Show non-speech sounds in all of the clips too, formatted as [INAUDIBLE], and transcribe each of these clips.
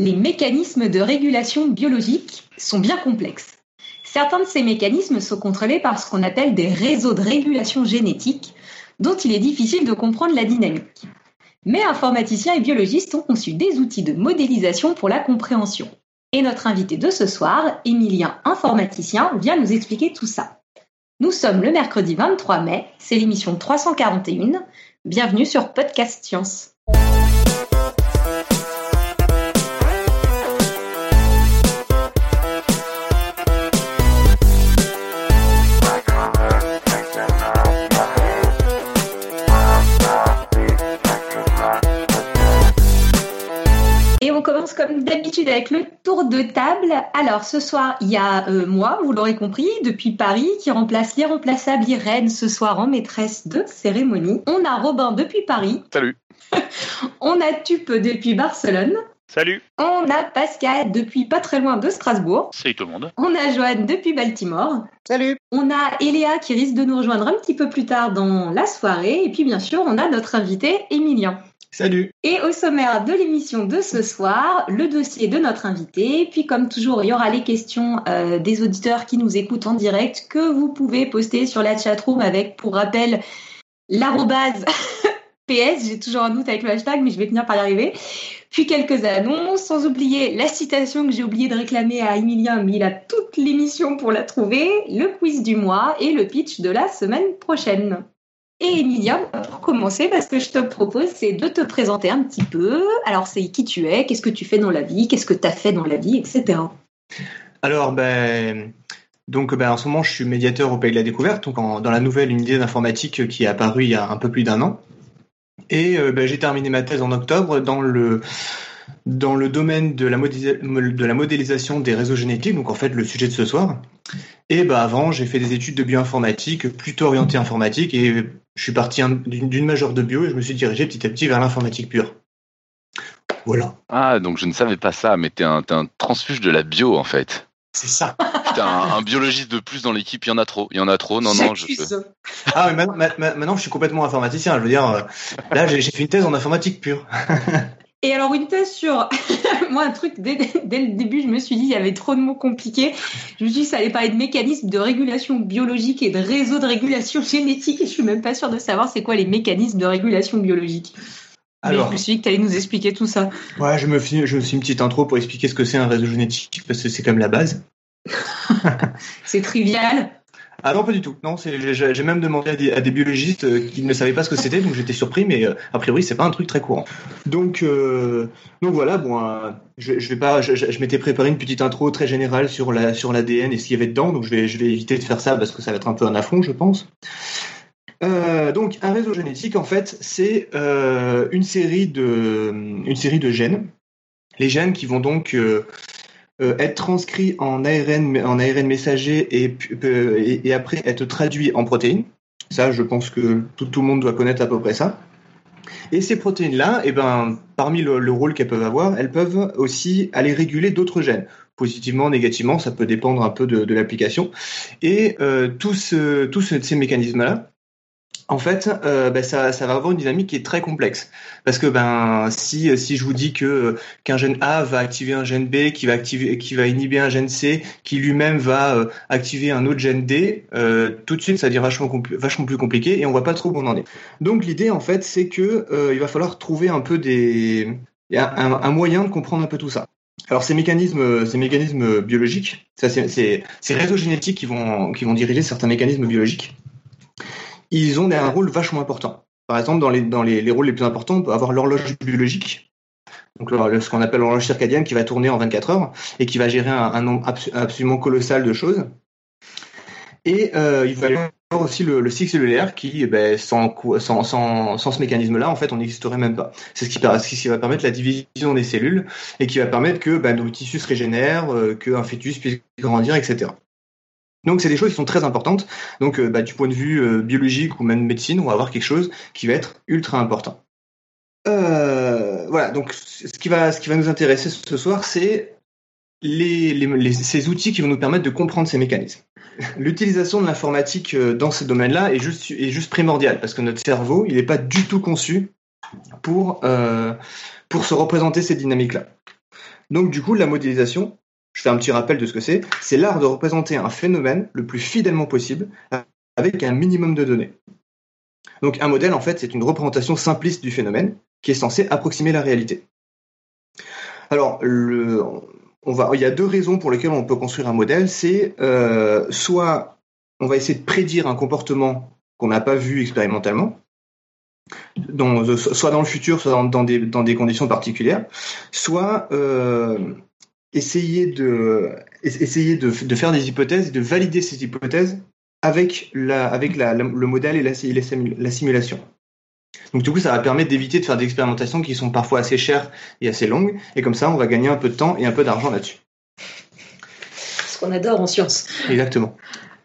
les mécanismes de régulation biologique sont bien complexes. Certains de ces mécanismes sont contrôlés par ce qu'on appelle des réseaux de régulation génétique, dont il est difficile de comprendre la dynamique. Mais informaticiens et biologistes ont conçu des outils de modélisation pour la compréhension. Et notre invité de ce soir, Emilien, informaticien, vient nous expliquer tout ça. Nous sommes le mercredi 23 mai, c'est l'émission 341. Bienvenue sur Podcast Science. Commence comme d'habitude avec le tour de table. Alors ce soir, il y a euh, moi, vous l'aurez compris, depuis Paris, qui remplace l'irremplaçable Irène ce soir en maîtresse de cérémonie. On a Robin depuis Paris. Salut. [LAUGHS] on a Tup depuis Barcelone. Salut. On a Pascal depuis pas très loin de Strasbourg. Salut tout le monde. On a Joanne depuis Baltimore. Salut. On a Eléa qui risque de nous rejoindre un petit peu plus tard dans la soirée. Et puis bien sûr, on a notre invité Emilien. Salut. Et au sommaire de l'émission de ce soir, le dossier de notre invité. Puis comme toujours, il y aura les questions euh, des auditeurs qui nous écoutent en direct que vous pouvez poster sur la chatroom avec, pour rappel, l'arrobase [LAUGHS] PS. J'ai toujours un doute avec le hashtag, mais je vais finir par y arriver. Puis quelques annonces, sans oublier la citation que j'ai oublié de réclamer à Emilien, mais il a toute l'émission pour la trouver, le quiz du mois et le pitch de la semaine prochaine. Et Emilia, pour commencer, parce que je te propose, c'est de te présenter un petit peu. Alors, c'est qui tu es, qu'est-ce que tu fais dans la vie, qu'est-ce que tu as fait dans la vie, etc. Alors, ben, donc, ben, en ce moment, je suis médiateur au Pays de la Découverte, donc dans la nouvelle unité d'informatique qui est apparue il y a un peu plus d'un an. Et euh, ben, j'ai terminé ma thèse en octobre dans le dans le domaine de la, de la modélisation des réseaux génétiques, donc en fait le sujet de ce soir. Et bah avant, j'ai fait des études de bioinformatique, plutôt orientées informatique, et je suis parti d'une majeure de bio et je me suis dirigé petit à petit vers l'informatique pure. Voilà. Ah, donc je ne savais pas ça, mais t'es un, un transfuge de la bio en fait. C'est ça. T'es un, biologiste de plus dans l'équipe, il y en a trop. Il y en a trop, non, non. Je... Ah, mais maintenant, maintenant, je suis complètement informaticien. Je veux dire, euh, là, j'ai fait une thèse en informatique pure. Et alors une thèse sur [LAUGHS] moi un truc dès, le début je me suis dit il y avait trop de mots compliqués. Je me suis dit ça allait parler de mécanismes de régulation biologique et de réseaux de régulation génétique et je suis même pas sûre de savoir c'est quoi les mécanismes de régulation biologique. Alors, je me suis dit que tu allais nous expliquer tout ça. Ouais, je me fais je me suis une petite intro pour expliquer ce que c'est un réseau génétique parce que c'est comme la base. [LAUGHS] c'est trivial. Ah non, pas du tout. Non, j'ai même demandé à des, biologistes euh, qui ne savaient pas ce que c'était, donc j'étais surpris, mais euh, a priori c'est pas un truc très courant. Donc, euh, donc voilà, bon, je, vais pas, je, m'étais préparé une petite intro très générale sur la sur l'ADN et ce qu'il y avait dedans, donc je vais je vais éviter de faire ça parce que ça va être un peu un affront, je pense. donc un réseau génétique, en fait, c'est une série de une série de gènes. Les gènes qui vont donc être transcrit en ARN, messager euh, et, après être traduit en protéines. Ça, je pense que tout, le monde doit connaître à peu près ça. Et ces protéines-là, eh ben, parmi le, rôle qu'elles peuvent avoir, elles peuvent aussi aller réguler d'autres gènes. Positivement, négativement, ça peut dépendre un peu de, l'application. Et euh, tous ces mécanismes-là, en fait, euh, ben, ça, va avoir une dynamique qui est très complexe. Parce que ben si si je vous dis que qu'un gène A va activer un gène B, qui va activer, qui va inhiber un gène C, qui lui-même va euh, activer un autre gène D, euh, tout de suite ça devient vachement vachement plus compliqué et on voit pas trop où on en est. Donc l'idée en fait c'est que il va falloir trouver un peu des un, moyen de comprendre un peu tout ça. Alors ces mécanismes, ces mécanismes biologiques, ça c'est ces réseaux génétiques qui vont qui vont diriger certains mécanismes biologiques ils ont un rôle vachement important. Par exemple, dans les, dans les, rôles les plus importants, on peut avoir l'horloge biologique, donc ce qu'on appelle l'horloge circadienne qui va tourner en 24 heures et qui va gérer un, nombre absolument colossal de choses. Et euh, il va y avoir aussi le, cycle cellulaire qui, ben, sans, sans, sans, sans, ce mécanisme-là, en fait, on n'existerait même pas. C'est ce qui, ce qui va permettre la division des cellules et qui va permettre que ben, nos tissus se régénèrent, euh, qu'un fœtus puisse grandir, etc. Donc c'est des choses qui sont très importantes. Donc euh, bah, du point de vue euh, biologique ou même médecine, on va avoir quelque chose qui va être ultra important. Euh, voilà, donc ce qui va, ce qui va nous intéresser ce soir, c'est les, ces outils qui vont nous permettre de comprendre ces mécanismes. [LAUGHS] L'utilisation de l'informatique dans ce domaine-là est juste, est juste primordiale parce que notre cerveau, il n'est pas du tout conçu pour, pour se représenter ces dynamiques-là. Donc du coup, la modélisation, je fais un petit rappel de ce que c'est, c'est l'art de représenter un phénomène le plus fidèlement possible avec un minimum de données. Donc un modèle, en fait, c'est une représentation simpliste du phénomène qui est censé approximer la réalité. Alors, le, on va, il y a deux raisons pour lesquelles on peut construire un modèle. C'est euh, soit on va essayer de prédire un comportement qu'on n'a pas vu expérimentalement, soit dans le futur, soit dans, des, dans des, conditions particulières, soit euh, essayer, de, essayer de, de, faire des hypothèses et de valider ces hypothèses avec, la, avec la, le modèle et la, la, simulation. Donc du coup, ça va permettre d'éviter de faire des expérimentations qui sont parfois assez chères et assez longues, et comme ça, on va gagner un peu de temps et un peu d'argent là-dessus. Ce qu'on adore en science. Exactement.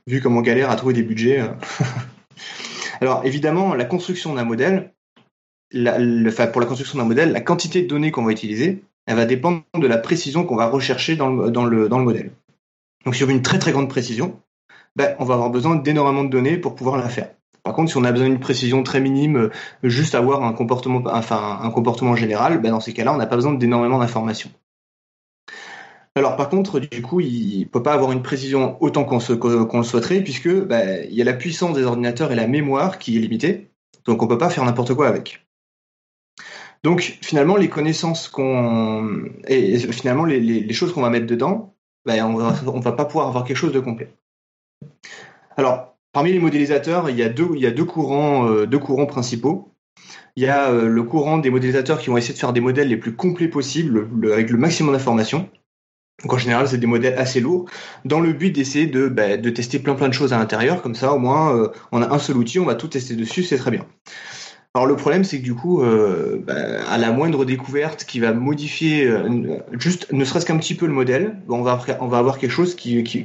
Vu comme on galère à trouver des budgets. Euh. [LAUGHS] Alors évidemment, la construction d'un modèle, la, pour la construction d'un modèle, la quantité de données qu'on va utiliser, elle va dépendre de la précision qu'on va rechercher dans le, dans le, dans le modèle. Donc si on veut une très très grande précision, ben, on va avoir besoin d'énormément de données pour pouvoir la faire. Par contre, si on a besoin d'une précision très minime, juste avoir un comportement, enfin un comportement général, ben dans ces cas-là, on n'a pas besoin d'énormément d'informations. Alors par contre, du coup, il ne peut pas avoir une précision autant qu'on le souhaiterait, puisque ben, il y a la puissance des ordinateurs et la mémoire qui est limitée, donc on ne peut pas faire n'importe quoi avec. Donc finalement, les connaissances qu'on et finalement les, choses qu'on va mettre dedans, ben, on ne va pas pouvoir avoir quelque chose de complet. Alors, parmi les modélisateurs, il y a deux, courants, euh, deux courants principaux. Il y a euh, le courant des modélisateurs qui vont essayer de faire des modèles les plus complets possibles, avec le maximum d'informations. Donc en général, c'est des modèles assez lourds, dans le but d'essayer de, de tester plein plein de choses à l'intérieur. Comme ça, au moins, euh, on a un seul outil, on va tout tester dessus, c'est très bien. Alors le problème, c'est que du coup, bah, à la moindre découverte qui va modifier juste, ne serait-ce qu'un petit peu le modèle, on va avoir quelque chose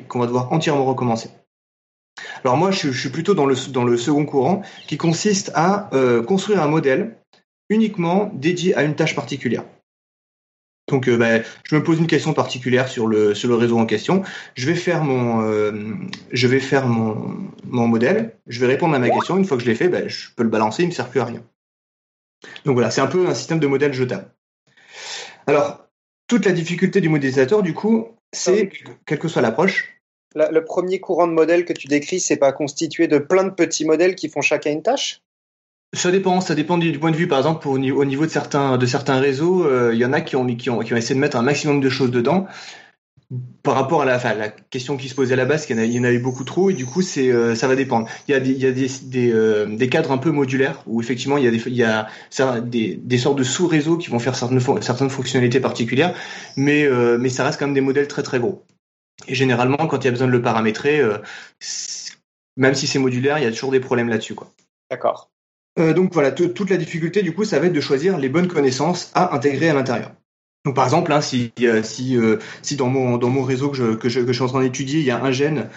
qu'on va devoir entièrement recommencer. Alors moi, je, suis plutôt dans le, dans le second courant, qui consiste à euh, construire un modèle uniquement dédié à une tâche particulière. Donc, euh, bah, je me pose une question particulière sur le, sur le réseau en question. Je vais faire mon, euh, je vais faire mon, mon modèle. Je vais répondre à ma question. Une fois que je l'ai fait, bah, je peux le balancer. Il ne me sert plus à rien. Donc voilà, c'est un peu un système de modèle jetable. Alors, toute la difficulté du modélisateur, du coup, c'est, quelle que soit l'approche, le premier courant de modèle que tu décris, c'est pas constitué de plein de petits modèles qui font chacun une tâche? Ça dépend, ça dépend du, point de vue. Par exemple, au niveau de certains, de certains réseaux, euh, il y en a qui ont, qui, ont, qui ont essayé de mettre un maximum de choses dedans. Par rapport à la, enfin, la question qui se posait à la base, il y en, avait beaucoup trop, et du coup, euh, ça va dépendre. Il y a, des, y a des, des, euh, des, cadres un peu modulaires, où effectivement, il y a des, y a des, des sortes de sous-réseaux qui vont faire certaines, certaines fonctionnalités particulières, mais, mais ça reste quand même des modèles très très gros. Et généralement, quand il y a besoin de le paramétrer, euh, même si c'est modulaire, il y a toujours des problèmes là-dessus. D'accord. Euh, donc voilà, toute la difficulté du coup, ça va être de choisir les bonnes connaissances à intégrer à l'intérieur. Donc par exemple, hein, si, euh, si, dans, mon, réseau que je, suis en train d'étudier, il y a un gène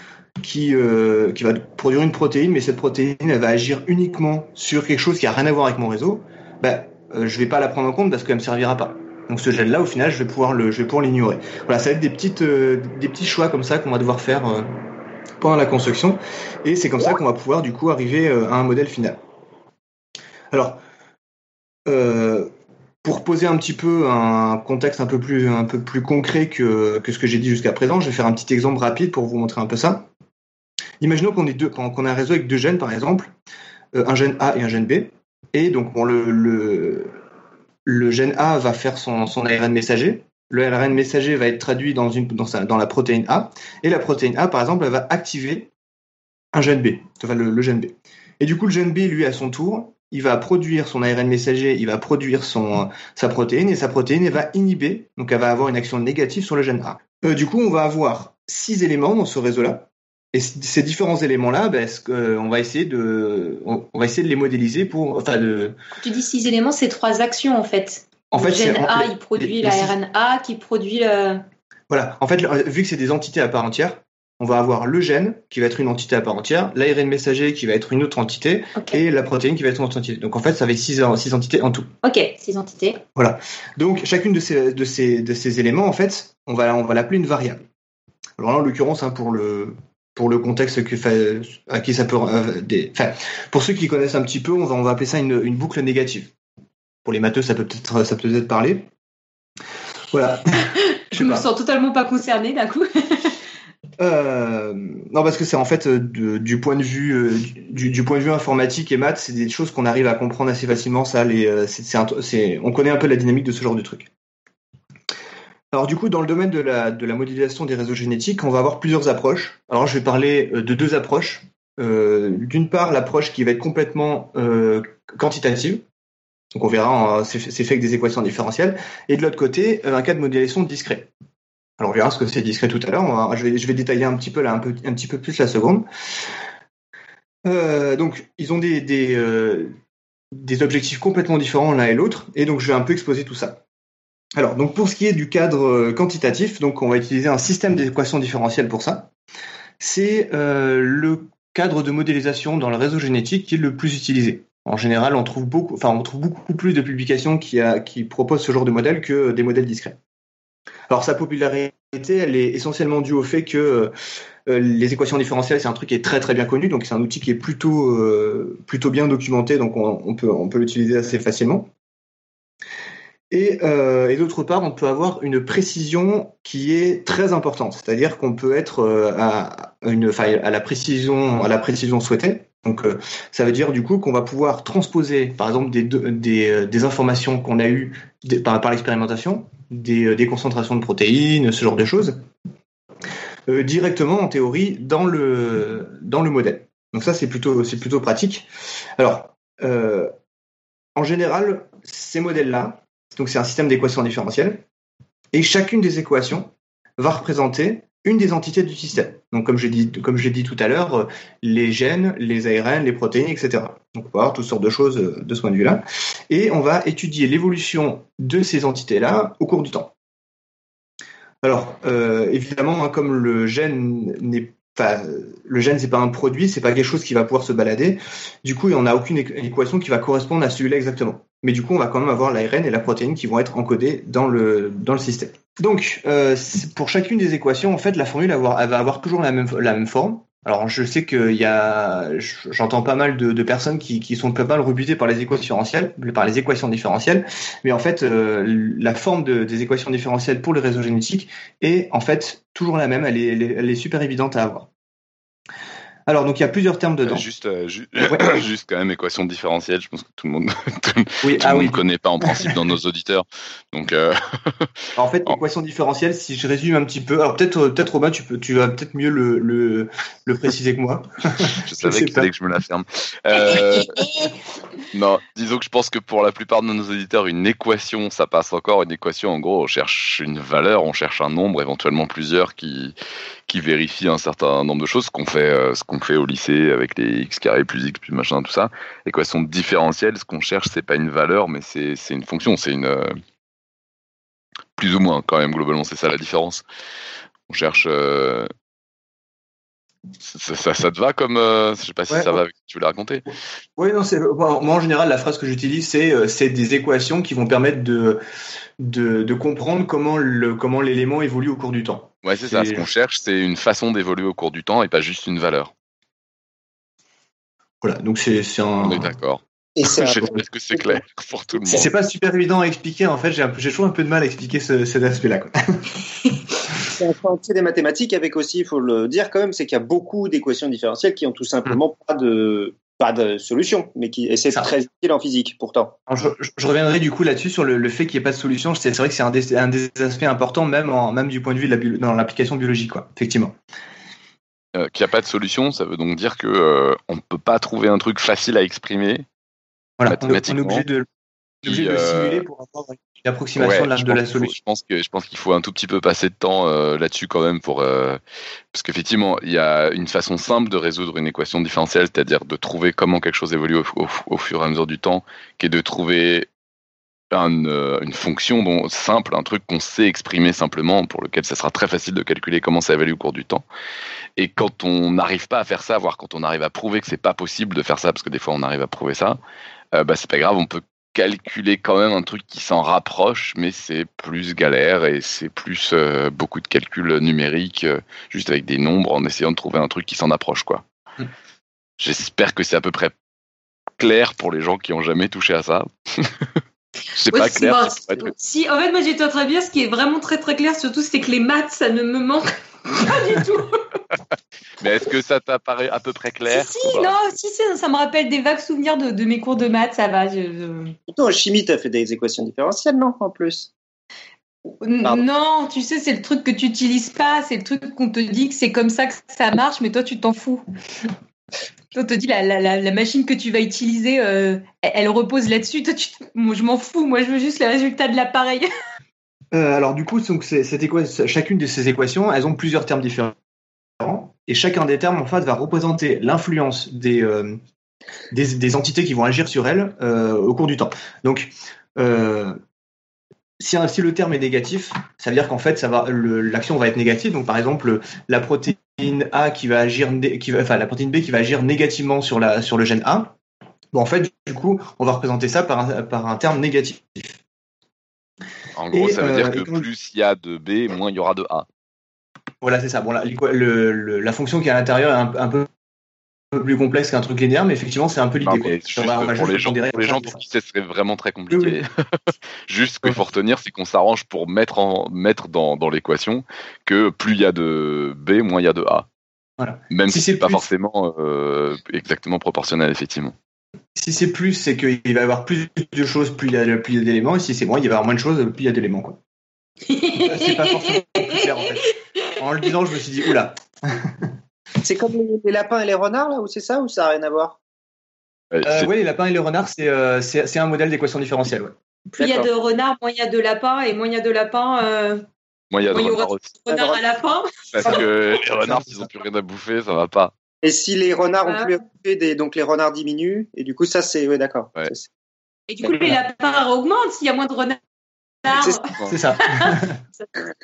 qui, va produire une protéine, mais cette protéine, elle va agir uniquement sur quelque chose qui a rien à voir avec mon réseau, ben, je vais pas la prendre en compte parce qu'elle me servira pas. Donc ce gel-là, au final, je vais pouvoir l'ignorer. Voilà, ça va être des euh, petits choix comme ça qu'on va devoir faire euh, pendant la construction, et c'est comme ça qu'on va pouvoir du coup arriver euh, à un modèle final. Alors, pour poser un petit peu un contexte un peu plus, un peu plus concret que, que ce que j'ai dit jusqu'à présent, je vais faire un petit exemple rapide pour vous montrer un peu ça. Imaginons qu'on ait a un réseau avec deux gènes, par exemple, un gène A et un gène B, et donc le, le le gène A va faire son, son ARN messager. Le ARN messager va être traduit dans, une, dans, dans, la protéine A. Et la protéine A, par exemple, elle va activer un gène B, enfin le, gène B. Et du coup, le gène B, lui, à son tour, il va produire son ARN messager, il va produire son, sa protéine, et sa protéine, elle va inhiber, donc elle va avoir une action négative sur le gène A. Euh, du coup, on va avoir six éléments dans ce réseau-là. Et ces différents éléments-là, ben, on va essayer de, on, va essayer de les modéliser pour, enfin, de. Tu dis six éléments, c'est trois actions en fait. En le fait, gène A, il produit la RNA qui produit le. Voilà. En fait, vu que c'est des entités à part entière, on va avoir le gène qui va être une entité à part entière, l'ARN messager qui va être une autre entité, et la protéine qui va être une autre entité. Donc en fait, ça va être six, six entités en tout. Ok, six entités. Voilà. Donc chacune de ces, de ces, de ces éléments, en fait, on va, on va l'appeler une variable. Alors là, en l'occurrence, hein, pour le, pour le contexte que à qui ça peut euh, des, pour ceux qui connaissent un petit peu, on va on va appeler ça une, une boucle négative. Pour les matheux, ça peut peut-être ça peut peut-être parler. Voilà. [LAUGHS] Je me sens totalement pas concernée d'un coup. [LAUGHS] Euh, non, parce que c'est en fait euh, du point de vue euh, du, point de vue informatique et maths, c'est des choses qu'on arrive à comprendre assez facilement. Ça, les, c'est, on connaît un peu la dynamique de ce genre de truc. Alors du coup, dans le domaine de la, de la modélisation des réseaux génétiques, on va avoir plusieurs approches. Alors je vais parler de deux approches. d'une part, l'approche qui va être complètement quantitative. Donc on verra, c'est fait avec des équations différentielles. Et de l'autre côté, un cas de modélisation discret. Alors on verra ce que c'est discret tout à l'heure. Je vais, détailler un petit peu un, plus la seconde. Euh, donc ils ont euh, des objectifs complètement différents l'un et l'autre, et donc je vais un peu exposer tout ça. Alors donc pour ce qui est du cadre euh, quantitatif, donc on va utiliser un système d'équations différentielles pour ça. C'est le cadre de modélisation dans le réseau génétique qui est le plus utilisé. En général, on trouve beaucoup, enfin, on beaucoup plus de publications qui, qui proposent ce genre de modèle que des modèles discrets. Alors sa popularité, elle est essentiellement due au fait que euh, les équations différentielles, c'est un truc qui est très très bien connu, donc c'est un outil qui est plutôt euh, plutôt bien documenté, donc on, peut on peut l'utiliser assez facilement. Euh, et, d'autre part, on peut avoir une précision qui est très importante, c'est-à-dire qu'on peut être à une, à la précision à la précision souhaitée. Donc ça veut dire du coup qu'on va pouvoir transposer, par exemple, des, des, des informations qu'on a eues par, par l'expérimentation euh, des, concentrations de protéines, ce genre de choses, euh, directement en théorie dans le, dans le modèle. Donc ça, c'est plutôt, c'est plutôt pratique. Alors, euh, en général, ces modèles-là, c'est un système d'équations différentielles, et chacune des équations va représenter une des entités du système. Donc, comme j'ai dit, comme j'ai dit tout à l'heure, euh, les gènes, les ARN, les protéines, etc. Donc, on va avoir toutes sortes de choses euh, de ce point de vue-là. Et on va étudier l'évolution de ces entités-là au cours du temps. Alors, euh, évidemment, hein, comme le gène n'est Enfin, le gène c'est pas un produit, c'est pas quelque chose qui va pouvoir se balader. Du coup, il n'y en a aucune équation qui va correspondre à celui-là exactement. Mais du coup, on va quand même avoir l'ARN et la protéine qui vont être le dans le système. Donc, euh, pour chacune des équations, en fait, la formule va avoir toujours la même, forme. Alors, je sais qu'il y a, j'entends pas mal de, personnes qui, sont pas mal rebutées par les équations différentielles, par les équations différentielles, mais en fait, euh, la forme des équations différentielles pour les réseaux génétiques est en fait toujours la même. elle est super évidente à avoir. Alors, donc il y a plusieurs termes dedans. Juste, euh, [COUGHS] juste quand même équation différentielle. Je pense que tout le monde, [LAUGHS] ah le connaît pas en principe dans nos auditeurs. Donc, euh, [LAUGHS] en fait, équation différentielle, si je résume un petit peu, alors peut-être, euh, peut-être Robin, tu peux, tu vas peut-être mieux le, le, le préciser que moi. [LAUGHS] je savais qu'il fallait que je me la ferme. non, disons que je pense que pour la plupart de nos auditeurs, une équation, ça passe encore. Une équation, en gros, on cherche une valeur, on cherche un nombre, éventuellement plusieurs qui qui vérifie un certain nombre de choses, ce qu'on fait, ce qu'on fait au lycée avec les x carré plus x plus machin, tout ça. L'équation différentielle, ce qu'on cherche, c'est pas une valeur, mais c'est une fonction, c'est une euh, plus ou moins quand même globalement, c'est ça la différence. On cherche. Euh, ça, ça, te va comme je sais pas si ça va avec ce que tu voulais raconter. Oui non c'est moi en général la phrase que j'utilise c'est c'est des équations qui vont permettre de de, de comprendre comment le comment l'élément évolue au cours du temps. Ouais, c'est ça. Ce qu'on cherche, c'est une façon d'évoluer au cours du temps et pas juste une valeur. Voilà, donc c'est un. On est d'accord. Est-ce que c'est clair pour tout le monde C'est pas super évident à expliquer. En fait, j'ai toujours un peu de mal à expliquer ce, cet aspect-là. [LAUGHS] c'est un chantier des mathématiques avec aussi, il faut le dire quand même, c'est qu'il y a beaucoup d'équations différentielles qui ont tout simplement hmm. pas de pas de solution, mais qui et c'est très utile en physique pourtant. je, reviendrai du coup là-dessus sur le, fait qu'il n'y ait pas de solution. C'est vrai que c'est un, des, un des aspects importants, même, en, même du point de vue de la, dans l'application biologique, quoi, effectivement. Euh, qu'il n'y a pas de solution, ça veut donc dire que euh, on ne peut pas trouver un truc facile à exprimer. Voilà, on est obligé de, obligé de le euh, simuler pour avoir l'approximation de, la, solution. je pense que je pense qu'il faut un tout petit peu passer de temps euh, là-dessus quand même pour parce qu'effectivement il y a une façon simple de résoudre une équation différentielle, c'est-à-dire de trouver comment quelque chose évolue au, fur et à mesure du temps, qui est de trouver une fonction dont, simple, un truc qu'on sait exprimer simplement, pour lequel ça sera très facile de calculer comment ça évolue au cours du temps. Et quand on n'arrive pas à faire ça, voire quand on arrive à prouver que c'est pas possible de faire ça, parce que des fois on arrive à prouver ça, bah c'est pas grave, on peut calculer quand même un truc qui s'en rapproche, mais c'est plus galère et c'est plus euh, beaucoup de calculs numériques, euh, juste avec des nombres, en essayant de trouver un truc qui s'en approche, quoi. Hmm. J'espère que c'est à peu près clair pour les gens qui ont jamais touché à ça. [LAUGHS] C'est pas clair. Si, en fait, moi j'étais en train de dire ce qui est vraiment très très clair, surtout c'est que les maths, ça ne me manque pas du tout. [LAUGHS] Mais est-ce que ça t'apparaît à peu près clair? Si, si non, si, si, ça me rappelle des vagues souvenirs de, de mes cours de maths, ça va. Je, en chimie, t'as fait des équations différentielles, non En plus? Non, tu sais, c'est le truc que tu n'utilises pas, c'est le truc qu'on te dit que c'est comme ça que ça marche, mais toi, tu t'en fous. Toi, te dit la, la, la, machine que tu vas utiliser, euh, elle, repose là-dessus. Toi, tu... moi, je m'en fous. Moi, je veux juste les résultats de l'appareil. [LAUGHS] euh, alors, du coup, donc, cette équation, chacune de ces équations, elles ont plusieurs termes différents. Et chacun des termes, en fait, va représenter l'influence des, euh, des, entités qui vont agir sur elles au cours du temps. Donc, si, si, le terme est négatif, ça veut dire qu'en fait, l'action va être négative. Donc, par exemple, la protéine A qui va agir, qui va, enfin, la protéine B qui va agir négativement sur la, sur le gène A. Bon, en fait, du coup, on va représenter ça par un, par un terme négatif. En gros, ça veut dire que plus il y a de B, moins il y aura de A. Voilà, c'est ça. Bon, la, le, la fonction qui est à l'intérieur est un, un, peu plus complexe qu'un truc linéaire, mais effectivement, c'est un peu l'idée. Pour, les gens, pour les gens pour qui ce serait vraiment très compliqué, [LAUGHS] juste ce qu'il faut retenir, c'est qu'on s'arrange pour mettre, en, mettre dans, dans l'équation que plus il y a de B, moins il y a de A. Voilà. Même si, c'est pas forcément euh, exactement proportionnel, effectivement. Si c'est plus, c'est qu'il va y avoir plus de choses, plus il y a, plus d'éléments, et si c'est moins, il va y avoir moins de choses, plus il y a d'éléments. [LAUGHS] c'est pas forcément plus clair en fait. En le disant, je me suis dit, oula. [LAUGHS] c'est comme les, lapins et les renards, là, ou c'est ça, ou ça n'a rien à voir? Euh, Oui, les lapins et les renards, c'est euh, un modèle d'équation différentielle. Ouais. Plus il y a de renards, moins il y a de lapins, et moins il y a de lapins. Euh... Moins il y a de renards, renards à la fin. Parce que les [LAUGHS] renards, s'ils n'ont plus rien à bouffer, ça va pas. Et si les renards ont plus à bouffer, des... donc les renards diminuent, et du coup, ça, c'est. Oui, d'accord. Et du coup, les lapins augmentent s'il y a moins de renards. C'est ça.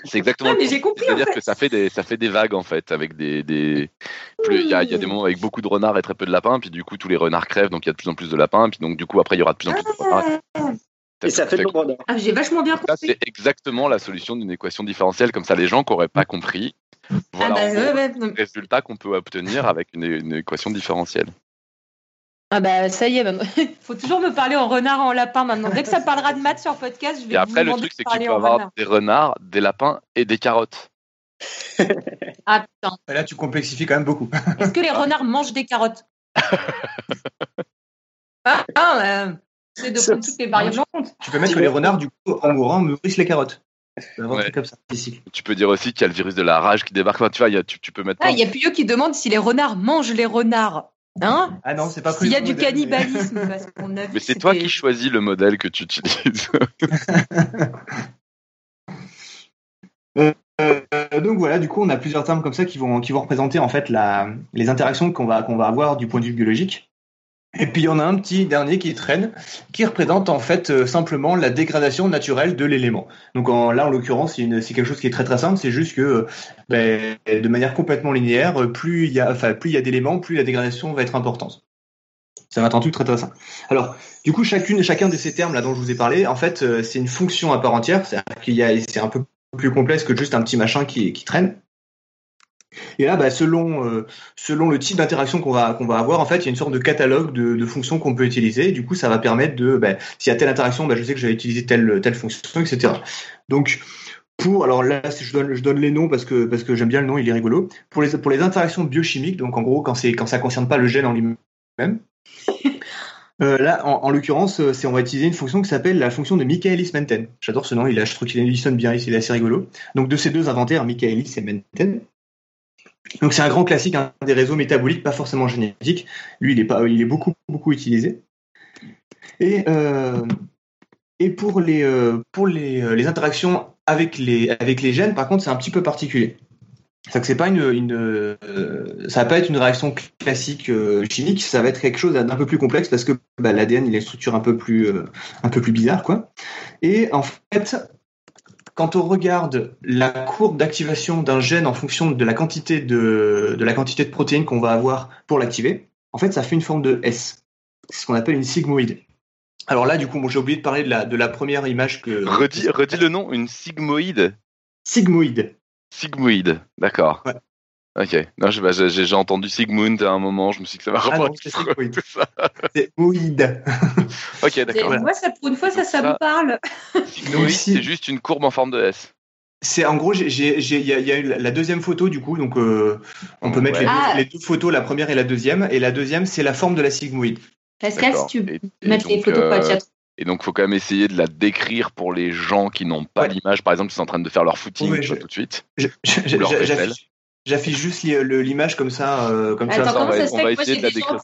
c'est [LAUGHS] exactement. mais j'ai compris. C'est-à-dire que ça fait des ça fait des vagues en fait avec des des. Il y, a, y a des moments avec beaucoup de renards et très peu de lapins, puis du coup tous les renards crèvent, donc il y a de plus en plus de lapins, puis donc du coup après il y aura de plus en plus de renards. Et ça fait le ah, J'ai vachement bien compris. c'est exactement la solution d'une équation différentielle, comme ça les gens qui n'auraient pas compris. Voilà ah bah, le résultat qu'on peut obtenir avec une, une équation différentielle. Ah bah ça y est, il [LAUGHS] faut toujours me parler en renard en lapin maintenant. Dès que ça parlera de maths sur podcast, je vais Et après, le truc, c'est que tu peux avoir des renards, des lapins et des carottes. [LAUGHS] ah putain. là, tu complexifies quand même beaucoup. [LAUGHS] Est-ce que les renards mangent des carottes? Ah, ah euh, c'est de prendre toutes les variables en compte. Tu peux mettre que les renards, du coup, en mourant, nourrissent les carottes. Comme ça, tu peux dire aussi qu'il y a le virus de la rage qui débarque. tu vois, tu, peux mettre. Ah, il y a Puyot qui demande si les renards mangent les renards. Hein ah non, c'est pas S'il y a du cannibalisme, [LAUGHS] Mais c'est toi qui choisis le modèle que tu utilises. Euh, [LAUGHS] euh, donc voilà, du coup, on a plusieurs termes comme ça qui vont, qui vont représenter en fait la, les interactions qu'on va, qu'on va avoir du point de vue biologique. Et puis il y en a un petit dernier qui traîne, qui représente en fait euh, simplement la dégradation naturelle de l'élément. Donc là, en l'occurrence, c'est quelque chose qui est très très simple. C'est juste que, euh, ben, de manière complètement linéaire, euh, plus il y a, enfin, plus il y a d'éléments, plus la dégradation va être importante. Ça va être un truc très très simple. Alors, du coup, chacune, chacun de ces termes là dont je vous ai parlé, en fait, c'est une fonction à part entière. C'est-à-dire qu'il y a, c'est un peu plus complexe que juste un petit machin qui traîne. Et là, bah, selon, euh, selon le type d'interaction qu'on va, qu'on va avoir, en fait, il y a une sorte de catalogue de, de fonctions qu'on peut utiliser. du coup, ça va permettre de, bah, s'il y a telle interaction, bah, je sais que je vais utiliser telle, telle fonction, etc. Donc, pour, alors là, je donne, je donne les noms parce que, parce que j'aime bien le nom, il est rigolo. Pour les, pour les interactions biochimiques, donc en gros, quand, c'est, quand ça concerne pas le gène en lui-même, [LAUGHS] euh, là, en, en l'occurrence, c'est on va utiliser une fonction qui s'appelle la fonction de Michaelis-Menten. J'adore ce nom, il a, je trouve qu'il sonne bien, il est assez rigolo. Donc de ces deux inventaires, Michaelis et Menten, donc c'est un grand classique hein, des réseaux métaboliques, pas forcément génétiques. Lui, il est, pas, il est beaucoup, beaucoup utilisé. Et, euh, et pour, les, euh, pour les, euh, les, interactions avec les, avec les gènes, par contre, c'est un petit peu particulier. C'est que c'est pas une, une ça va pas être une réaction classique chimique, ça va être quelque chose d'un peu plus complexe parce que bah, l'ADN il a une structure un peu plus un peu plus bizarre quoi. Et en fait, quand on regarde la courbe d'activation d'un gène en fonction de la quantité de, de la quantité de protéines qu'on va avoir pour l'activer, en fait, ça fait une forme de S. C'est ce qu'on appelle une sigmoïde. Alors là, du coup, j'ai oublié de parler de la, de la première image que. Redis, redis le nom, une sigmoïde. Sigmoïde. Sigmoïde, d'accord. Ok. Non, bah, j'ai j'ai entendu Sigmund à un moment. Je me suis dit que ça va Ah reprendre c'est Sigmund. [LAUGHS] tout ça. C'est moïde. [LAUGHS] Ok, d'accord. Moi, ça, pour une fois, ça, ça ça- me parle. Sigmoïde, Donc, si- c'est juste une courbe en forme de S. C'est en gros, j'ai- j'ai- j'ai- il y, a- il y a eu la deuxième photo du coup, donc euh, on peut mettre Ouais. les, Ah. deux, les deux photos, la première et la deuxième, et la deuxième c'est la forme de la sigmoïde. Pascal, si tu Et- les donc, photos euh, chat. Et donc, faut quand même essayer de la décrire pour les gens qui n'ont pas Ouais. l'image. Par exemple, qui sont en train de faire leur footing je- tout de suite. Je- je- je-. J'affiche j'affiche juste l'image comme ça, euh, comme Attends, ça. comment on va, ça se on fait va que moi, essayer de la décrire.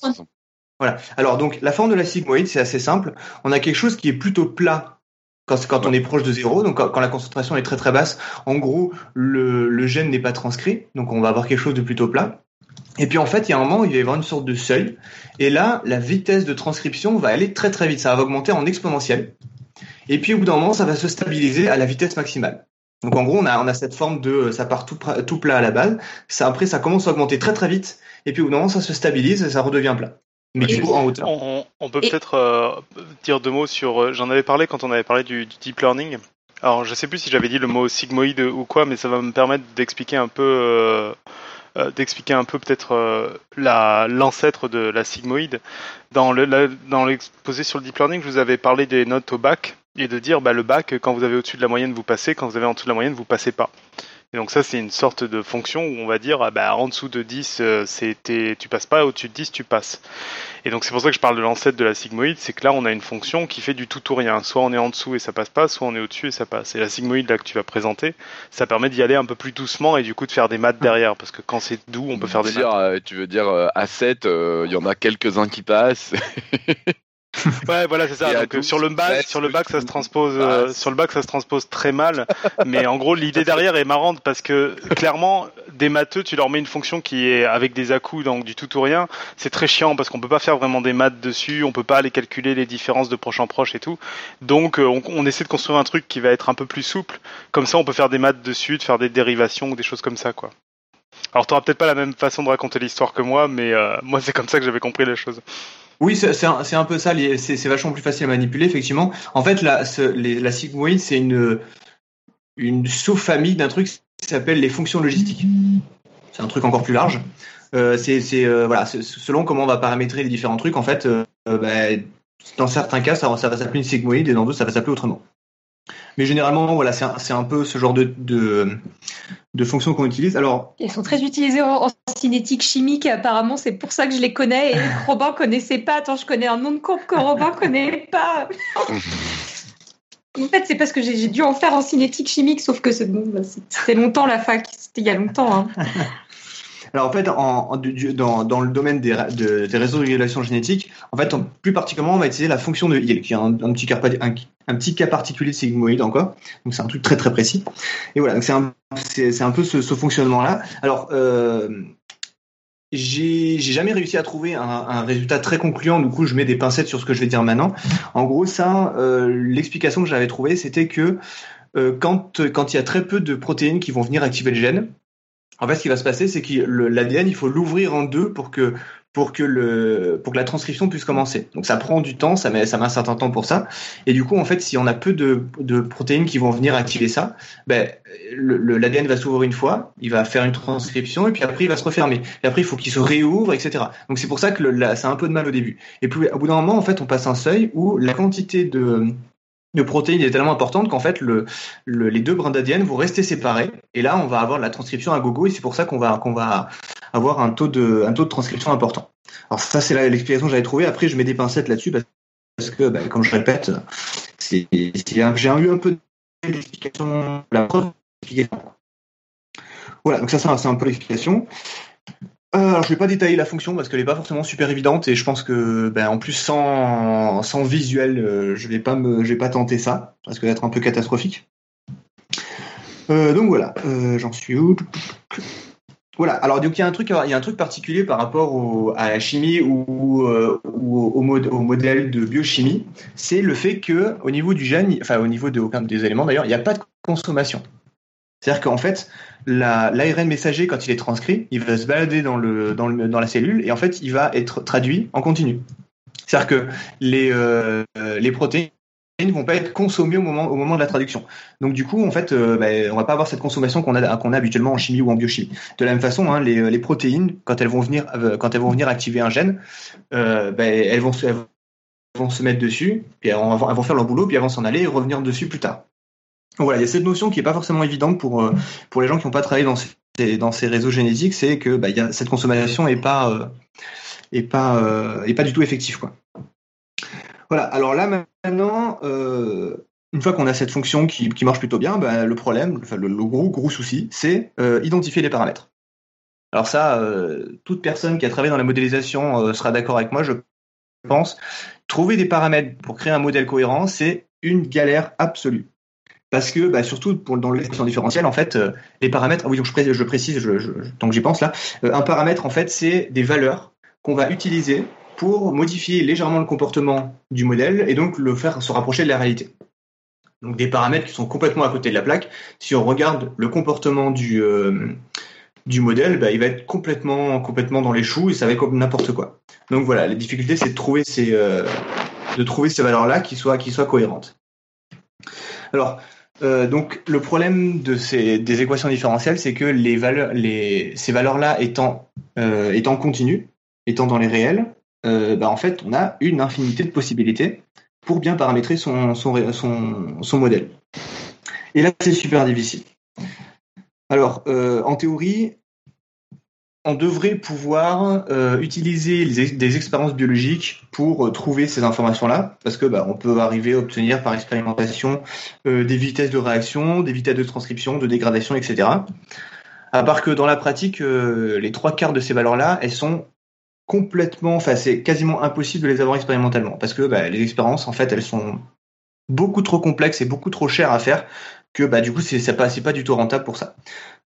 Voilà. Alors donc la forme de la sigmoïde c'est assez simple. On a quelque chose qui est plutôt plat quand, quand on est proche de zéro, donc quand, quand la concentration est très très basse. En gros, le, le gène n'est pas transcrit, donc on va avoir quelque chose de plutôt plat. Et puis en fait, il y a un moment où il va y avoir une sorte de seuil, et là, la vitesse de transcription va aller très très vite, ça va augmenter en exponentielle. Et puis au bout d'un moment, ça va se stabiliser à la vitesse maximale. Donc en gros, on a, on a cette forme de, ça part tout, tout plat à la base, ça, après ça commence à augmenter très très vite, et puis au bout d'un moment, ça se stabilise et ça redevient plat. Mais du coup, en hauteur. On, on peut Et- peut-être euh, dire deux mots sur. euh, J'en avais parlé quand on avait parlé du, du deep learning. Alors, je sais plus si j'avais dit le mot sigmoïde ou quoi, mais ça va me permettre d'expliquer un peu, euh, euh, d'expliquer un peu peut-être euh, la l'ancêtre de la sigmoïde. Dans le la- dans l'exposé sur le deep learning, je vous avais parlé des notes au bac et de dire bah le bac quand vous avez au-dessus de la moyenne vous passez, quand vous avez en dessous de la moyenne vous passez pas. Et donc ça c'est une sorte de fonction où on va dire ah bah en dessous de 10 euh, c'était tu passes pas, au-dessus de 10 tu passes. Et donc c'est pour ça que je parle de l'ancêtre de la sigmoïde, c'est que là on a une fonction qui fait du tout ou rien. Soit on est en dessous et ça passe pas, soit on est au-dessus et ça passe. Et la sigmoïde là que tu vas présenter, ça permet d'y aller un peu plus doucement et du coup de faire des maths derrière, parce que quand c'est doux on peut faire des dire, maths. euh, Tu veux dire euh, à 7, euh, il y en a quelques-uns qui passent. [LAUGHS] [LAUGHS] Ouais voilà c'est ça. À Donc euh, 12, sur le bac, sur le bac ça se transpose, euh, sur le bac ça se transpose très mal. [LAUGHS] mais en gros l'idée derrière est marrante parce que clairement des matheux tu leur mets une fonction qui est avec des à-coups donc du tout ou rien. C'est très chiant parce qu'on peut pas faire vraiment des maths dessus, on peut pas aller calculer les différences de proche en proche et tout. Donc euh, on, on essaie de construire un truc qui va être un peu plus souple. Comme ça on peut faire des maths dessus, de faire des dérivations ou des choses comme ça quoi. Alors t'auras peut-être pas la même façon de raconter l'histoire que moi, mais euh, moi c'est comme ça que j'avais compris les choses. Oui, c'est un, peu ça. C'est vachement plus facile à manipuler, effectivement. En fait, la, sigmoïde, c'est une, sous-famille d'un truc qui s'appelle les fonctions logistiques. C'est un truc encore plus large. Euh, euh, c'est- selon comment on va paramétrer les différents trucs, en fait, euh, bah, dans certains cas, ça, ça va s'appeler une sigmoïde et dans d'autres, ça va s'appeler autrement. Mais généralement, voilà, c'est un, peu ce genre de, de, de fonctions qu'on utilise. Alors, Elles sont très utilisées en, en cinétique chimique. Apparemment, c'est pour ça que je les connais. Et [LAUGHS] Robin connaissait pas. Attends, je connais un nom de courbe que Robin connaît pas. en fait, c'est parce que j'ai dû en faire en cinétique chimique, sauf que c'est bon, bah, longtemps la fac. C'était il y a longtemps. hein. Alors en fait, dans, le domaine des, réseaux de régulation génétique, en fait, plus particulièrement, on va utiliser la fonction de Hill, qui est un, petit, cas, particulier de sigmoïde encore. Donc c'est un truc très très précis. Et voilà, c'est un, peu ce, fonctionnement-là. Alors, euh, j'ai, jamais réussi à trouver un, un résultat très concluant. Du coup, je mets des pincettes sur ce que je vais dire maintenant. En gros, ça, euh, l'explication que j'avais trouvée, c'était que euh, quand quand il y a très peu de protéines qui vont venir activer le gène, en fait, ce qui va se passer, c'est que l'ADN, il faut l'ouvrir en deux pour que pour que le pour que la transcription puisse commencer. Donc ça prend du temps, ça met ça met un certain temps pour ça. Et du coup, en fait, si on a peu de, de protéines qui vont venir activer ça, ben l'ADN va s'ouvrir une fois, il va faire une transcription et puis après il va se refermer. Et après il faut qu'il se réouvre, etc. Donc c'est pour ça que le, la- ça a un peu de mal au début. Et puis au bout d'un moment, en fait, on passe un seuil où la quantité de de protéines est tellement importante qu'en fait le, le- les deux brins d'ADN vont rester séparés et là on va avoir la transcription à gogo et c'est pour ça qu'on va qu'on va avoir un taux de un taux de transcription important. Alors ça c'est l'explication que j'avais trouvée. Après je mets des pincettes là-dessus parce que bah, comme je répète, j'ai eu un peu d'explication la preuve. Voilà donc ça c'est un peu l'explication. Euh, alors je vais pas détailler la fonction parce qu'elle est pas forcément super évidente et je pense que ben, en plus sans, sans visuel euh, je vais vais pas tenter ça parce que ça va être un peu catastrophique. Euh, donc voilà, j'en suis où? Voilà. Alors il y a un truc y a un truc particulier par rapport à la chimie ou, au modèle de biochimie, c'est le fait que au niveau du gène, enfin au niveau de aucun des éléments d'ailleurs, il n'y a pas de consommation. C'est-à-dire qu'en fait, la- l'ARN messager, quand il est transcrit, il va se balader dans, la cellule et en fait, il va être traduit en continu. C'est-à-dire que les, euh, protéines vont pas être consommées au moment, de la traduction. Donc du coup, en fait, euh, bah, on va pas avoir cette consommation qu'on a, habituellement en chimie ou en biochimie. De la même façon, hein, les, protéines, quand elles vont venir, euh, quand elles vont venir activer un gène, bah, elles, vont se, mettre dessus, puis elles vont faire leur boulot, puis elles vont s'en aller et revenir dessus plus tard. Voilà, il y a cette notion qui est pas forcément évidente pour euh, pour les gens qui n'ont pas travaillé dans ces, dans ces réseaux génétiques, c'est que bah, y a, cette consommation est pas euh, est pas est pas du tout effective quoi. Voilà. Alors là maintenant, euh, une fois qu'on a cette fonction qui, qui marche plutôt bien, ben, le problème, le, le, gros gros souci, c'est euh, identifier les paramètres. Alors ça, euh, toute personne qui a travaillé dans la modélisation euh, sera d'accord avec moi, je pense. Trouver des paramètres pour créer un modèle cohérent, c'est une galère absolue. Parce que, bah, surtout dans l'équation différentielle, en fait, euh, les paramètres, ah oui, je, pré je précise, tant que j'y pense là, euh, un paramètre, en fait, c'est des valeurs qu'on va utiliser pour modifier légèrement le comportement du modèle et donc le faire se rapprocher de la réalité. Donc des paramètres qui sont complètement à côté de la plaque. Si on regarde le comportement du, euh, du modèle, bah, il va être complètement, complètement dans les choux et ça va être n'importe quoi. Donc voilà, la difficulté c'est de trouver ces, de trouver ces valeurs-là qui soient, qui soient cohérentes. Alors, euh, donc le problème de ces, des équations différentielles, c'est que les valeurs, les, ces valeurs-là étant, euh, étant continues, étant dans les réels, euh, bah, en fait, on a une infinité de possibilités pour bien paramétrer son, son, son, son modèle. Et là, c'est super difficile. Alors, euh, en théorie, on devrait pouvoir euh, utiliser des expériences biologiques pour euh, trouver ces informations-là, parce que bah, on peut arriver à obtenir par expérimentation euh, des vitesses de réaction, des vitesses de transcription, de dégradation, etc. À part que dans la pratique, les trois quarts de ces valeurs-là, elles sont complètement, enfin c'est quasiment impossible de les avoir expérimentalement parce que bah, les expériences en fait elles sont beaucoup trop complexes et beaucoup trop chères à faire que bah du coup c'est pas pas du tout rentable pour ça.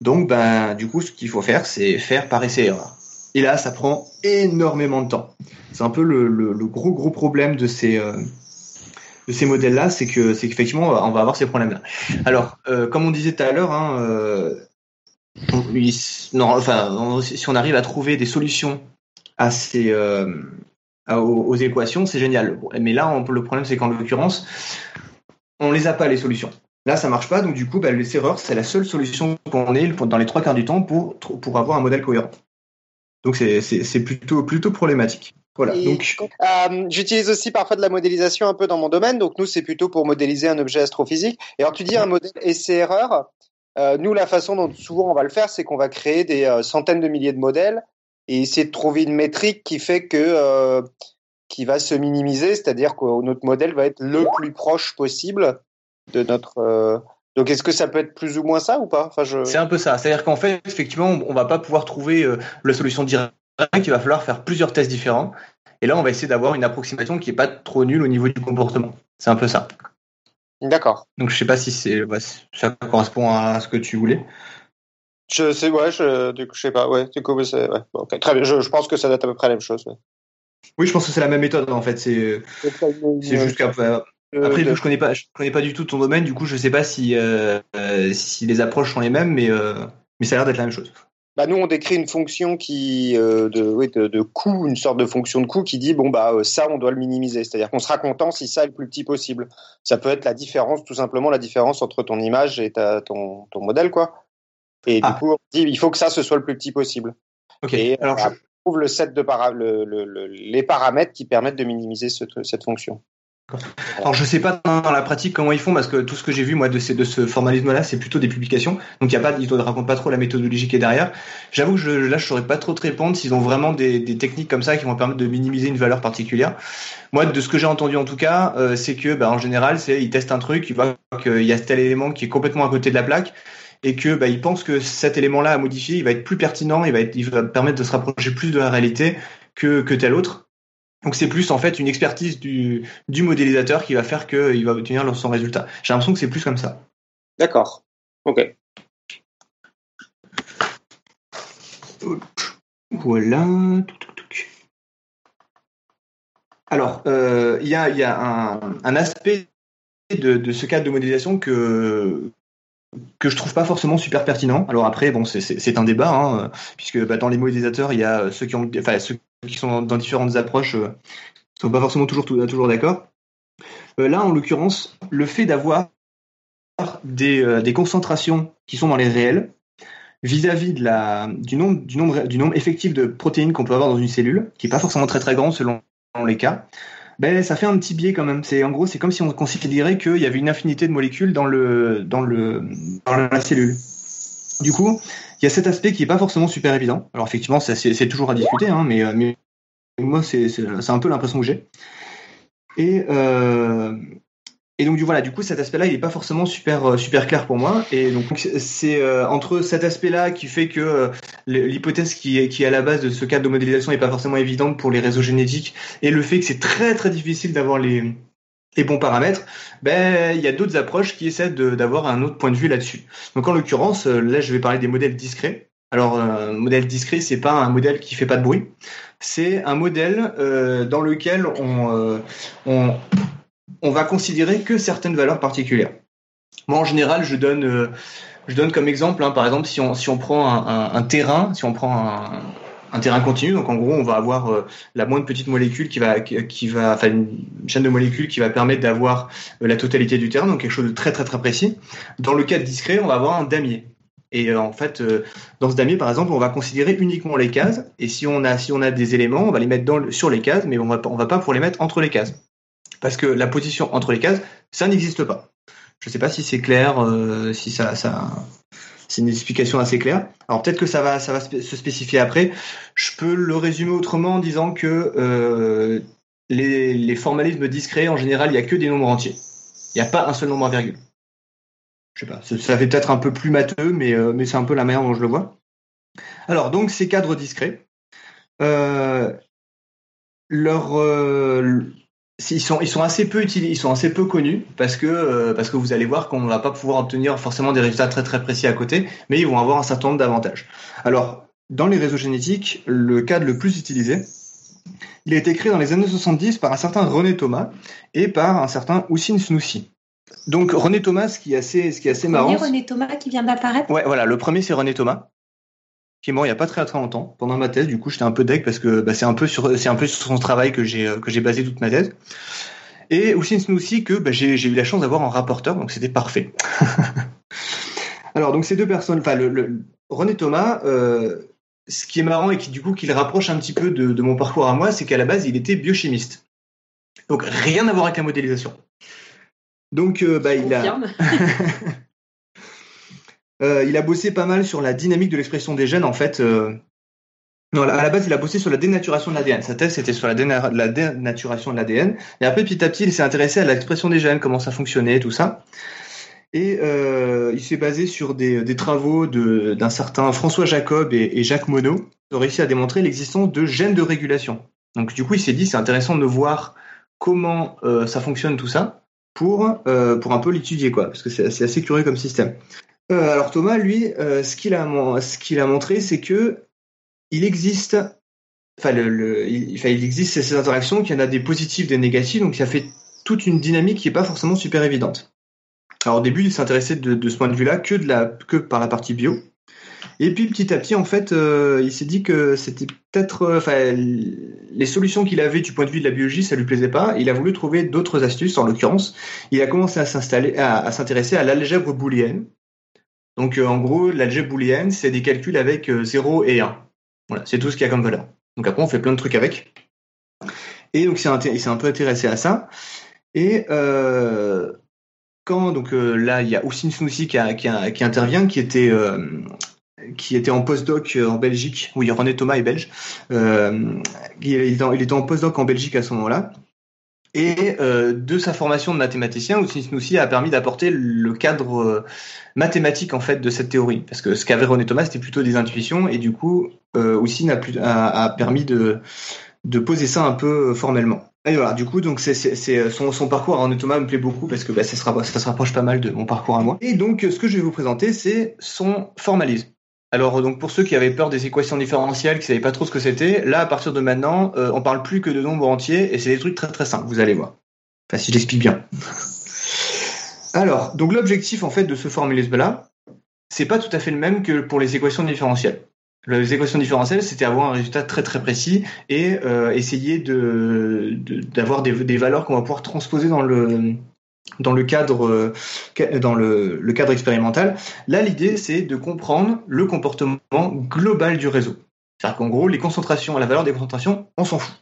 Donc bah du coup ce qu'il faut faire c'est faire par essai erreur. Et là ça prend énormément de temps. C'est un peu le, le, gros gros problème de ces euh, de ces modèles là, c'est que c'est qu'effectivement on va avoir ces problèmes là. Alors euh, comme on disait tout à l'heure, hein, euh, non, enfin si on arrive à trouver des solutions à ces, aux, aux, équations, c'est génial. Mais là, on, le problème, c'est qu'en l'occurrence, on les a pas les solutions. Là, ça marche pas, donc du coup, bah, les erreurs, c'est la seule solution qu'on ait dans les trois quarts du temps pour, pour avoir un modèle cohérent. Donc c'est plutôt, plutôt problématique. Voilà. Et donc, euh, j'utilise aussi parfois de la modélisation un peu dans mon domaine. Donc nous, c'est plutôt pour modéliser un objet astrophysique. Et alors tu dis un modèle essai-erreur. Euh, nous, la façon dont souvent on va le faire, c'est qu'on va créer des euh, centaines de milliers de modèles et essayer de trouver une métrique qui fait que qui va se minimiser, c'est-à-dire que notre modèle va être le plus proche possible de notre. Euh... Donc, est-ce que ça peut être plus ou moins ça ou pas? Enfin, je... C'est un peu ça. C'est-à-dire qu'en fait, effectivement, on va pas pouvoir trouver euh, la solution directe. Il va falloir faire plusieurs tests différents. Et là, on va essayer d'avoir une approximation qui est pas trop nulle au niveau du comportement. C'est un peu ça. D'accord. Donc, je sais pas si c'est ça correspond à ce que tu voulais. Je sais, ouais, je, du coup, je sais pas, ouais, du coup, c'est, ouais, bon, okay. très bien, je, je, pense que ça doit être à peu près la même chose. Ouais. Oui, je pense que c'est la même méthode, en fait, c'est, c'est juste qu'après, après, de... je connais pas, je connais pas du tout ton domaine, du coup, je sais pas si, euh, si les approches sont les mêmes, mais, euh, mais ça a l'air d'être la même chose. Bah, nous, on décrit une fonction qui, euh, de, oui, de, de coût, une sorte de fonction de coût qui dit, bon, bah, ça, on doit le minimiser. C'est-à-dire qu'on sera content si ça est le plus petit possible. Ça peut être la différence, tout simplement, la différence entre ton image et ta, ton, ton modèle, quoi. Et ah. du coup, on dit, il faut que ça, ce soit le plus petit possible. Ok. Et alors, on je... trouve le set de para le, le, le, les paramètres qui permettent de minimiser ce, cette fonction. Alors je sais pas dans la pratique comment ils font parce que tout ce que j'ai vu moi de, ces, de ce formalisme-là c'est plutôt des publications donc il y a pas ils te racontent pas trop la méthodologie qui est derrière. J'avoue que je, là je saurais pas trop te répondre s'ils ont vraiment des, des, techniques comme ça qui vont permettre de minimiser une valeur particulière. Moi de ce que j'ai entendu en tout cas euh, c'est que bah, en général c'est ils testent un truc ils voient qu'il y a tel élément qui est complètement à côté de la plaque et que bah, ils pensent que cet élément-là à modifier il va être plus pertinent il va être il va permettre de se rapprocher plus de la réalité que que tel autre. Donc c'est plus en fait une expertise du, du modélisateur qui va faire qu'il va obtenir son résultat. J'ai l'impression que c'est plus comme ça. D'accord. Ok. Voilà. Alors, euh, il y a, y a un, un aspect de, de, ce cadre de modélisation que que je trouve pas forcément super pertinent. Alors après, bon, c'est un débat, hein, puisque bah, dans les modélisateurs, il y a ceux qui ont, enfin ceux qui sont dans différentes approches euh, sont pas forcément toujours toujours d'accord. Euh, là, en l'occurrence, le fait d'avoir des, euh, des concentrations qui sont dans les réels vis-à-vis du, nombre, du, nombre, du nombre effectif de protéines qu'on peut avoir dans une cellule, qui est pas forcément très très grand selon les cas, ben, ça fait un petit biais quand même. C'est en gros, c'est comme si on considérait qu'il y avait une infinité de molécules dans le dans le dans la cellule. Du coup, il y a cet aspect qui est pas forcément super évident. Alors effectivement, c'est, toujours à discuter, hein, mais, mais moi, c'est, un peu l'impression que j'ai. Et euh, donc du voilà, du coup cet aspect-là, il est pas forcément super euh, super clair pour moi. Et donc c'est euh, entre cet aspect-là qui fait que euh, l'hypothèse qui est qui est à la base de ce cadre de modélisation est pas forcément évidente pour les réseaux génétiques et le fait que c'est très très difficile d'avoir les les bons paramètres, ben il y a d'autres approches qui essaient d'avoir un autre point de vue là-dessus. Donc en l'occurrence, là je vais parler des modèles discrets. Alors un modèle discret, c'est pas un modèle qui fait pas de bruit, c'est un modèle euh, dans lequel on, on on va considérer que certaines valeurs particulières. Moi, en général, je donne, euh, je donne comme exemple, hein, par exemple, si on, si on prend un, terrain, si on prend un, un, terrain continu, donc en gros, on va avoir euh, la moindre petite molécule qui va, qui va, enfin une chaîne de molécules qui va permettre d'avoir euh, la totalité du terrain, donc quelque chose de très très très précis. Dans le cas discret, on va avoir un damier. Et en fait, dans ce damier, par exemple, on va considérer uniquement les cases. Et si on a, si on a des éléments, on va les mettre sur les cases, mais on va, on va pas pour les mettre entre les cases parce que la position entre les cases, ça n'existe pas. Je ne sais pas si c'est clair, euh, si ça, ça c'est une explication assez claire. Alors peut-être que ça va, ça va se spécifier après. Je peux le résumer autrement en disant que euh, les, formalismes discrets, en général, il n'y a que des nombres entiers. Il n'y a pas un seul nombre à virgule. Je sais pas, ça fait peut-être un peu plus matheux, mais, euh, mais c'est un peu la manière dont je le vois. Alors donc ces cadres discrets, euh, leur ils sont, ils sont assez peu utilisés, ils sont assez peu connus parce que, euh, parce que vous allez voir qu'on ne va pas pouvoir obtenir forcément des résultats très très précis à côté, mais ils vont avoir un certain nombre d'avantages. Alors, dans les réseaux génétiques, le cadre le plus utilisé, il a été créé dans les années 70 par un certain René Thomas et par un certain Houssine Snoussi. Donc René Thomas, ce qui est assez, ce qui est assez marrant. René Thomas qui vient d'apparaître? Ouais, voilà, le premier c'est René Thomas qui est mort il y a pas très très longtemps pendant ma thèse. Du coup, j'étais un peu deck parce que bah, c'est un peu sur c'est un peu sur son travail que j'ai que j'ai basé toute ma thèse. Et aussi aussi que bah, j'ai eu la chance d'avoir un rapporteur, donc c'était parfait. [LAUGHS] Alors donc ces deux personnes, enfin le, René Thomas, euh, ce qui est marrant et qui du coup qui le rapproche un petit peu de, de mon parcours à moi, c'est qu'à la base il était biochimiste. Donc rien à voir avec la modélisation. Donc euh, bah, il a Euh, [LAUGHS] il a bossé pas mal sur la dynamique de l'expression des gènes, en fait. Euh... Non, à la base, il a bossé sur la dénaturation de l'ADN. Sa thèse, c'était sur la, dénaturation de l'ADN. Et après, petit à petit, il s'est intéressé à l'expression des gènes, comment ça fonctionnait, tout ça. Et euh, il s'est basé sur des, travaux d'un certain François Jacob et, Jacques Monod, qui ont réussi à démontrer l'existence de gènes de régulation. Donc, du coup, il s'est dit, c'est intéressant de voir comment euh, ça fonctionne tout ça pour, euh, pour un peu l'étudier, quoi, parce que c'est assez curieux comme système. Euh, alors Thomas, lui, euh, ce qu'il a, montré, c'est que il existe, il, existe ces interactions, qu'il y en a des positives, des négatives, donc ça fait toute une dynamique qui est pas forcément super évidente. Alors au début, il s'intéressait de, ce point de vue-là que par la partie bio. Et puis petit à petit, en fait, euh, il s'est dit que c'était peut-être, enfin, les solutions qu'il avait du point de vue de la biologie, ça lui plaisait pas. Il a voulu trouver d'autres astuces. En l'occurrence, il a commencé à s'intéresser à l'algèbre booléenne. Donc euh, en gros, l'algèbre booléenne, c'est des calculs avec 0 euh, et 1. Voilà, c'est tout ce qu'il y a comme valeur. Donc après, on fait plein de trucs avec. Et donc il s'est un peu intéressé à ça. Et euh, quand donc là, il y a Oussine Snoussi qui, intervient, qui était euh, qui était en postdoc en Belgique. Oui, René Thomas est belge. il était en postdoc en Belgique à ce moment-là. Et euh, de sa formation de mathématicien, Oussine a permis d'apporter le cadre euh, mathématique en fait de cette théorie, parce que ce qu'avait René Thomas c'était plutôt des intuitions, et du coup euh, a, a, a, permis de, de poser ça un peu formellement. Et voilà, du coup, donc c'est, c'est, son, son parcours à René Thomas me plaît beaucoup parce que bah, ça, ça se rapproche pas mal de mon parcours à moi. Et donc, ce que je vais vous présenter, c'est son formalisme. Alors donc pour ceux qui avaient peur des équations différentielles, qui savaient pas trop ce que c'était, là à partir de maintenant, euh, on parle plus que de nombres entiers et c'est des trucs très très simples, vous allez voir. Enfin si je l'explique bien. [LAUGHS] Alors donc l'objectif en fait de ce formalisme là, c'est pas tout à fait le même que pour les équations différentielles. Les équations différentielles, c'était avoir un résultat très très précis et euh, essayer d'avoir des valeurs qu'on va pouvoir transposer dans le dans le cadre euh, dans le, cadre expérimental. Là, l'idée c'est de comprendre le comportement global du réseau. C'est-à-dire qu'en gros, les concentrations, la valeur des concentrations, on s'en fout.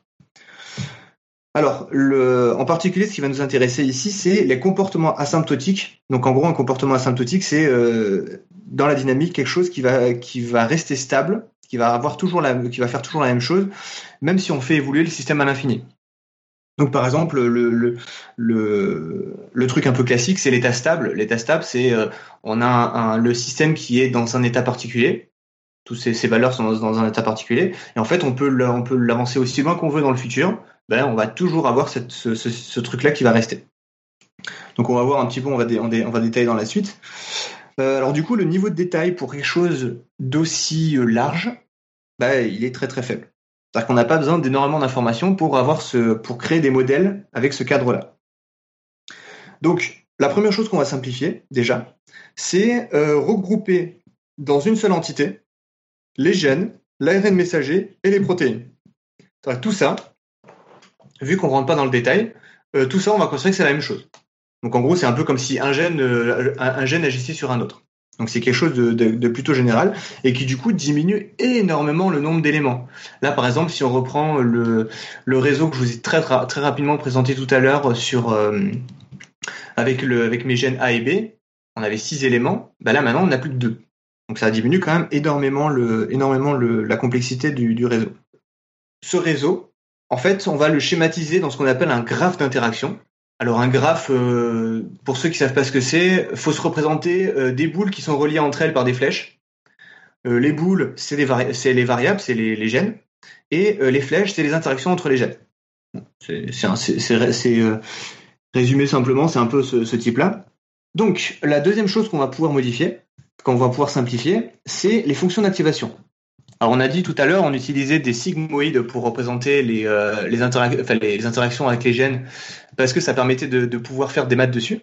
Alors, en particulier, ce qui va nous intéresser ici, c'est les comportements asymptotiques. Donc, en gros, un comportement asymptotique, c'est euh, dans la dynamique quelque chose qui va qui va rester stable, qui va avoir toujours la, qui va faire toujours la même chose, même si on fait évoluer le système à l'infini. Donc, par exemple, le, truc un peu classique, c'est l'état stable. L'état stable, c'est euh, on a le système qui est dans un état particulier. Toutes ces, valeurs sont dans, un état particulier. Et en fait, on peut, on peut l'avancer aussi loin qu'on veut dans le futur ben, on va toujours avoir ce, truc-là qui va rester. Donc on va voir un petit peu, on va détailler dans la suite. Euh, alors du coup, le niveau de détail pour quelque chose d'aussi euh, large, ben, il est très très faible. C'est-à-dire qu'on n'a pas besoin d'énormément d'informations pour avoir ce, pour créer des modèles avec ce cadre-là. Donc la première chose qu'on va simplifier déjà, c'est euh, regrouper dans une seule entité les gènes, l'ARN messager et les protéines. Tout ça, vu qu'on rentre pas dans le détail, euh, tout ça, on va considérer que c'est la même chose. Donc en gros, c'est un peu comme si un gène, euh, un, gène agissait sur un autre. Donc c'est quelque chose de, plutôt général et qui du coup diminue énormément le nombre d'éléments. Là par exemple, si on reprend le, réseau que je vous ai très rapidement présenté tout à l'heure sur euh, avec mes gènes A et B, on avait six éléments. Bah là maintenant on n'a plus que deux. Donc ça diminue quand même énormément la complexité du réseau. Ce réseau, en fait, on va le schématiser dans ce qu'on appelle un graphe d'interaction. Alors un graphe, euh, pour ceux qui savent pas ce que c'est, faut se représenter euh, des boules qui sont reliées entre elles par des flèches. Euh, les boules, c'est les, vari les, variables, c'est les, gènes, et les flèches, c'est les interactions entre les gènes. C'est résumé simplement, c'est un peu ce, type-là. Donc la deuxième chose qu'on va pouvoir modifier, qu'on va pouvoir simplifier, c'est les fonctions d'activation. Alors on a dit tout à l'heure, on utilisait des sigmoïdes pour représenter les, interactions avec les gènes parce que ça permettait de, de pouvoir faire des maths dessus.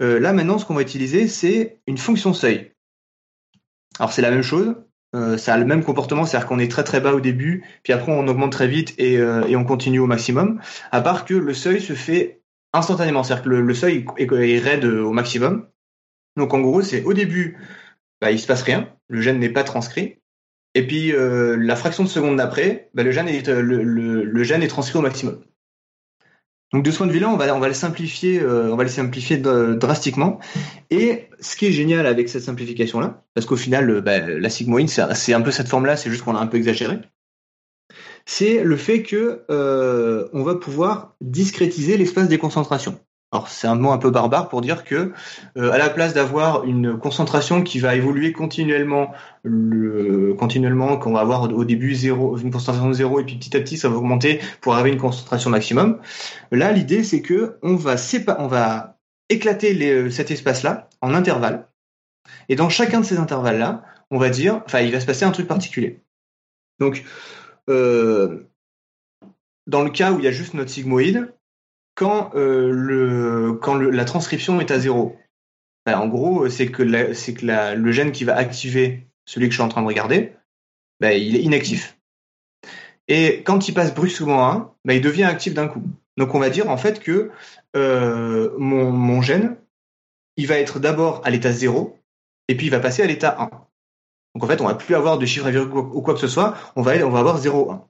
Euh, là maintenant, ce qu'on va utiliser, c'est une fonction seuil. Alors c'est la même chose, euh, ça a le même comportement, c'est-à-dire qu'on est très très bas au début, puis après on augmente très vite et, euh, et, on continue au maximum, à part que le seuil se fait instantanément, c'est-à-dire que le, le seuil est, est, raide au maximum. Donc en gros, c'est au début, bah, il se passe rien, le gène n'est pas transcrit, et puis euh, la fraction de seconde d'après, bah, le, le, le, le, gène est transcrit au maximum. Donc de ce point de vue-là, on va, on le simplifier, euh, on va le simplifier drastiquement. Et ce qui est génial avec cette simplification-là, parce qu'au final, euh, bah, la sigmoïde, c'est un peu cette forme-là, c'est juste qu'on a un peu exagéré. C'est le fait que euh, on va pouvoir discrétiser l'espace des concentrations. Alors c'est un mot un peu barbare pour dire que euh, à la place d'avoir une concentration qui va évoluer continuellement, le, continuellement, qu'on va avoir au début zéro, une concentration de zéro et puis petit à petit ça va augmenter pour arriver à une concentration maximum. Là l'idée c'est que on va on va éclater les, cet espace-là en intervalles et dans chacun de ces intervalles-là, on va dire, enfin il va se passer un truc particulier. Donc euh, dans le cas où il y a juste notre sigmoïde, quand, euh, la transcription est à zéro. Ben, en gros, c'est que, la, c'est que le gène qui va activer celui que je suis en train de regarder, ben, il est inactif. Et quand il passe brusquement à 1, ben, il devient actif d'un coup. Donc on va dire en fait que euh, mon, gène, il va être d'abord à l'état 0, et puis il va passer à l'état 1. Donc en fait, on va plus avoir de chiffre à virgule ou quoi que ce soit, on va, on va avoir 0, 1.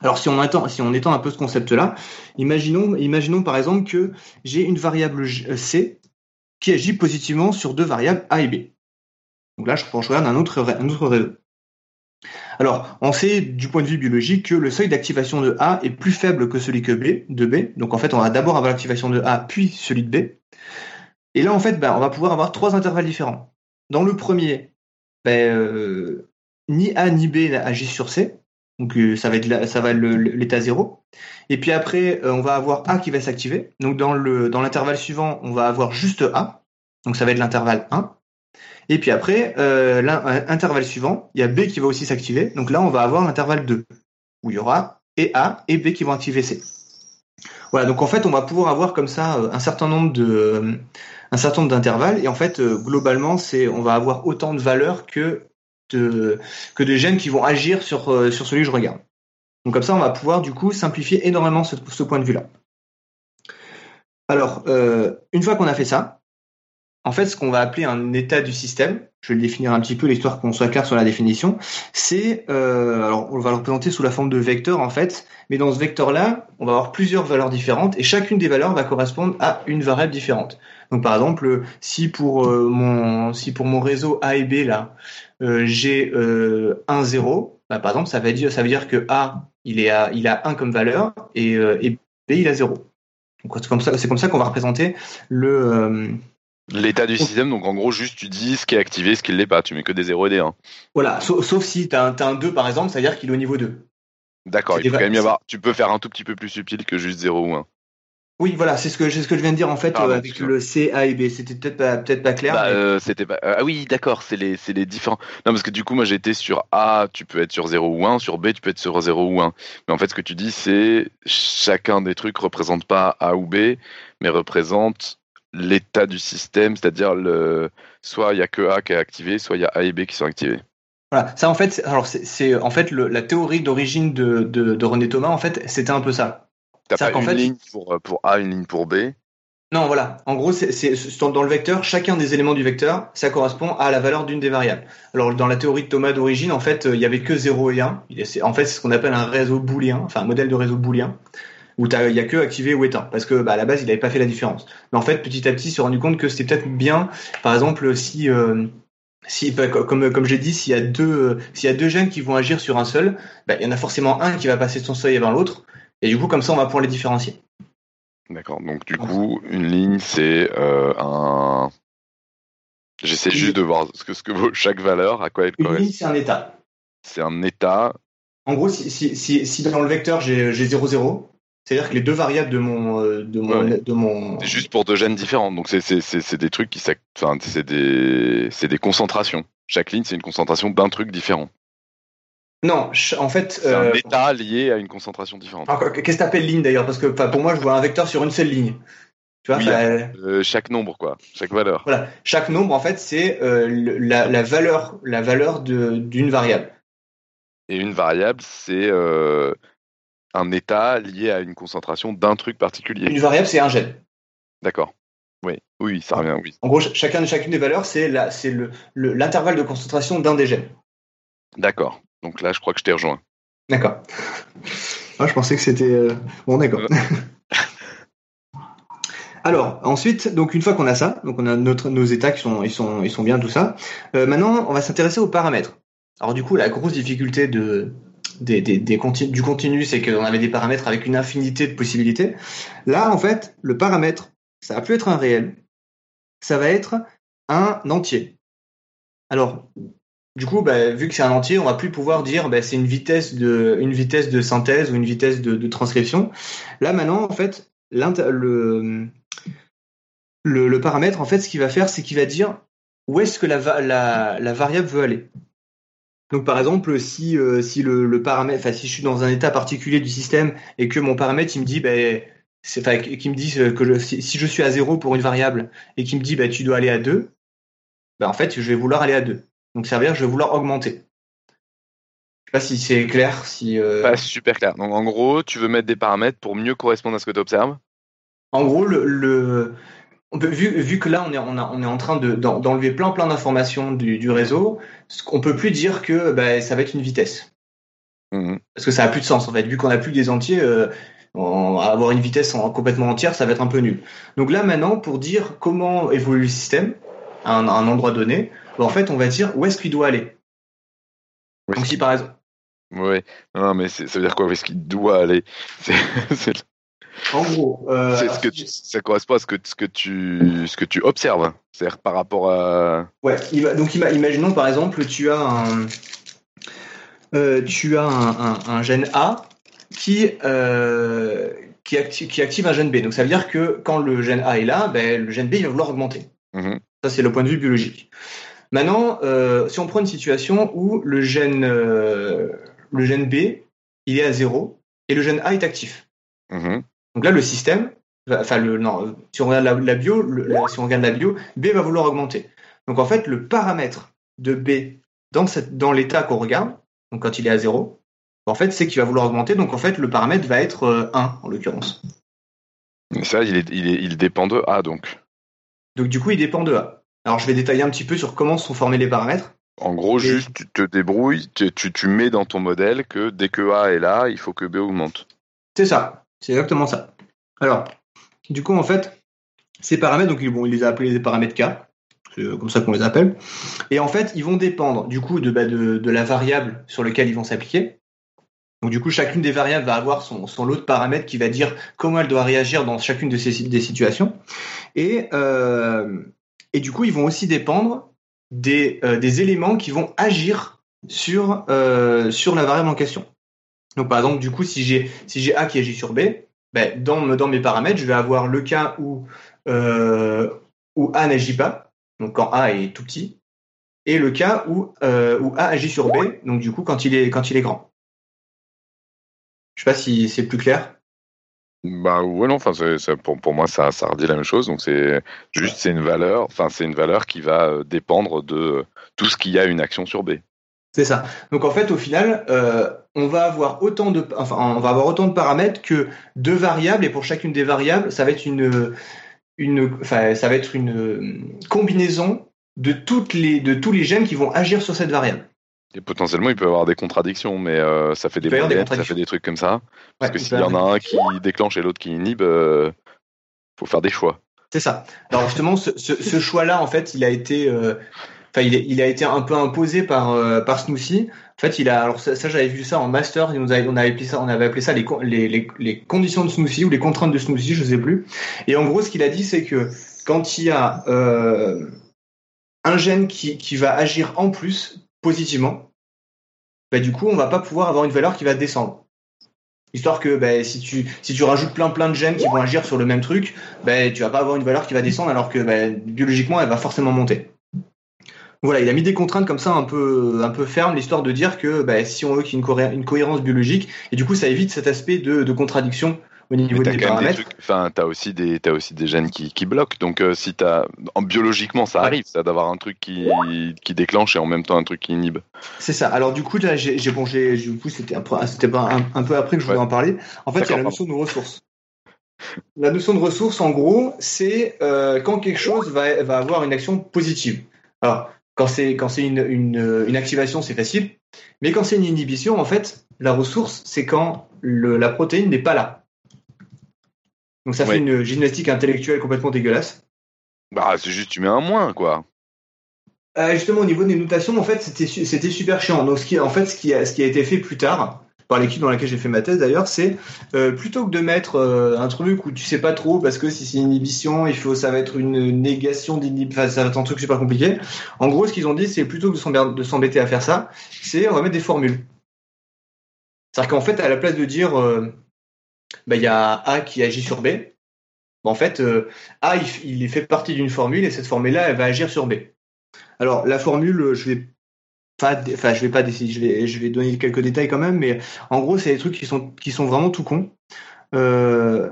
Alors si on, étend un peu ce concept-là, imaginons, imaginons par exemple que j'ai une variable euh, C qui agit positivement sur deux variables A et B. Donc là, je, je regarde un autre, réseau. Alors, on sait du point de vue biologique que le seuil d'activation de A est plus faible que celui de B. Donc en fait, on va d'abord avoir l'activation de A, puis celui de B. Et là, en fait, ben, on va pouvoir avoir trois intervalles différents. Dans le premier, ben, euh, ni A ni B agissent sur C. Donc euh, ça va être ça va l'état 0. Et puis après, euh, on va avoir A qui va s'activer. Donc dans dans l'intervalle suivant, on va avoir juste A. Donc ça va être l'intervalle 1. Et puis après, euh, l'intervalle suivant, il y a B qui va aussi s'activer. Donc là, on va avoir l'intervalle 2, où il y aura et A et B qui vont activer C. Voilà, donc en fait, on va pouvoir avoir comme ça un certain nombre de un certain nombre d'intervalles. Et en fait, globalement, c'est on va avoir autant de valeurs que que de gènes qui vont agir sur, euh, sur celui que je regarde. Donc comme ça, on va pouvoir du coup simplifier énormément ce, point de vue-là. Alors, euh, une fois qu'on a fait ça, en fait, ce qu'on va appeler un état du système, je vais le définir un petit peu, l'histoire qu'on soit clair sur la définition, c'est, euh, alors on va le représenter sous la forme de vecteur en fait, mais dans ce vecteur-là, on va avoir plusieurs valeurs différentes et chacune des valeurs va correspondre à une variable différente. Donc par exemple, si pour mon si pour mon réseau A et B là, j'ai euh, 1 0, bah, par exemple, ça veut dire ça veut dire que A il est à, il a 1 comme valeur et, euh, et B il a 0. Donc c'est comme ça c'est comme ça qu'on va représenter le euh, L'état du système, donc en gros, juste tu dis ce qui est activé, ce qui ne l'est pas. Tu mets que des 0 et des 1. voilà, sauf, sauf si tu as, un- t'as un 2 par exemple, ça veut dire qu'il est au niveau 2. D'accord, il faut quand même y avoir. Tu peux faire un tout petit peu plus subtil que juste 0 ou 1. Oui, voilà, c'est ce que c'est ce que je viens de dire en fait euh, avec le C, A et B. C'était peut-être pas peut-être pas clair. Bah, mais- euh, c'était pas. Ah oui, d'accord, c'est les, c'est les différents. Non, parce que du coup, moi j'étais sur A, tu peux être sur 0 ou 1, sur B, tu peux être sur 0 ou 1. Mais en fait, ce que tu dis, c'est chacun des trucs représente pas A ou B, mais représente l'état du système, c'est-à-dire le soit il y a que A qui est activé, soit il y a A et B qui sont activés. Voilà, ça en fait, c'est- alors c'est- c'est en fait le- la théorie d'origine de, de, de René Thomas en fait, c'était un peu ça. T'as pas une fait- ligne pour, pour A, une ligne pour B? Non, voilà. En gros, c'est dans le vecteur, chacun des éléments du vecteur, ça correspond à la valeur d'une des variables. Alors dans la théorie de Thomas d'origine, en fait, euh, il y avait que 0 et 1. Il est- c'est- En fait, c'est ce qu'on appelle un réseau booléen, enfin un modèle de réseau booléen, où t'as- il y a que activé ou éteint, parce que bah, à la base, il n'avait pas fait la différence. Mais en fait, petit à petit, il s'est rendu compte que c'était peut-être bien, par exemple, si euh, si bah, co- comme comme j'ai dit, s'il y a deux euh, s'il y a deux gènes qui vont agir sur un seul, bah, il y en a forcément un qui va passer de son seuil avant l'autre, et du coup, comme ça, on va pouvoir les différencier. D'accord, donc du coup, une ligne, c'est euh, un. J'essaie Une- juste de voir ce que, ce que vaut chaque valeur, à quoi elle Une correspond. ligne, c'est un état. C'est un état. En gros, si, si, si, si dans le vecteur j'ai j'ai 0, 0, c'est-à-dire que les deux variables de mon, euh, de mon, Ouais. de mon, C'est juste pour deux gènes différents. Donc c'est des trucs qui enfin c'est des c'est des concentrations. Chaque ligne c'est une concentration d'un truc différent. Non, en fait, C'est euh, un état lié à une concentration différente. alors, qu'est-ce que t'appelles ligne d'ailleurs? Parce que pour moi, je vois un vecteur sur une seule ligne. Tu vois, Oui. enfin, Euh, chaque nombre quoi, chaque valeur. voilà, chaque nombre en fait, c'est euh, la, la valeur, la valeur de- d'une variable. Et une variable c'est euh, un état lié à une concentration d'un truc particulier. Une variable, c'est un gène. D'accord. Oui, oui, ça revient, oui. En gros, ch- chacun, chacune des valeurs, c'est la, c'est le, le- l'intervalle de concentration d'un des gènes. D'accord. Donc là, je crois que je t'ai rejoint. D'accord. Ah, je pensais que c'était euh, bon, d'accord. [LAUGHS] Alors ensuite, donc une fois qu'on a ça, donc on a notre, nos états qui sont, ils sont, ils sont bien tout ça. euh, maintenant, on va s'intéresser aux paramètres. Alors du coup, la grosse difficulté de des, des, des conti- du continu, c'est qu'on avait des paramètres avec une infinité de possibilités. Là, en fait, le paramètre, ça va plus être un réel, ça va être un entier. Alors, du coup, bah, vu que c'est un entier, on va plus pouvoir dire bah, c'est une vitesse de synthèse ou une vitesse de, transcription. Là maintenant, en fait, le, paramètre, en fait, ce qu'il va faire, c'est qu'il va dire où est-ce que la, va- la, la variable veut aller. Donc par exemple, si euh, si le, paramètre, enfin si je suis dans un état particulier du système et que mon paramètre il me dit dit que si, je suis à 0 pour une variable et qui me dit ben tu dois aller à 2, ben en fait, je vais vouloir aller à 2. Donc ça veut dire que je vais vouloir augmenter. Je sais pas si c'est clair, si euh, Pas super clair. Donc en gros, tu veux mettre des paramètres pour mieux correspondre à ce que tu observes. En gros, le, le- on peut, vu, vu que là, on est, on, a- on est en train de- d'en- d'enlever plein plein d'informations du, du réseau, qu'on peut plus dire que bah, ça va être une vitesse. Mhm. Parce que ça a plus de sens, en fait. Vu qu'on a plus que des entiers, euh, on- avoir une vitesse en- complètement entière, ça va être un peu nul. Donc là, maintenant, pour dire comment évolue le système à un, à un endroit donné, bah, en fait, on va dire où est-ce qu'il doit aller. Oui. Donc si par exemple, Ouais. Non, mais ça veut dire quoi? Où est-ce qu'il doit aller? [LAUGHS] C'est en gros, euh, c'est ce que tu- ça correspond à ce que, ce que tu ce que tu observes. C'est-à-dire par rapport à. Ouais, donc ima- imaginons par exemple, tu as un, euh, tu as un, un- un gène A qui, euh, qui, active, qui active un gène B. Donc ça veut dire que quand le gène A est là, ben, le gène B il va vouloir augmenter. Mhm. Ça c'est le point de vue biologique. Maintenant, euh, si on prend une situation où le gène, euh, le gène B il est à zéro et le gène A est actif. Mhm. Donc là, le système, enfin le, non, si on regarde la, la bio, le- la- si on regarde la bio, B va vouloir augmenter. Donc en fait, le paramètre de B dans, cette, dans l'état qu'on regarde, donc quand il est à 0, en fait, c'est qu'il va vouloir augmenter. Donc en fait, le paramètre va être 1 en l'occurrence. Mais ça, il, est, il, est, il dépend de A donc. Donc du coup, il dépend de A. Alors je vais détailler un petit peu sur comment sont formés les paramètres. En gros, juste tu te débrouilles, tu, tu, tu, mets dans ton modèle que dès que A est là, il faut que B augmente. C'est ça, c'est exactement ça. Alors, du coup, en fait, ces paramètres, donc bon, il les a appelés les paramètres K, c'est comme ça qu'on les appelle, et en fait, ils vont dépendre du coup de, bah, de, de la variable sur laquelle ils vont s'appliquer. Donc du coup, chacune des variables va avoir son, son lot de paramètres qui va dire comment elle doit réagir dans chacune de ces des situations. Et, euh, et du coup, ils vont aussi dépendre des, euh, éléments qui vont agir sur, euh, sur la variable en question. Donc par exemple, du coup, si j'ai si j'ai A qui agit sur B, ben, dans, dans mes paramètres, je vais avoir le cas où, euh, où A n'agit pas, donc quand A est tout petit, et le cas où, où A agit sur B, donc du coup quand il est, quand il est grand. Je sais pas si c'est plus clair. Bah ouais non, enfin pour, pour moi ça, ça redit la même chose. Donc c'est juste c'est une valeur, enfin c'est une valeur qui va euh, dépendre de tout ce qui a une action sur B. C'est ça. Donc en fait au final euh, on va avoir autant de enfin on va avoir autant de paramètres que deux variables et pour chacune des variables ça va être une une enfin ça va être une combinaison de toutes les de tous les gènes qui vont agir sur cette variable. Et potentiellement, il peut y avoir des contradictions, mais euh, ça fait des modèles, ça fait des trucs comme ça. Parce ouais, que s'il y en a un qui déclenche et l'autre qui inhibe, euh, faut faire des choix. C'est ça. Alors justement, ce, ce, ce choix-là, en fait, il a été, euh, il, il, a été un peu imposé par euh, par Snoozy. En fait, il a, alors ça, ça j'avais vu ça en master. Il avait, on avait appelé ça, on avait appelé ça les, les, les, les conditions de Snoozy ou les contraintes de Snoozy, je sais plus. Et en gros, ce qu'il a dit, c'est que quand il y a un gène qui, qui va agir en plus positivement, bah, du coup, on va pas pouvoir avoir une valeur qui va descendre. Histoire que bah, si, tu, rajoutes plein plein de gènes qui vont agir sur le même truc, bah, tu vas pas avoir une valeur qui va descendre alors que bah, biologiquement, elle va forcément monter. Voilà, il a mis des contraintes comme ça un peu, un fermes, l'histoire de dire que bah, si on veut qu'il y ait une, cohérence biologique, et du coup ça évite cet aspect de contradiction au niveau des paramètres. Des enfin, t'as aussi des, as aussi des gènes qui, qui bloquent. Donc, euh, si t'as, en biologiquement, ça arrive, ça d'avoir un truc qui, qui déclenche et en même temps un truc qui inhibe. C'est ça. Alors, du coup, là, j'ai, bon, j'ai, du coup, c'était un peu, c'était un, un, peu après que je voulais ouais. en parler. En fait, il y a la notion de ressources. La notion de ressources, en gros, c'est euh, quand quelque chose va, va avoir une action positive. Alors, quand c'est quand c'est une, une, une activation, c'est facile. Mais quand c'est une inhibition, en fait, la ressource, c'est quand le, la protéine n'est pas là. Donc ça fait une gymnastique intellectuelle complètement dégueulasse. Bah c'est juste tu mets un moins quoi. Euh, justement au niveau des notations en fait c'était c'était super chiant. Donc ce qui en fait ce qui a ce qui a été fait plus tard par l'équipe dans laquelle j'ai fait ma thèse d'ailleurs, c'est euh, plutôt que de mettre euh, un truc où tu sais pas trop parce que si c'est une inhibition, il faut ça va être une négation d'inhibition, enfin, ça va être un truc super compliqué. En gros, ce qu'ils ont dit, c'est plutôt que de s'embêter à faire ça, c'est on va mettre des formules. C'est-à-dire qu'en fait, à la place de dire euh, il y a A qui agit sur B. Bah, en fait, euh, A, il, il, fait partie d'une formule et cette formule-là, elle va agir sur B. Alors, la formule, je vais pas, enfin, je vais pas décider, je vais, je vais donner quelques détails quand même, mais en gros, c'est des trucs qui sont, qui sont vraiment tout cons. Euh,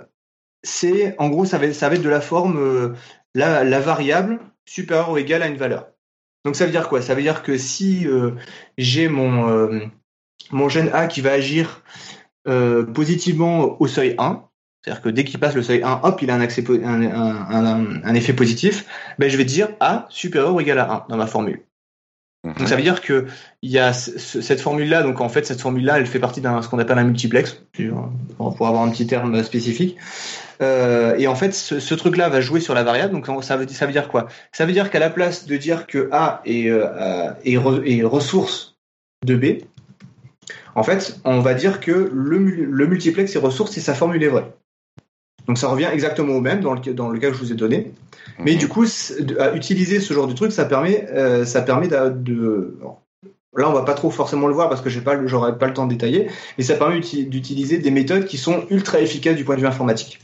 c'est, en gros, ça va, ça va être de la forme, euh, la, la variable supérieure ou égale à une valeur. Donc, ça veut dire quoi? Ça veut dire que si euh, j'ai mon, mon gène A qui va agir euh, positivement au seuil 1, c'est-à-dire que dès qu'il passe le seuil 1, hop, il a un, accès, un, un, un, effet positif, ben je vais dire A supérieur ou égal à 1 dans ma formule. Mmh. Donc ça veut dire que il y a cette formule-là, donc en fait cette formule-là, elle fait partie d'un ce qu'on appelle un multiplex, pour avoir un petit terme spécifique. Euh, et en fait, ce, ce truc-là va jouer sur la variable. Donc ça veut, ça veut dire quoi? Ça veut dire qu'à la place de dire que A est, euh, est, re, est ressource de B, en fait, on va dire que le, le multiplex est ressource si sa formule est vraie. Donc ça revient exactement au même dans le, dans le cas que je vous ai donné. Mais du coup, à utiliser ce genre de truc, ça permet, euh, ça permet de, de, Là, on va pas trop forcément le voir parce que j'ai pas, j'aurais pas le temps de détailler, mais ça permet d'utiliser des méthodes qui sont ultra efficaces du point de vue informatique.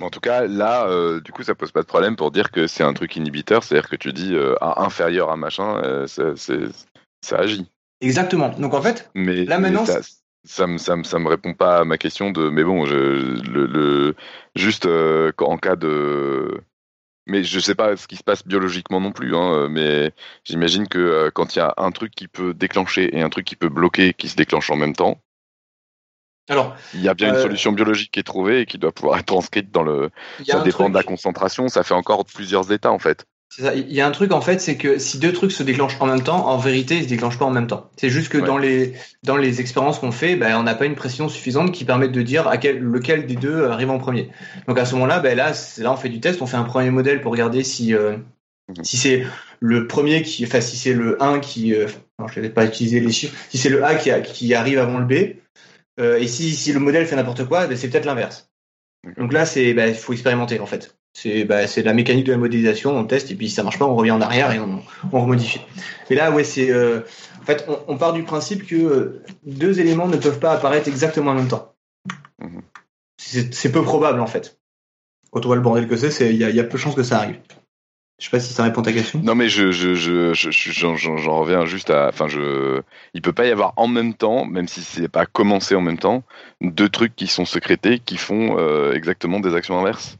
En tout cas, là, euh, du coup, ça pose pas de problème pour dire que c'est un truc inhibiteur, c'est-à-dire que tu dis euh, à inférieur à machin, euh, ça, ça agit. Exactement. Donc en fait, mais, là maintenant, mais ça, ça, me, ça, me, ça me répond pas à ma question de. Mais bon, je, le, le juste euh, en cas de Mais je sais pas ce qui se passe biologiquement non plus, hein, mais j'imagine que euh, quand il y a un truc qui peut déclencher et un truc qui peut bloquer qui se déclenche en même temps, Alors, il y a bien une Euh, solution biologique qui est trouvée et qui doit pouvoir être transcrite dans le. Ça dépend de la concentration, ça fait encore plusieurs états en fait. Ça. Il y a un truc en fait, c'est que si deux trucs se déclenchent en même temps, en vérité, ils se déclenchent pas en même temps. C'est juste que Ouais. dans les dans les expériences qu'on fait, ben, on n'a pas une précision suffisante qui permette de dire à quel lequel des deux arrive en premier. Donc à ce moment-là, ben là, là on fait du test, on fait un premier modèle pour regarder si euh, Mhm. si c'est le premier qui, enfin si c'est le 1 qui, euh, non, je vais pas utiliser les chiffres, si c'est le A qui, a- qui arrive avant le B, euh, et si si le modèle fait n'importe quoi, ben, c'est peut-être l'inverse. Donc là, c'est ben, il faut expérimenter en fait. C'est bah, c'est la mécanique de la modélisation, on teste et puis si ça marche pas, on revient en arrière et on, on remodifie. Mais là, ouais, c'est euh, en fait, on, on part du principe que euh, deux éléments ne peuvent pas apparaître exactement en même temps. Mhm. C'est peu probable en fait. Quand on voit le bordel que c'est, il y a, il y a peu de chances que ça arrive. Je sais pas si ça répond à ta question. Non mais je je je je- je- j'en j'en- j'en reviens juste à enfin je il peut pas y avoir en même temps même si c'est pas commencé en même temps deux trucs qui sont sécrétés qui font euh, exactement des actions inverses.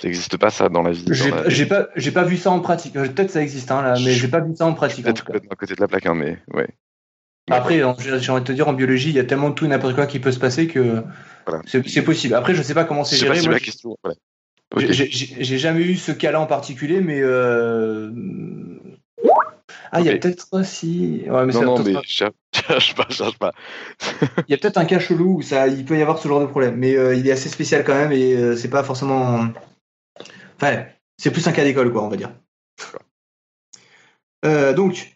Ça n'existe pas ça dans la vie. J'ai la- pas j'ai pas vu ça en pratique. Peut-être ça existe hein, là, mais j'ai pas vu ça en pratique. Peut-être complètement à côté de la plaque hein, mais ouais. Après, j'ai envie de te dire, en biologie, il y a tellement de tout et n'importe quoi qui peut se passer que Voilà. c'est possible. Après, je sais pas comment c'est pas géré. si Moi, question. voilà. J'ai- jamais eu ce cas-là en particulier, mais euh... ah, il y a peut-être aussi. Ouais, mais Non non mais pas- cherche, cherche pas cherche pas. il y a peut-être un cas chelou où ça, il peut y avoir ce genre de problème, mais euh, il est assez spécial quand même et euh, c'est pas forcément. C'est plus un cas d'école, quoi, on va dire. Euh, donc,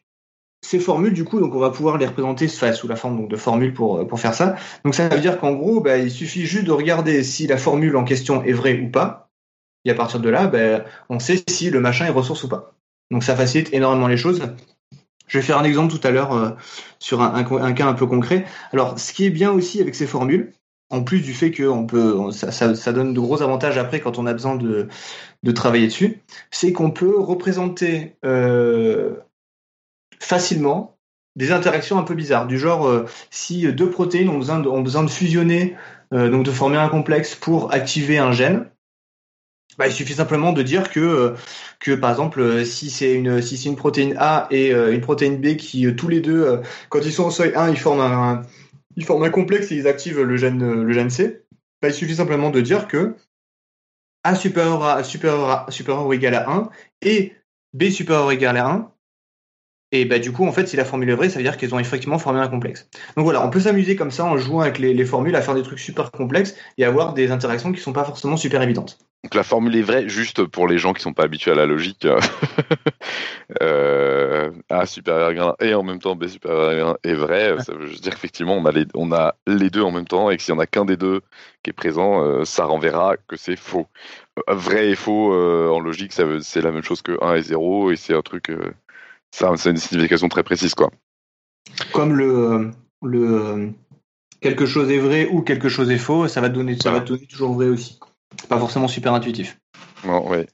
ces formules, du coup, donc on va pouvoir les représenter sous la forme donc, de formules pour, pour faire ça. Donc ça veut dire qu'en gros, bah, il suffit juste de regarder si la formule en question est vraie ou pas. Et à partir de là, bah, on sait si le machin est ressource ou pas. Donc ça facilite énormément les choses. Je vais faire un exemple tout à l'heure euh, sur un, cas un peu concret. Alors, ce qui est bien aussi avec ces formules, en plus du fait que on peut, ça donne de gros avantages après quand on a besoin de, de travailler dessus, c'est qu'on peut représenter euh, facilement des interactions un peu bizarres, du genre euh, si deux protéines ont besoin de, ont besoin de fusionner, euh, donc de former un complexe pour activer un gène, bah, il suffit simplement de dire que, que par exemple, si c'est une, si une protéine A et une protéine B qui, tous les deux, quand ils sont au seuil 1, ils forment un, ils forment un complexe et ils activent le gène, le gène C, bah, il suffit simplement de dire que A supérieur à, supérieur à, supérieur ou égal à 1 et B supérieur ou égal à 1. Et bah, du coup, en fait, si la formule est vraie, ça veut dire qu'ils ont effectivement formé un complexe. Donc voilà, on peut s'amuser comme ça en jouant avec les, les formules à faire des trucs super complexes et avoir des interactions qui sont pas forcément super évidentes. Donc la formule est vraie, juste pour les gens qui sont pas habitués à la logique. [LAUGHS] euh, A supérieur à 1 et en même temps B supérieur à 1 est vrai. Ça veut dire qu'effectivement, on, a les- on a les deux en même temps et que s'il y en a qu'un des deux qui est présent, euh, ça renverra que c'est faux. Euh, Vrai et faux euh, en logique, ça veut- c'est la même chose que 1 et 0 et c'est un truc. ça, c'est une signification très précise, quoi. Comme le, le quelque chose est vrai ou quelque chose est faux, ça va donner, ça va Voilà. donner toujours vrai aussi. C'est pas forcément super intuitif. Non, ouais.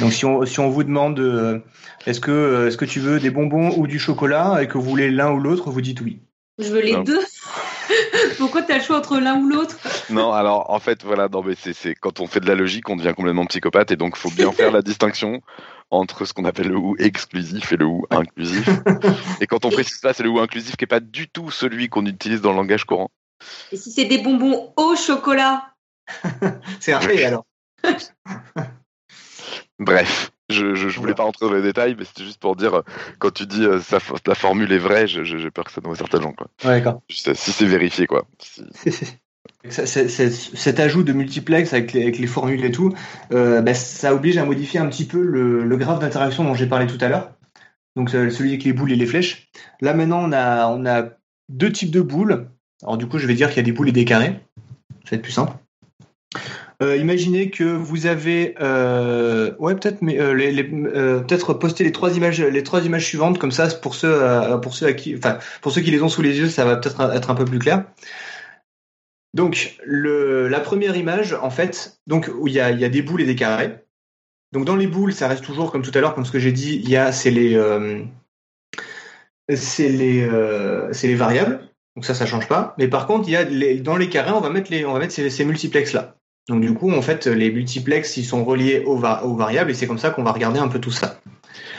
Donc si on, si on vous demande euh, est-ce que euh, est-ce que tu veux des bonbons ou du chocolat et que vous voulez l'un ou l'autre, vous dites oui. Je veux les Non. deux. [LAUGHS] Pourquoi t'as le choix entre l'un ou l'autre? Non, alors en fait, voilà, non, mais c'est, c'est quand on fait de la logique, on devient complètement psychopathe et donc faut bien faire la distinction entre ce qu'on appelle le ou exclusif et le ou inclusif. [LAUGHS] et quand on précise ça, c'est le ou inclusif qui est pas du tout celui qu'on utilise dans le langage courant. Et si c'est des bonbons au chocolat? [LAUGHS] C'est un et alors. [LAUGHS] Bref, je, je, je voulais pas rentrer dans les détails, mais c'était juste pour dire euh, quand tu dis euh, ça, la formule est vraie, j'ai peur que ça noie certains gens, quoi. Ouais, euh, si c'est vérifié, quoi. Si- [LAUGHS] Ça- cet ajout de multiplex avec les, avec les formules et tout, euh, bah, ça oblige à modifier un petit peu le, le graphe d'interaction dont j'ai parlé tout à l'heure. Donc euh, celui avec les boules et les flèches. Là maintenant on a, on a deux types de boules. Alors du coup je vais dire qu'il y a des boules et des carrés. Ça va être plus simple. Euh, imaginez que vous avez, euh, ouais peut-être, mais euh, les, les- euh, peut-être poster les trois images, les trois images suivantes comme ça pour ceux, euh, pour ceux à qui, enfin pour ceux qui les ont sous les yeux, ça va peut-être être un peu plus clair. Donc, le, la première image, en fait, donc où il y a, y a des boules et des carrés. Donc, dans les boules, ça reste toujours comme tout à l'heure, comme ce que j'ai dit, il y a c'est les, euh, c'est les, c'est les variables. Donc ça, ça change pas. Mais par contre, il y a les, dans les carrés, on va mettre les, on va mettre ces, ces multiplex là. Donc du coup, en fait, les multiplex, ils sont reliés aux, aux variables et c'est comme ça qu'on va regarder un peu tout ça.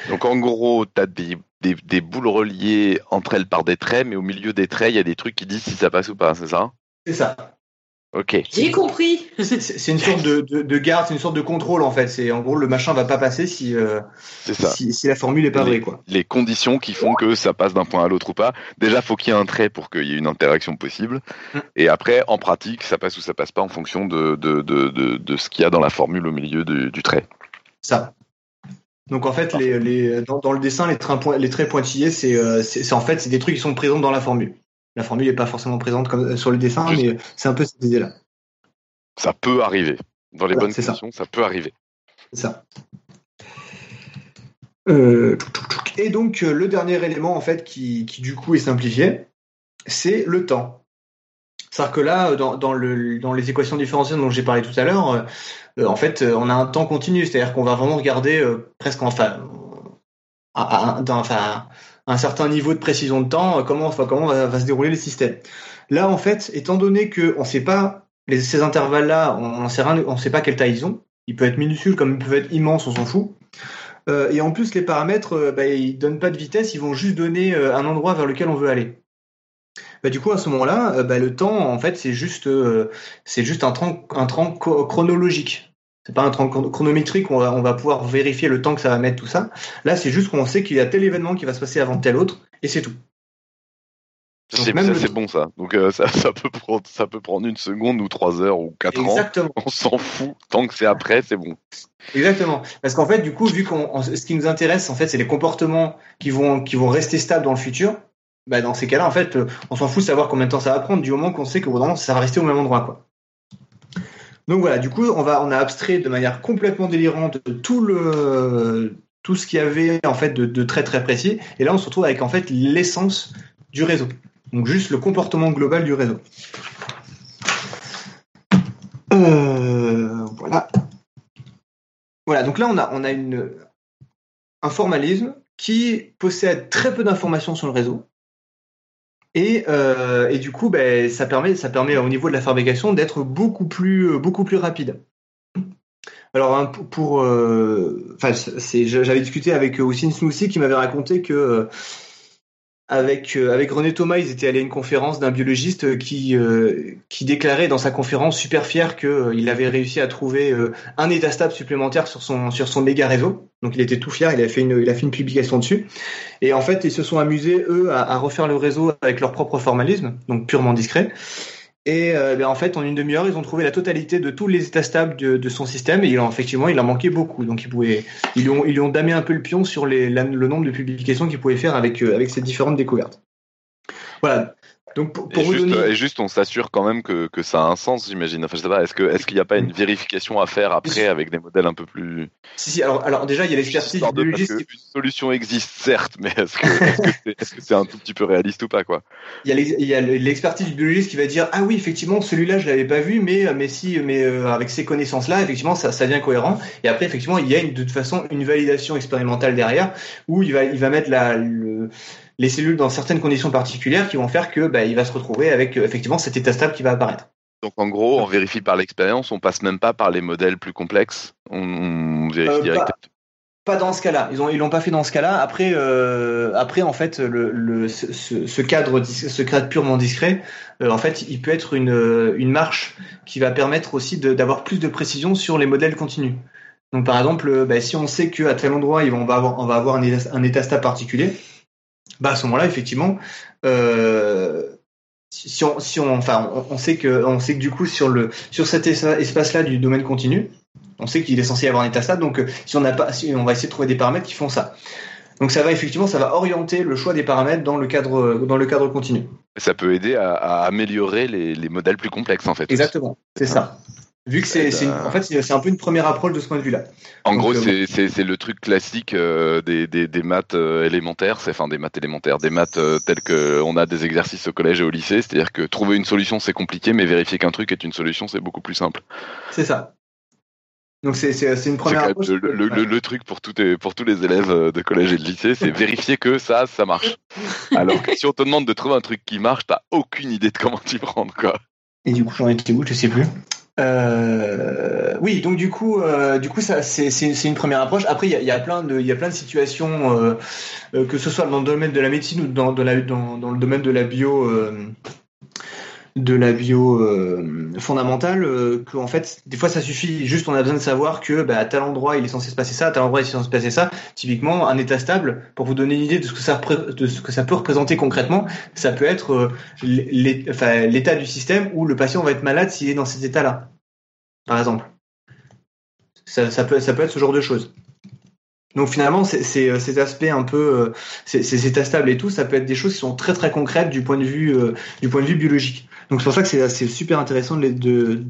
Donc en gros, tu as des, des, boules reliées entre elles par des traits, mais au milieu des traits, il y a des trucs qui disent si ça passe ou pas, c'est ça? C'est ça. Ok. J'ai compris. [LAUGHS] C'est une sorte de, de, garde, c'est une sorte de contrôle en fait. C'est en gros le machin va pas passer si euh, si, si, la formule est pas vraie quoi. Les conditions qui font que ça passe d'un point à l'autre ou pas. Déjà, faut qu'il y ait un trait pour qu'il y ait une interaction possible. Mm. Et après, en pratique, ça passe ou ça passe pas en fonction de de, de, de, ce qu'il y a dans la formule au milieu du, du trait. Ça. Donc en fait, les, les, dans, dans, le dessin, les, traits, les traits pointillés, euh, c'est en fait c'est des trucs qui sont présents dans la formule. La formule n'est pas forcément présente comme sur le dessin, mais c'est un peu cette idée-là. Ça peut arriver. Dans les bonnes conditions, ça. peut arriver. C'est ça. Euh, et donc euh, le dernier élément en fait qui, qui du coup est simplifié, c'est le temps. C'est-à-dire que là, dans, dans, le, dans les équations différentielles dont j'ai parlé tout à l'heure, euh, en fait, on a un temps continu, c'est-à-dire qu'on va vraiment regarder presque enfin, à, enfin, un certain niveau de précision de temps, comment, enfin, comment va, se dérouler le système. Là, en fait, étant donné que on sait pas ces intervalles-là, on ne sait, pas quelle taille ils ont. Il peut être minuscule comme il peut être immense, on s'en fout. Euh, et en plus, les paramètres, euh, bah, ils donnent pas de vitesse, ils vont juste donner euh, un endroit vers lequel on veut aller. Bah, du coup, à ce moment-là, bah, le temps, en fait, c'est juste, un temps chronologique. C'est pas un temps chronométrique, on va, on va pouvoir vérifier le temps que ça va mettre, tout ça. Là, c'est juste qu'on sait qu'il y a tel événement qui va se passer avant tel autre, et c'est tout. C'est bon ça. Donc ça, ça, peut prendre, ça peut prendre une seconde ou trois heures ou quatre Exactement. ans. On s'en fout. Tant que c'est après, c'est bon. Exactement. Parce qu'en fait, du coup, vu qu'on, ce qui nous intéresse, en fait, c'est les comportements qui vont, qui vont rester stables dans le futur. Bah, dans ces cas-là, en fait, on s'en fout de savoir combien de temps ça va prendre du moment qu'on sait que vraiment, ça va rester au même endroit, quoi. Donc voilà, du coup, on va, on a abstrait de manière complètement délirante tout tout ce qu'il y avait en fait de, très très précis. Et là, on se retrouve avec en fait l'essence du réseau. Donc juste le comportement global du réseau. Euh, voilà. Voilà, donc là on a, on a une, un formalisme qui possède très peu d'informations sur le réseau. Et, euh, et du coup, ben, ça, permet, ça permet au niveau de la fabrication d'être beaucoup plus, beaucoup plus rapide. Alors hein, pour, euh, enfin, j'avais discuté avec Oussine Snoussi qui m'avait raconté que avec euh, avec René Thomas, ils étaient allés à une conférence d'un biologiste qui euh, qui déclarait dans sa conférence super fier que euh, il avait réussi à trouver un état stable supplémentaire sur son sur son méga réseau. Donc il était tout fier, il a fait une il a fait une publication dessus. Et en fait, ils se sont amusés eux à refaire le réseau avec leur propre formalisme, donc purement discret. Et euh, ben, en fait, en une demi-heure, ils ont trouvé la totalité de tous les états stables de, son système et il en, effectivement, il en manquait beaucoup. Donc, ils, pouvaient, ils, lui ont, ils ont damé un peu le pion sur le nombre de publications qu'ils pouvaient faire avec, euh, avec ces différentes découvertes. Voilà. Donc pour, et, juste, juste, on s'assure quand même que, que, ça a un sens, j'imagine. Enfin, je sais pas, est-ce est qu'il n'y a pas une vérification à faire après avec des modèles un peu plus. Si, si, alors, alors déjà, il y a l'expertise biologiste. Une solution existe, certes, mais est-ce que c'est -ce un tout petit peu réaliste ou pas, quoi? Il y a l'expertise du biologiste qui va dire Ah oui, effectivement, celui-là, je l'avais pas vu, mais, mais si, mais euh, avec ces connaissances-là, effectivement, ça, ça devient cohérent. Et après, effectivement, il y a une, de toute façon une validation expérimentale derrière où il va, il va mettre la. Le, les cellules dans certaines conditions particulières qui vont faire que bah, il va se retrouver avec euh, effectivement cet état stable qui va apparaître. Donc en gros, on vérifie par l'expérience, on passe même pas par les modèles plus complexes, on, vérifie euh, directement. Pas, dans ce cas-là. Ils ont ils l'ont pas fait dans ce cas-là. Après euh, après en fait le, le ce, cadre ce cadre purement discret, en fait il peut être une une marche qui va permettre aussi d'avoir plus de précision sur les modèles continus. Donc par exemple, bah, si on sait qu'à tel endroit on va avoir on va avoir un un état stable particulier, bah à ce moment-là, effectivement, euh, si on, si on, enfin, on, sait que, on sait que du coup sur le, sur cet espace-là du domaine continu, on sait qu'il est censé y avoir un état stable. Donc, euh, si on n'a pas, si on va essayer de trouver des paramètres qui font ça. Donc, ça va effectivement, ça va orienter le choix des paramètres dans le cadre, dans le cadre continu. Ça peut aider à, à améliorer les, les, modèles plus complexes, en fait. Exactement, c'est ça. Vu que c'est, en fait, c'est un peu une première approche de ce point de vue-là. En gros, euh, c'est le truc classique euh, des, des, des, maths euh, élémentaires, enfin des maths élémentaires, des maths tels que on a des exercices au collège et au lycée, c'est-à-dire que trouver une solution c'est compliqué, mais vérifier qu'un truc est une solution c'est beaucoup plus simple. C'est ça. Donc c'est une première approche. Le, le, le, truc pour, tout, pour tous les élèves de collège et de lycée, c'est vérifier que ça, ça marche. Alors que si on te demande de trouver un truc qui marche, t'as aucune idée de comment t'y prendre, quoi. Et du coup, j'en étais où Je sais plus. Euh, oui, donc du coup, euh, du coup, ça, c'est, une première approche. Après, il y a, plein de, il y a plein de situations, euh, que ce soit dans le domaine de la médecine ou dans, dans, le domaine de la bio, de la bio euh, fondamentale, euh, que en fait, des fois, ça suffit. Juste, on a besoin de savoir que, bah, à tel endroit, il est censé se passer ça, à tel endroit, il est censé se passer ça. Typiquement, un état stable, pour vous donner une idée de ce que ça, de ce que ça peut représenter concrètement, ça peut être euh, l'état du système où le patient va être malade s'il est dans cet état-là par exemple. Ça, ça, peut, ça peut être ce genre de choses. Donc finalement, c'est, c'est, euh, ces aspects un peu, euh, ces, ces états stables et tout, ça peut être des choses qui sont très très concrètes du point de vue, du point de vue biologique. Donc c'est pour ça que c'est, super intéressant de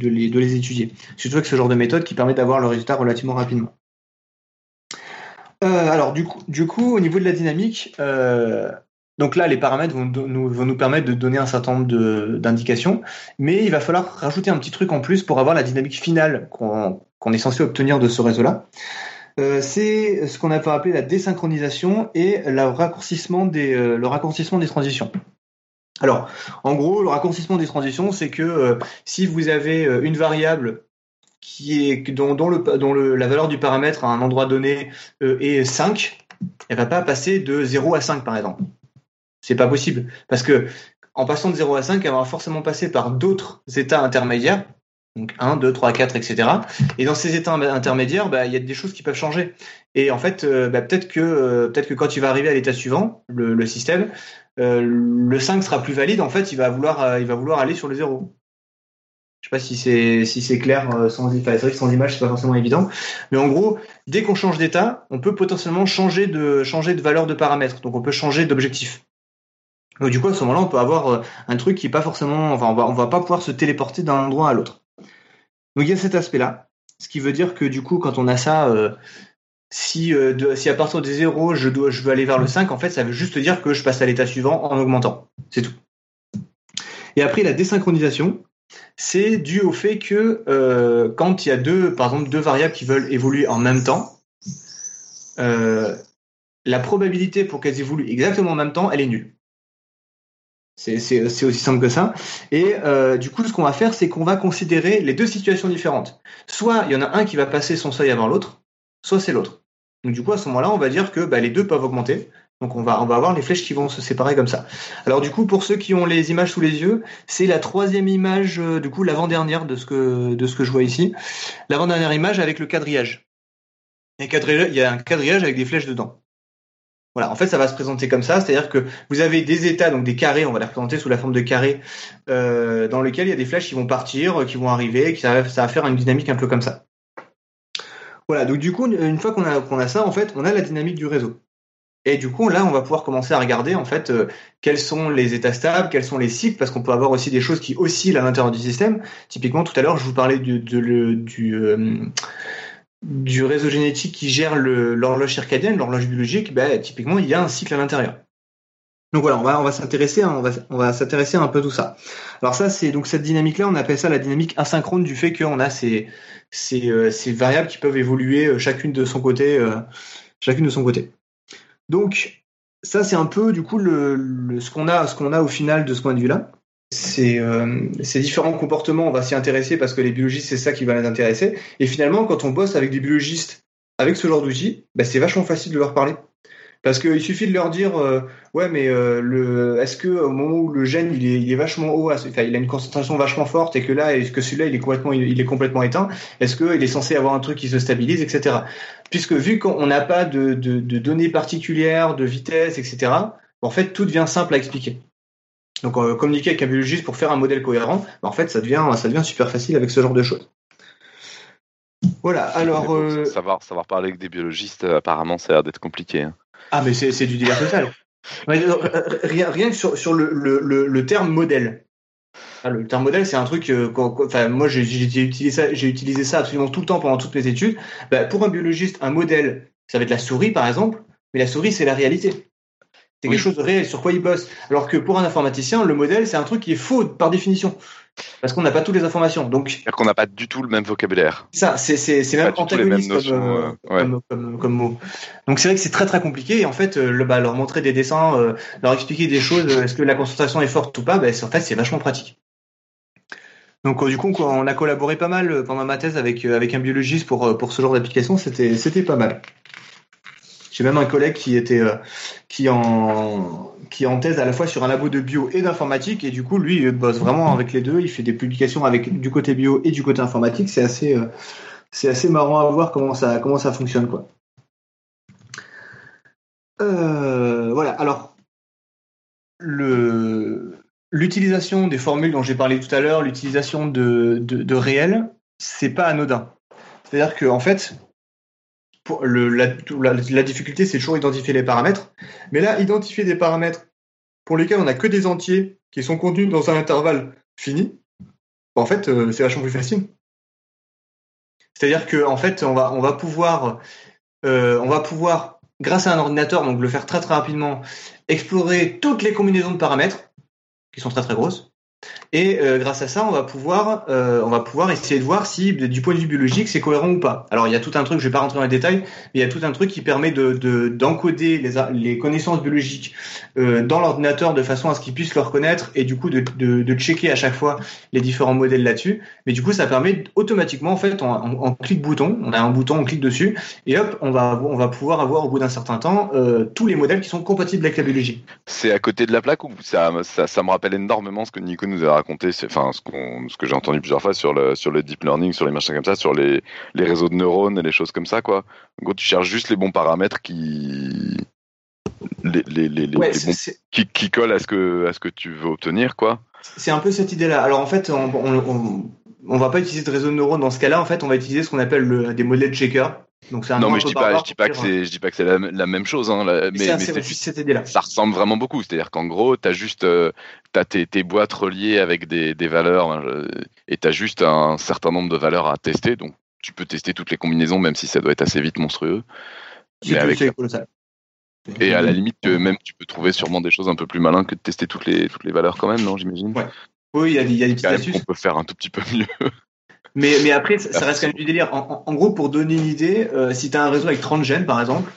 les, étudier. Surtout avec ce genre de méthode qui permet d'avoir le résultat relativement rapidement. Euh, alors du coup, au niveau de la dynamique, euh, donc là, les paramètres vont, nous, permettre de donner un certain nombre d'indications, mais il va falloir rajouter un petit truc en plus pour avoir la dynamique finale qu'on est censé obtenir de ce réseau-là. Euh, c'est ce qu'on a pu appeler la désynchronisation et le raccourcissement des transitions. Alors, en gros, le raccourcissement des transitions, c'est que euh, si vous avez euh, une variable qui est dont, le, dont le, la valeur du paramètre à un endroit donné euh, est 5, elle va pas passer de 0 à 5 par exemple. C'est pas possible parce que en passant de 0 à 5, elle va forcément passer par d'autres états intermédiaires, donc 1, 2, 3, 4, etc. Et dans ces états intermédiaires, bah, il y a des choses qui peuvent changer. Et en fait, bah, peut-être que que quand tu vas arriver à l'état suivant, le système, euh, le 5 sera plus valide. En fait, il va vouloir euh, il va vouloir aller sur le 0. Je sais pas si c'est si clair euh, sans vrai sans image c'est pas forcément évident, mais en gros, dès qu'on change d'état, on peut potentiellement changer de changer de valeur de paramètre. Donc on peut changer d'objectif. Donc du coup à ce moment-là, on peut avoir un truc qui est pas forcément enfin on va on va pas pouvoir se téléporter d'un endroit à l'autre. Donc il y a cet aspect-là, ce qui veut dire que du coup quand on a ça si, euh, si à partir des 0, je, dois, je veux aller vers le 5, en fait, ça veut juste dire que je passe à l'état suivant en augmentant. C'est tout. Et après, la désynchronisation, c'est dû au fait que euh, quand il y a deux, par exemple, deux variables qui veulent évoluer en même temps, euh, la probabilité pour qu'elles évoluent exactement en même temps, elle est nulle. C'est aussi simple que ça. Et euh, du coup, ce qu'on va faire, c'est qu'on va considérer les deux situations différentes. Soit il y en a un qui va passer son seuil avant l'autre, soit c'est l'autre. Donc du coup, à ce moment-là, on va dire que bah, les deux peuvent augmenter. Donc on va, on avoir les flèches qui vont se séparer comme ça. Alors du coup, pour ceux qui ont les images sous les yeux, c'est la troisième image, euh, du coup l'avant-dernière de ce que je vois ici. L'avant-dernière image avec le quadrillage. Quadrillage, il y a un quadrillage avec des flèches dedans. Voilà, en fait, ça va se présenter comme ça, c'est-à-dire que vous avez des états, donc des carrés, on va les représenter sous la forme de carrés, euh, dans lesquels il y a des flèches qui vont partir, qui vont arriver, qui ça va faire une dynamique un peu comme ça. Voilà, donc du coup, une fois qu'on a, qu'on a ça, en fait, on a la dynamique du réseau. Et du coup, là, on va pouvoir commencer à regarder, en fait, euh, quels sont les états stables, quels sont les cycles, parce qu'on peut avoir aussi des choses qui oscillent à l'intérieur du système. Typiquement, tout à l'heure, je vous parlais du, euh, du réseau génétique qui gère l'horloge circadienne, l'horloge biologique. Bah, typiquement, il y a un cycle à l'intérieur. Donc voilà, on va, s'intéresser, on va, s'intéresser à un peu tout ça. Alors ça, c'est donc cette dynamique-là, on appelle ça la dynamique asynchrone du fait qu'on a ces, euh, variables qui peuvent évoluer euh, chacune de son côté, euh, chacune de son côté. Donc ça, c'est un peu du coup ce qu'on a, ce qu'on a au final de ce point de vue-là. Ces, ces différents comportements, on va s'y intéresser parce que les biologistes, c'est ça qui va les intéresser. Et finalement, quand on bosse avec des biologistes avec ce genre d'outils, bah, c'est vachement facile de leur parler. Parce qu'il suffit de leur dire, euh, ouais, mais euh, le, est-ce que au moment où le gène il est, il est vachement haut, enfin, il a une concentration vachement forte et que là, est-ce que celui-là il est complètement, il est complètement éteint, est-ce qu'il est censé avoir un truc qui se stabilise, etc. Puisque vu qu'on n'a pas de, de, de, données particulières, de vitesse, etc. En fait, tout devient simple à expliquer. Donc, euh, communiquer avec un biologiste pour faire un modèle cohérent, en fait, ça devient, ça devient super facile avec ce genre de choses. Voilà. Alors, euh... savoir, savoir parler avec des biologistes, apparemment, ça a l'air d'être compliqué. Hein. Ah, mais c'est du délire total. rien, rien que sur, sur le, le, le, terme modèle. Ah, le terme modèle, c'est un truc. Euh, enfin, moi, j'ai utilisé ça. J'ai utilisé ça absolument tout le temps pendant toutes mes études. Bah, pour un biologiste, un modèle, ça va être la souris, par exemple. Mais la souris, c'est la réalité. C'est oui. quelque chose de réel sur quoi il bosse. Alors que pour un informaticien, le modèle, c'est un truc qui est faux par définition. Parce qu'on n'a pas toutes les informations. Donc, C'est-à-dire qu'on n'a pas du tout le même vocabulaire. Ça, c'est même antagoniste comme, euh, ouais. comme, comme, comme, mot. Donc c'est vrai que c'est très très compliqué. Et en fait, euh, le, bah, leur montrer des dessins, euh, leur expliquer des choses, est-ce que la concentration est forte ou pas, bah, en fait c'est vachement pratique. Donc du coup, on a collaboré pas mal pendant ma thèse avec avec un biologiste pour pour ce genre d'application. C'était c'était pas mal. J'ai même un collègue qui était qui en qui est en thèse à la fois sur un labo de bio et d'informatique et du coup lui il bosse vraiment avec les deux. Il fait des publications avec du côté bio et du côté informatique. C'est assez c'est assez marrant à voir comment ça comment ça fonctionne quoi. Euh, voilà. Alors le l'utilisation des formules dont j'ai parlé tout à l'heure, l'utilisation de, de, de réel, c'est pas anodin. C'est-à-dire que en fait, la, difficulté, c'est toujours identifier les paramètres. Mais là, identifier des paramètres pour lesquels on n'a que des entiers qui sont contenus dans un intervalle fini, en fait, euh, c'est vachement plus facile. C'est-à-dire que en fait, on va on va pouvoir euh, on va pouvoir grâce à un ordinateur, donc le faire très très rapidement, explorer toutes les combinaisons de paramètres qui sont très très grosses et euh, grâce à ça, on va pouvoir, euh, on va pouvoir essayer de voir si, du point de vue biologique, c'est cohérent ou pas. Alors, il y a tout un truc, je vais pas rentrer dans les détails, mais il y a tout un truc qui permet de d'encoder les, connaissances biologiques euh, dans l'ordinateur de façon à ce qu'il puisse le reconnaître et du coup de, checker à chaque fois les différents modèles là-dessus. Mais du coup, ça permet automatiquement, en fait, en, clic bouton, on a un bouton, on clique dessus et hop, on va on va pouvoir avoir au bout d'un certain temps tous les modèles qui sont compatibles avec la biologie. C'est à côté de la plaque ou ça, ça, ça me rappelle énormément ce que Nico nous a raconté enfin ce, ce que j'ai entendu plusieurs fois sur le sur le deep learning, sur les machins comme ça, sur les, les réseaux de neurones et les choses comme ça quoi. En gros, tu cherches juste les bons paramètres qui les, les, les, Ouais, les c'est- bons- c'est- qui, qui collent à ce que à ce que tu veux obtenir quoi. C'est un peu cette idée-là. Alors en fait, on, on, on, on va pas utiliser de réseau de neurones dans ce cas-là. En fait, on va utiliser ce qu'on appelle le, des modèles checkers. Donc c'est un non mais je dis pas je dis pas que c'est je dis pas que c'est la, la même chose hein, la- mais, c'est- mais c'est c'est juste cette idée-là. ça ressemble vraiment beaucoup. C'est-à-dire qu'en gros, tu as juste euh, t'as tes, tes boîtes reliées avec des, des valeurs hein, euh, et tu as juste un certain nombre de valeurs à tester. Donc, tu peux tester toutes les combinaisons, même si ça doit être assez vite monstrueux. Mais avec- colossal. Et à la limite, euh, même tu peux trouver sûrement des choses un peu plus malins que de tester toutes les, toutes les valeurs quand même, non, j'imagine? Ouais. Oui, il y a, des- il y a des petites astuces. qu'on peut faire un tout petit peu mieux. [LAUGHS] Mais, mais après, ça ça reste quand même du délire. En, en- en gros, pour donner une idée, euh, si tu as un réseau avec 30 gènes, par exemple,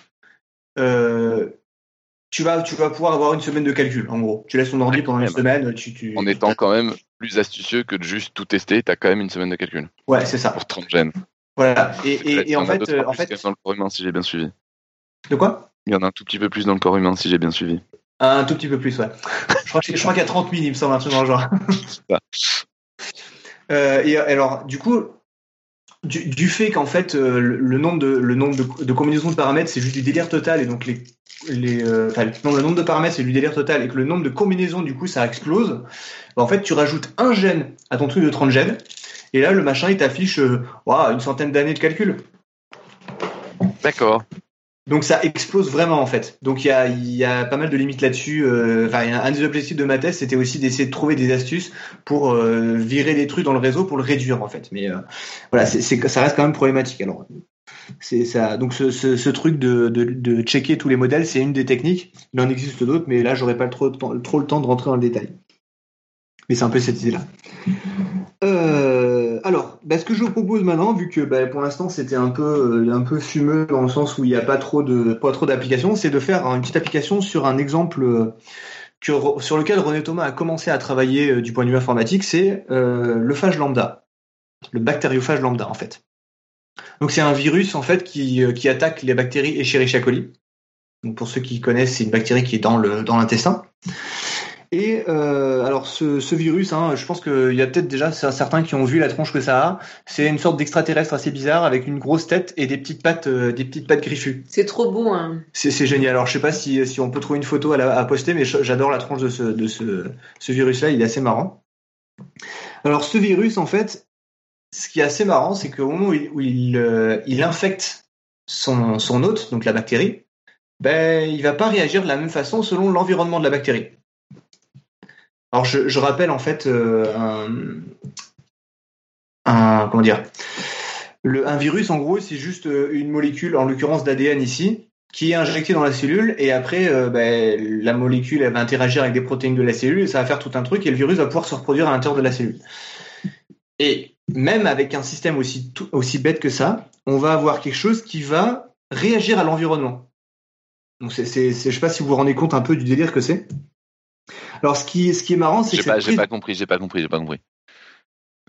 euh, tu, vas, tu vas pouvoir avoir une semaine de calcul, en gros. Tu laisses ton ordi pendant une semaine. Tu, tu... En étant quand même plus astucieux que de juste tout tester, tu as quand même une semaine de calcul Ouais, c'est ça. pour 30 gènes. Voilà. Et, et, et y en en a fait, euh, en plus fait, dans le corps humain, si j'ai bien suivi. de quoi? Il y en a un tout petit peu plus dans le corps humain, si j'ai bien suivi. Un tout petit peu plus, ouais. Je crois, que- je crois qu'il y a 30 000, il me semble, un truc dans le genre. Euh, et alors, du coup, du, du fait qu'en fait, euh, le, le nombre, de, le nombre de, de combinaisons de paramètres, c'est juste du délire total, et donc les, les, euh, enfin, non, le nombre de paramètres, c'est du délire total, et que le nombre de combinaisons, du coup, ça explose, bah, en fait, tu rajoutes un gène à ton truc de 30 gènes, et là, le machin, il t'affiche euh, une centaine d'années de calcul. D'accord. Donc ça explose vraiment en fait. Donc il y a, y a pas mal de limites là-dessus. Euh, Enfin, un des objectifs de ma thèse, c'était aussi d'essayer de trouver des astuces pour euh, virer des trucs dans le réseau pour le réduire en fait. Mais euh, voilà, c'est, ça reste quand même problématique. Alors c'est ça. Donc ce, truc de, checker tous les modèles, c'est une des techniques. Il en existe d'autres, mais là j'aurais pas trop, trop le temps de rentrer dans le détail. Mais c'est un peu cette idée-là. Euh, alors, bah, ce que je vous propose maintenant, vu que bah, pour l'instant c'était un peu euh, un peu fumeux dans le sens où il n'y a pas trop de pas trop d'applications, c'est de faire une petite application sur un exemple euh, sur lequel René Thomas a commencé à travailler euh, du point de vue informatique, c'est le phage lambda, le bactériophage lambda en fait. Donc c'est un virus en fait qui, qui attaque les bactéries Escherichia coli. Donc pour ceux qui connaissent, c'est une bactérie qui est dans le dans l'intestin. Et euh, alors ce, ce virus, hein, je pense qu'il y a peut-être déjà certains qui ont vu la tronche que ça a. C'est une sorte d'extraterrestre assez bizarre avec une grosse tête et des petites pattes, euh, des petites pattes griffues. C'est trop beau, hein. C'est c'est génial. Alors je sais pas si, si on peut trouver une photo à, la- à poster, mais j'adore la tronche de ce, de ce, ce virus-là. Il est assez marrant. Alors ce virus, en fait, ce qui est assez marrant, c'est qu'au moment où il, où il, euh, il infecte son, son hôte, donc la bactérie, ben il va pas réagir de la même façon selon l'environnement de la bactérie. Alors je, rappelle en fait euh, un, comment dire un virus en gros c'est juste euh, une molécule en l'occurrence d'ADN ici qui est injectée dans la cellule et après euh, ben, la molécule elle va interagir avec des protéines de la cellule et ça va faire tout un truc et le virus va pouvoir se reproduire à l'intérieur de la cellule. Et même avec un système aussi bête que ça, on va avoir quelque chose qui va réagir à l'environnement. Donc c'est, je sais pas si vous vous rendez compte un peu du délire que c'est. Alors ce qui, ce qui est marrant, c'est que pas, j'ai pas compris, j'ai pas compris, j'ai pas compris.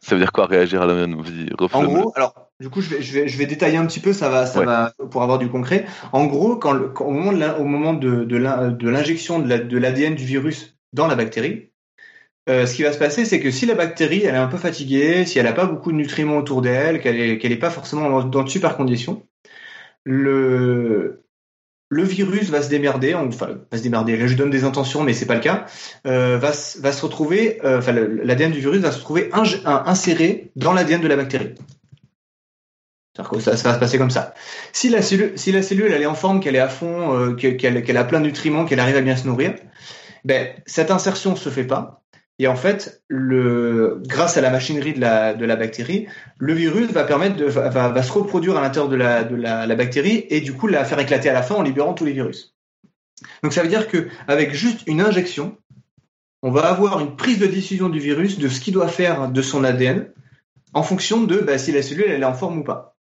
Ça veut dire quoi réagir à Vas-y, En gros, alors du coup, je vais, je vais, je vais détailler un petit peu, ça va, ça Ouais. va pour avoir du concret. En gros, quand, le- quand- au moment de au moment de, de l'in- de l'injection de la- l'ADN du virus dans la bactérie, euh, ce qui va se passer, c'est que si la bactérie elle est un peu fatiguée, si elle n'a pas beaucoup de nutriments autour d'elle, qu'elle est, qu'elle est pas forcément dans, dans de super conditions, le le virus va se démerder, enfin va se démerder. Là, je donne des intentions, mais c'est pas le cas. Euh, va, se- retrouver, euh, l'ADN du virus va se trouver inj- un- inséré dans l'ADN de la bactérie. Que ça, ça va se passer comme ça. Si la cellule, si la cellule elle est en forme, qu'elle est à fond, euh, que- qu'elle a plein de nutriments, qu'elle arrive à bien se nourrir, ben cette insertion se fait pas. Et en fait, le, grâce à la machinerie de la, de la bactérie, le virus va permettre de, va, va- se reproduire à l'intérieur de, la, de la, la bactérie et du coup la faire éclater à la fin en libérant tous les virus. Donc ça veut dire que avec juste une injection, on va avoir une prise de décision du virus de ce qu'il doit faire de son ADN en fonction de bah, si la cellule elle est en forme ou pas.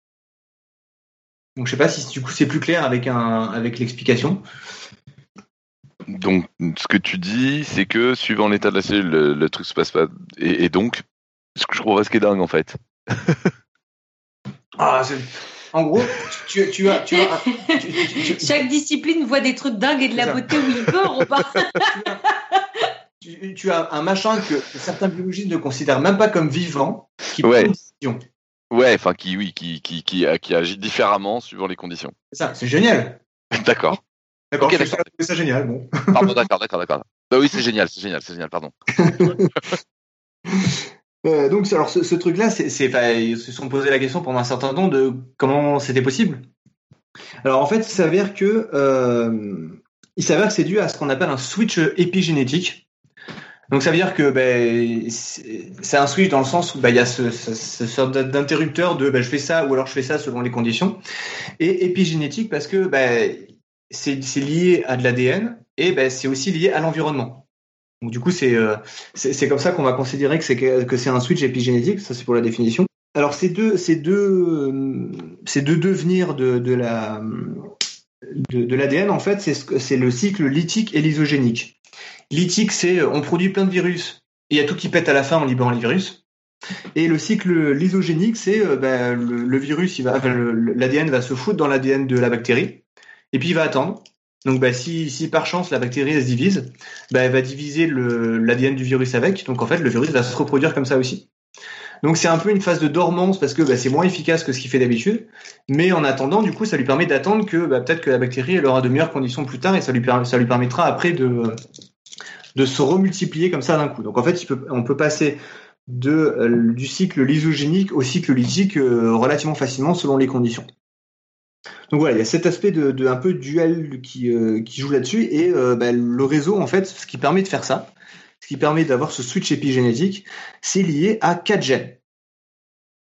Donc je sais pas si du coup c'est plus clair avec un avec l'explication. Donc, ce que tu dis, c'est que suivant l'état de la cellule, le, le truc se passe pas. Et, et donc, ce que je trouve ce qui est dingue en fait. Ah, c'est- en gros, tu, tu as tu as un- tu- tu- tu- Chaque discipline voit des trucs dingues et de la ça. beauté où il peut, Robin. tu, tu as un machin que certains biologistes ne considèrent même pas comme vivant, qui Ouais. prend une décision. Ouais, enfin, qui, oui, qui, qui, qui, qui agit différemment suivant les conditions. C'est ça, c'est génial. D'accord. D'accord, Ok, je ça génial. Bon. Pardon, d'accord, d'accord, d'accord. Bah oui, c'est génial, c'est génial, c'est génial, pardon. [LAUGHS] Euh, donc, alors, ce, ce truc-là, c'est, c'est, enfin, ils se sont posé la question pendant un certain temps de comment c'était possible. Alors, en fait, il s'avère que, euh, il s'avère que c'est dû à ce qu'on appelle un switch épigénétique. Donc, ça veut dire que ben, c'est c'est un switch dans le sens où ben, il y a ce, ce, ce sorte d'interrupteur de ben, je fais ça ou alors je fais ça selon les conditions. Et épigénétique parce que ben, c'est lié à de l'ADN et ben, c'est aussi lié à l'environnement. Donc du coup, c'est euh, c'est comme ça qu'on va considérer que c'est que, c'est un switch épigénétique. Ça, c'est pour la définition. Alors ces deux ces deux euh, ces deux devenirs de, de la de, de l'ADN en fait, c'est ce le cycle lithique et lysogénique. Lithique, c'est euh, on produit plein de virus. Et il y a tout qui pète à la fin en libérant les virus. Et le cycle lysogénique, c'est euh, ben, le, virus, il va, l'ADN va se foutre dans l'ADN de la bactérie, et puis il va attendre. Donc, ben, si, si par chance la bactérie se divise, ben, elle va diviser l'ADN du virus avec. Donc, en fait, le virus va se reproduire comme ça aussi. Donc, c'est un peu une phase de dormance parce que ben, c'est moins efficace que ce qu'il fait d'habitude. Mais en attendant, du coup, ça lui permet d'attendre que ben, peut-être que la bactérie elle aura de meilleures conditions plus tard et ça lui, ça lui permettra après de, se remultiplier comme ça d'un coup. Donc, en fait, on peut passer de, euh, du cycle lysogénique au cycle lithique euh, relativement facilement selon les conditions. Donc voilà, il y a cet aspect de, de un peu duel qui, euh, qui joue là-dessus et euh, bah, le réseau en fait, ce qui permet de faire ça, ce qui permet d'avoir ce switch épigénétique, c'est lié à quatre gènes.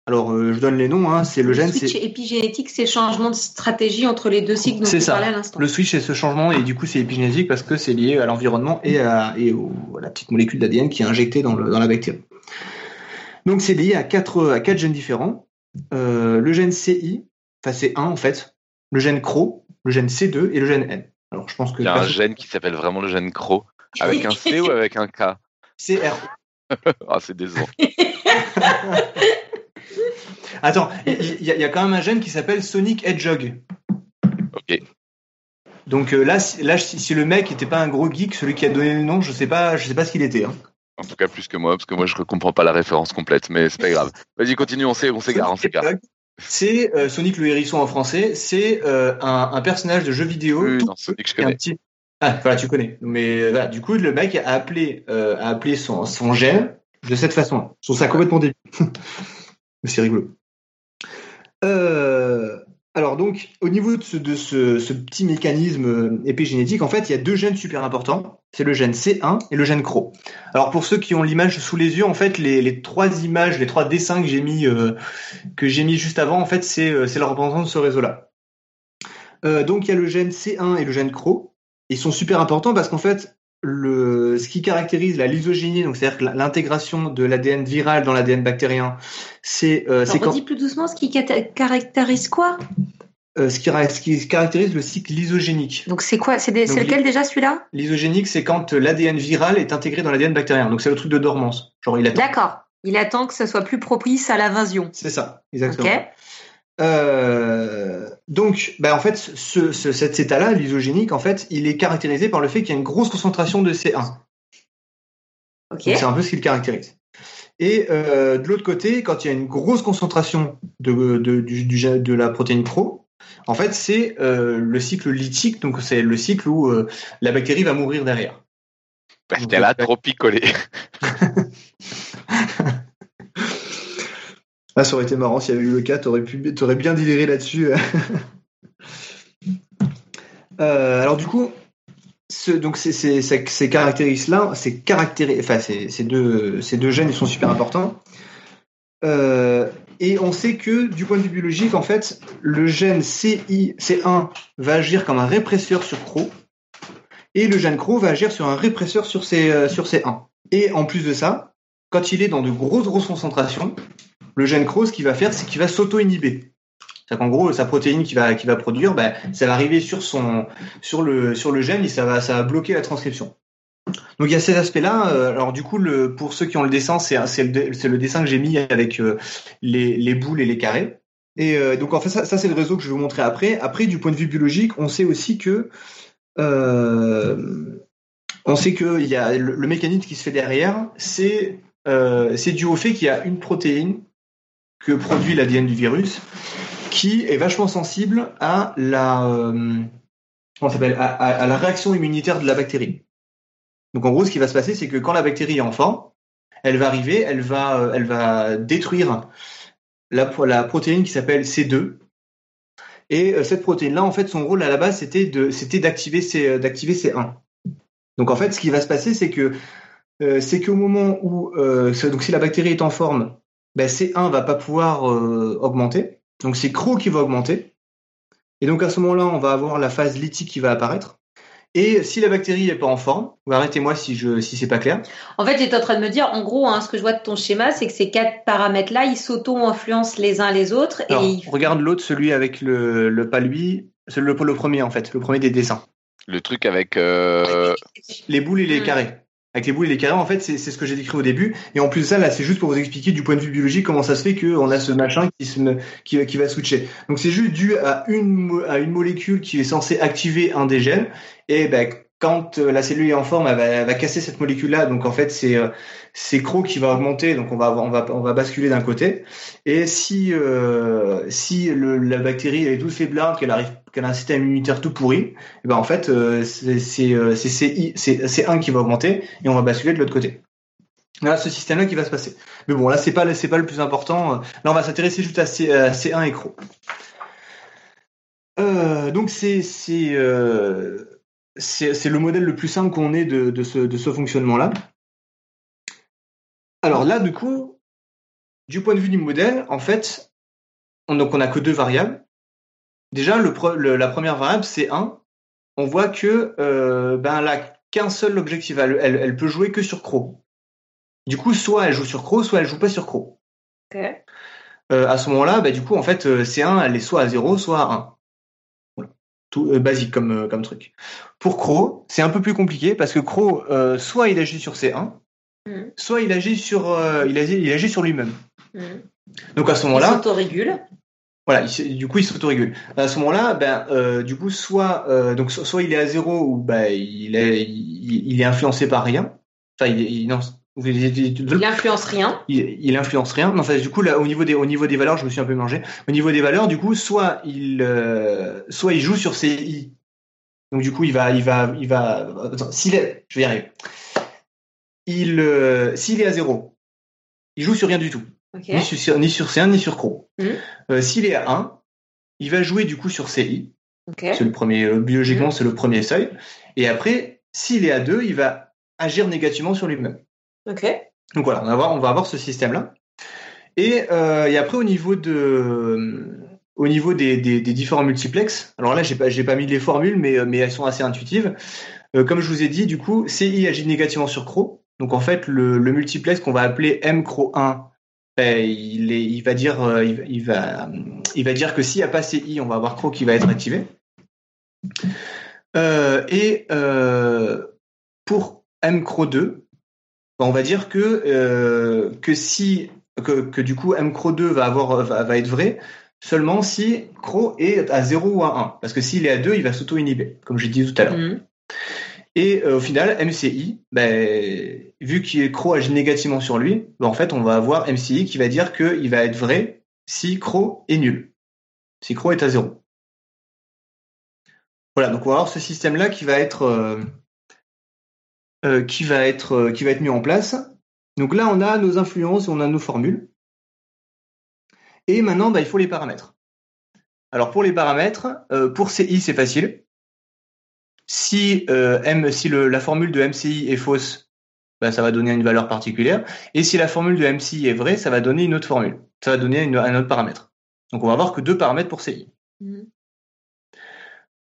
Alors euh, je donne les noms, hein, c'est le gène, switch épigénétique, c'est le changement de stratégie entre les deux cycles dont tu ça. à l'instant. le switch c'est ce changement et du coup c'est épigénétique parce que c'est lié à l'environnement et à, et au- à la petite molécule d'ADN qui est injectée dans, le, dans la bactérie. Donc c'est lié à quatre, à quatre gènes différents. Euh, le gène CI, enfin c'est 1 en fait, le gène CRO, le gène C2 et le gène N. Alors je pense que Il y a un gène qui s'appelle vraiment le gène CRO, avec un C [LAUGHS] ou avec un K? CR. Ah, c'est décevant. [LAUGHS] Attends, il y, a- il y a quand même un gène qui s'appelle Sonic Hedgehog. Ok. Donc euh, là, si, là, si, le mec était pas un gros geek, celui qui a donné le nom, je sais pas, je sais pas ce qu'il était. hein. En tout cas, plus que moi, parce que moi, je ne comprends pas la référence complète, mais c'est pas grave. Vas-y, continue, on s'é- on s'égare, on s'égare. C'est euh, Sonic le hérisson en français. C'est euh, un, un personnage de jeu vidéo. Oui, tout non, Sonic, je petit, un connais. petit- Ah, voilà, tu connais. Mais voilà, du coup, le mec a appelé, euh, a appelé son, son gène de cette façon. Je trouve ça complètement débile. [LAUGHS] Mais c'est rigolo. Euh, alors donc, au niveau de ce, petit mécanisme euh, épigénétique, en fait, il y a deux gènes super importants. C'est le gène C1 et le gène CRO. Alors pour ceux qui ont l'image sous les yeux, en fait, les, trois images, les trois dessins que j'ai mis, euh, juste avant, en fait, c'est euh, la représentation de ce réseau-là. Donc il y a le gène C1 et le gène CRO. Ils sont super importants parce qu'en fait, le, ce qui caractérise la lysogénie, donc c'est-à-dire l'intégration de l'ADN viral dans l'ADN bactérien, c'est euh, Alors, quand plus doucement ce qui caractérise quoi? Euh, ce, qui, ce qui caractérise le cycle lysogénique. Donc c'est quoi? C'est lequel déjà celui-là? Lysogénique, c'est quand l'ADN viral est intégré dans l'ADN bactérien. Donc c'est le truc de dormance. Genre il attend. D'accord. Il attend que ça soit plus propice à l'invasion. C'est ça, exactement. Euh, donc, bah, en fait, ce, cet état-là, l'isogénique, en fait, il est caractérisé par le fait qu'il y a une grosse concentration de C1. C'est un peu ce qui le caractérise. Et euh, de l'autre côté, quand il y a une grosse concentration de, de, du, de la protéine pro, en fait, c'est euh, le cycle lithique, donc c'est le cycle où euh, la bactérie va mourir derrière. Parce qu'elle a trop picolé. [LAUGHS] ah, ça aurait été marrant s'il y avait eu le cas, t'aurais, pu, t'aurais bien déliré là-dessus. [LAUGHS] alors du coup, donc ces, ces, ces, caractéristiques-là, ces, enfin, ces, deux, ces deux gènes, ils sont super importants. Euh, et on sait que du point de vue biologique, en fait, le gène CI, C1 va agir comme un répresseur sur CRO, et le gène CRO va agir sur un répresseur sur, C, euh, sur C1. Et en plus de ça, quand il est dans de grosses grosses concentrations, le gène CRO, ce qu'il va faire, c'est qu'il va s'auto-inhiber. C'est qu'en gros, sa protéine qui va, qui va produire, ben, ça va arriver sur, son, sur, le, sur le gène et ça va, ça va bloquer la transcription. Donc il y a ces aspects-là. Euh, alors du coup, pour ceux qui ont le dessin, c'est le, le, dessin que j'ai mis avec euh, les, les, boules et les carrés. Et euh, donc en fait, ça, c'est le réseau que je vais vous montrer après. Après, du point de vue biologique, on sait aussi que on sait que y a le, le, mécanisme qui se fait derrière, c'est dû au fait qu'il y a une protéine que produit l'ADN du virus qui est vachement sensible à la, euh, s'appelle, à, la réaction immunitaire de la bactérie. Donc en gros, ce qui va se passer, c'est que quand la bactérie est en forme, elle va arriver, elle va, euh, elle va détruire la, protéine qui s'appelle C2. Et euh, cette protéine-là, en fait, son rôle à la base, c'était de, c'était d'activer C, d'activer C1. Donc en fait, ce qui va se passer, c'est que c'est qu'au moment où, donc si la bactérie est en forme, ben C1 va pas pouvoir augmenter. Donc c'est CRO qui va augmenter. Et donc à ce moment-là, on va avoir la phase lithique qui va apparaître. Et si la bactérie n'est pas en forme, arrêtez-moi si je si c'est pas clair. En fait, j'étais en train de me dire, en gros, hein, ce que je vois de ton schéma, c'est que ces quatre paramètres-là, ils s'auto-influencent les uns les autres. et regarde l'autre, celui avec le, le pas lui, c'est le, le premier en fait, le premier des dessins. Le truc avec euh... les boules et les hmm. carrés avec les boules et les carrés, en fait, c'est ce que j'ai décrit au début. Et en plus de ça, là, c'est juste pour vous expliquer du point de vue biologique comment ça se fait qu'on a ce machin qui, se, qui, qui va switcher. Donc c'est juste dû à une, à une molécule qui est censée activer un des gènes. Et ben, quand euh, la cellule est en forme, elle va, casser cette molécule-là. Donc en fait, c'est euh, c'est CRO qui va augmenter, donc on va on va on va basculer d'un côté. Et si euh, si le, la bactérie est toute faiblarde, qu'elle arrive qu'elle a un système immunitaire tout pourri, eh ben en fait c'est c'est c'est c'est un qui va augmenter et on va basculer de l'autre côté. Là, ce système-là qui va se passer. Mais bon, là c'est pas c'est pas le plus important. Là, on va s'intéresser juste à, C, à C1 et CRO. Euh, donc c'est le modèle le plus simple qu'on ait de, ce, fonctionnement-là. Alors là, du coup, du point de vue du modèle, en fait, on, donc on n'a que deux variables. Déjà, la première variable, c'est 1. On voit que euh, ben, là, qu'un seul objectif. Elle, elle, peut jouer que sur Cro. Du coup, soit elle joue sur Cro, soit elle joue pas sur Cro. Euh, à ce moment-là, ben, du coup, en fait, euh, C1, elle est soit à 0, soit à 1 tout euh, basique comme euh, comme truc. Pour Crow, c'est un peu plus compliqué parce que Crow, soit il agit sur C1, mm. soit il agit sur il agit, il agit sur lui-même. Mm. Donc à ce moment-là, il s'autorégule. Voilà, du coup il s'autorégule. À ce moment-là, ben du coup soit donc soit il est à zéro ou ben il est il, est influencé par rien. Enfin il, il non, il influence rien. Il, il influence rien. Non, enfin, du coup, là, au niveau des, au niveau des valeurs, je me suis un peu mangé. Au niveau des valeurs, du coup, soit il, euh, soit il joue sur ses i. Donc, du coup, il va, il va, il va. s'il est, je vais y arriver. Il, euh, s'il est à zéro, il joue sur rien du tout. Ni sur, ni sur C1 ni sur Cro. Mmh. Euh, s'il est à 1, il va jouer du coup sur CI. C'est le premier, biologiquement, mmh. c'est le premier seuil. Et après, s'il est à 2, il va agir négativement sur lui-même. Ok. Donc voilà, on va avoir, on va avoir ce système-là. Et, euh, et, après, au niveau de, au niveau des, des, des différents multiplex, alors là, j'ai pas, pas mis les formules, mais, mais elles sont assez intuitives. Euh, comme je vous ai dit, du coup, CI agit négativement sur CRO. Donc en fait, le, le multiplex qu'on va appeler MCRO1, ben, il, va dire, euh, va, dire que s'il n'y a pas CI, on va avoir CRO qui va être activé. Euh, et euh, pour MCRO2, bah, on va dire que euh, que si que, que du coup M Cro 2 va avoir va, être vrai seulement si Cro est à 0 ou à 1 parce que s'il est à 2 il va s'auto-inhiber comme j'ai dit tout à l'heure. Mhm. Et euh, au final, MCI, ben, vu qu'il Cro agit négativement sur lui, ben, en fait, on va avoir MCI qui va dire qu'il va être vrai si Cro est nul, si Cro est à zéro. Voilà, donc on va avoir ce système-là qui va être euh, euh, qui va être qui va être mis en place. Donc là, on a nos influences, on a nos formules. Et maintenant, ben, il faut les paramètres. Alors pour les paramètres, pour CI, c'est facile si euh, M, si le, la formule de MCI est fausse, bah, ça va donner une valeur particulière. Et si la formule de MCI est vraie, ça va donner une autre formule. Ça va donner une, un autre paramètre. Donc on va avoir que deux paramètres pour CI. Mhm.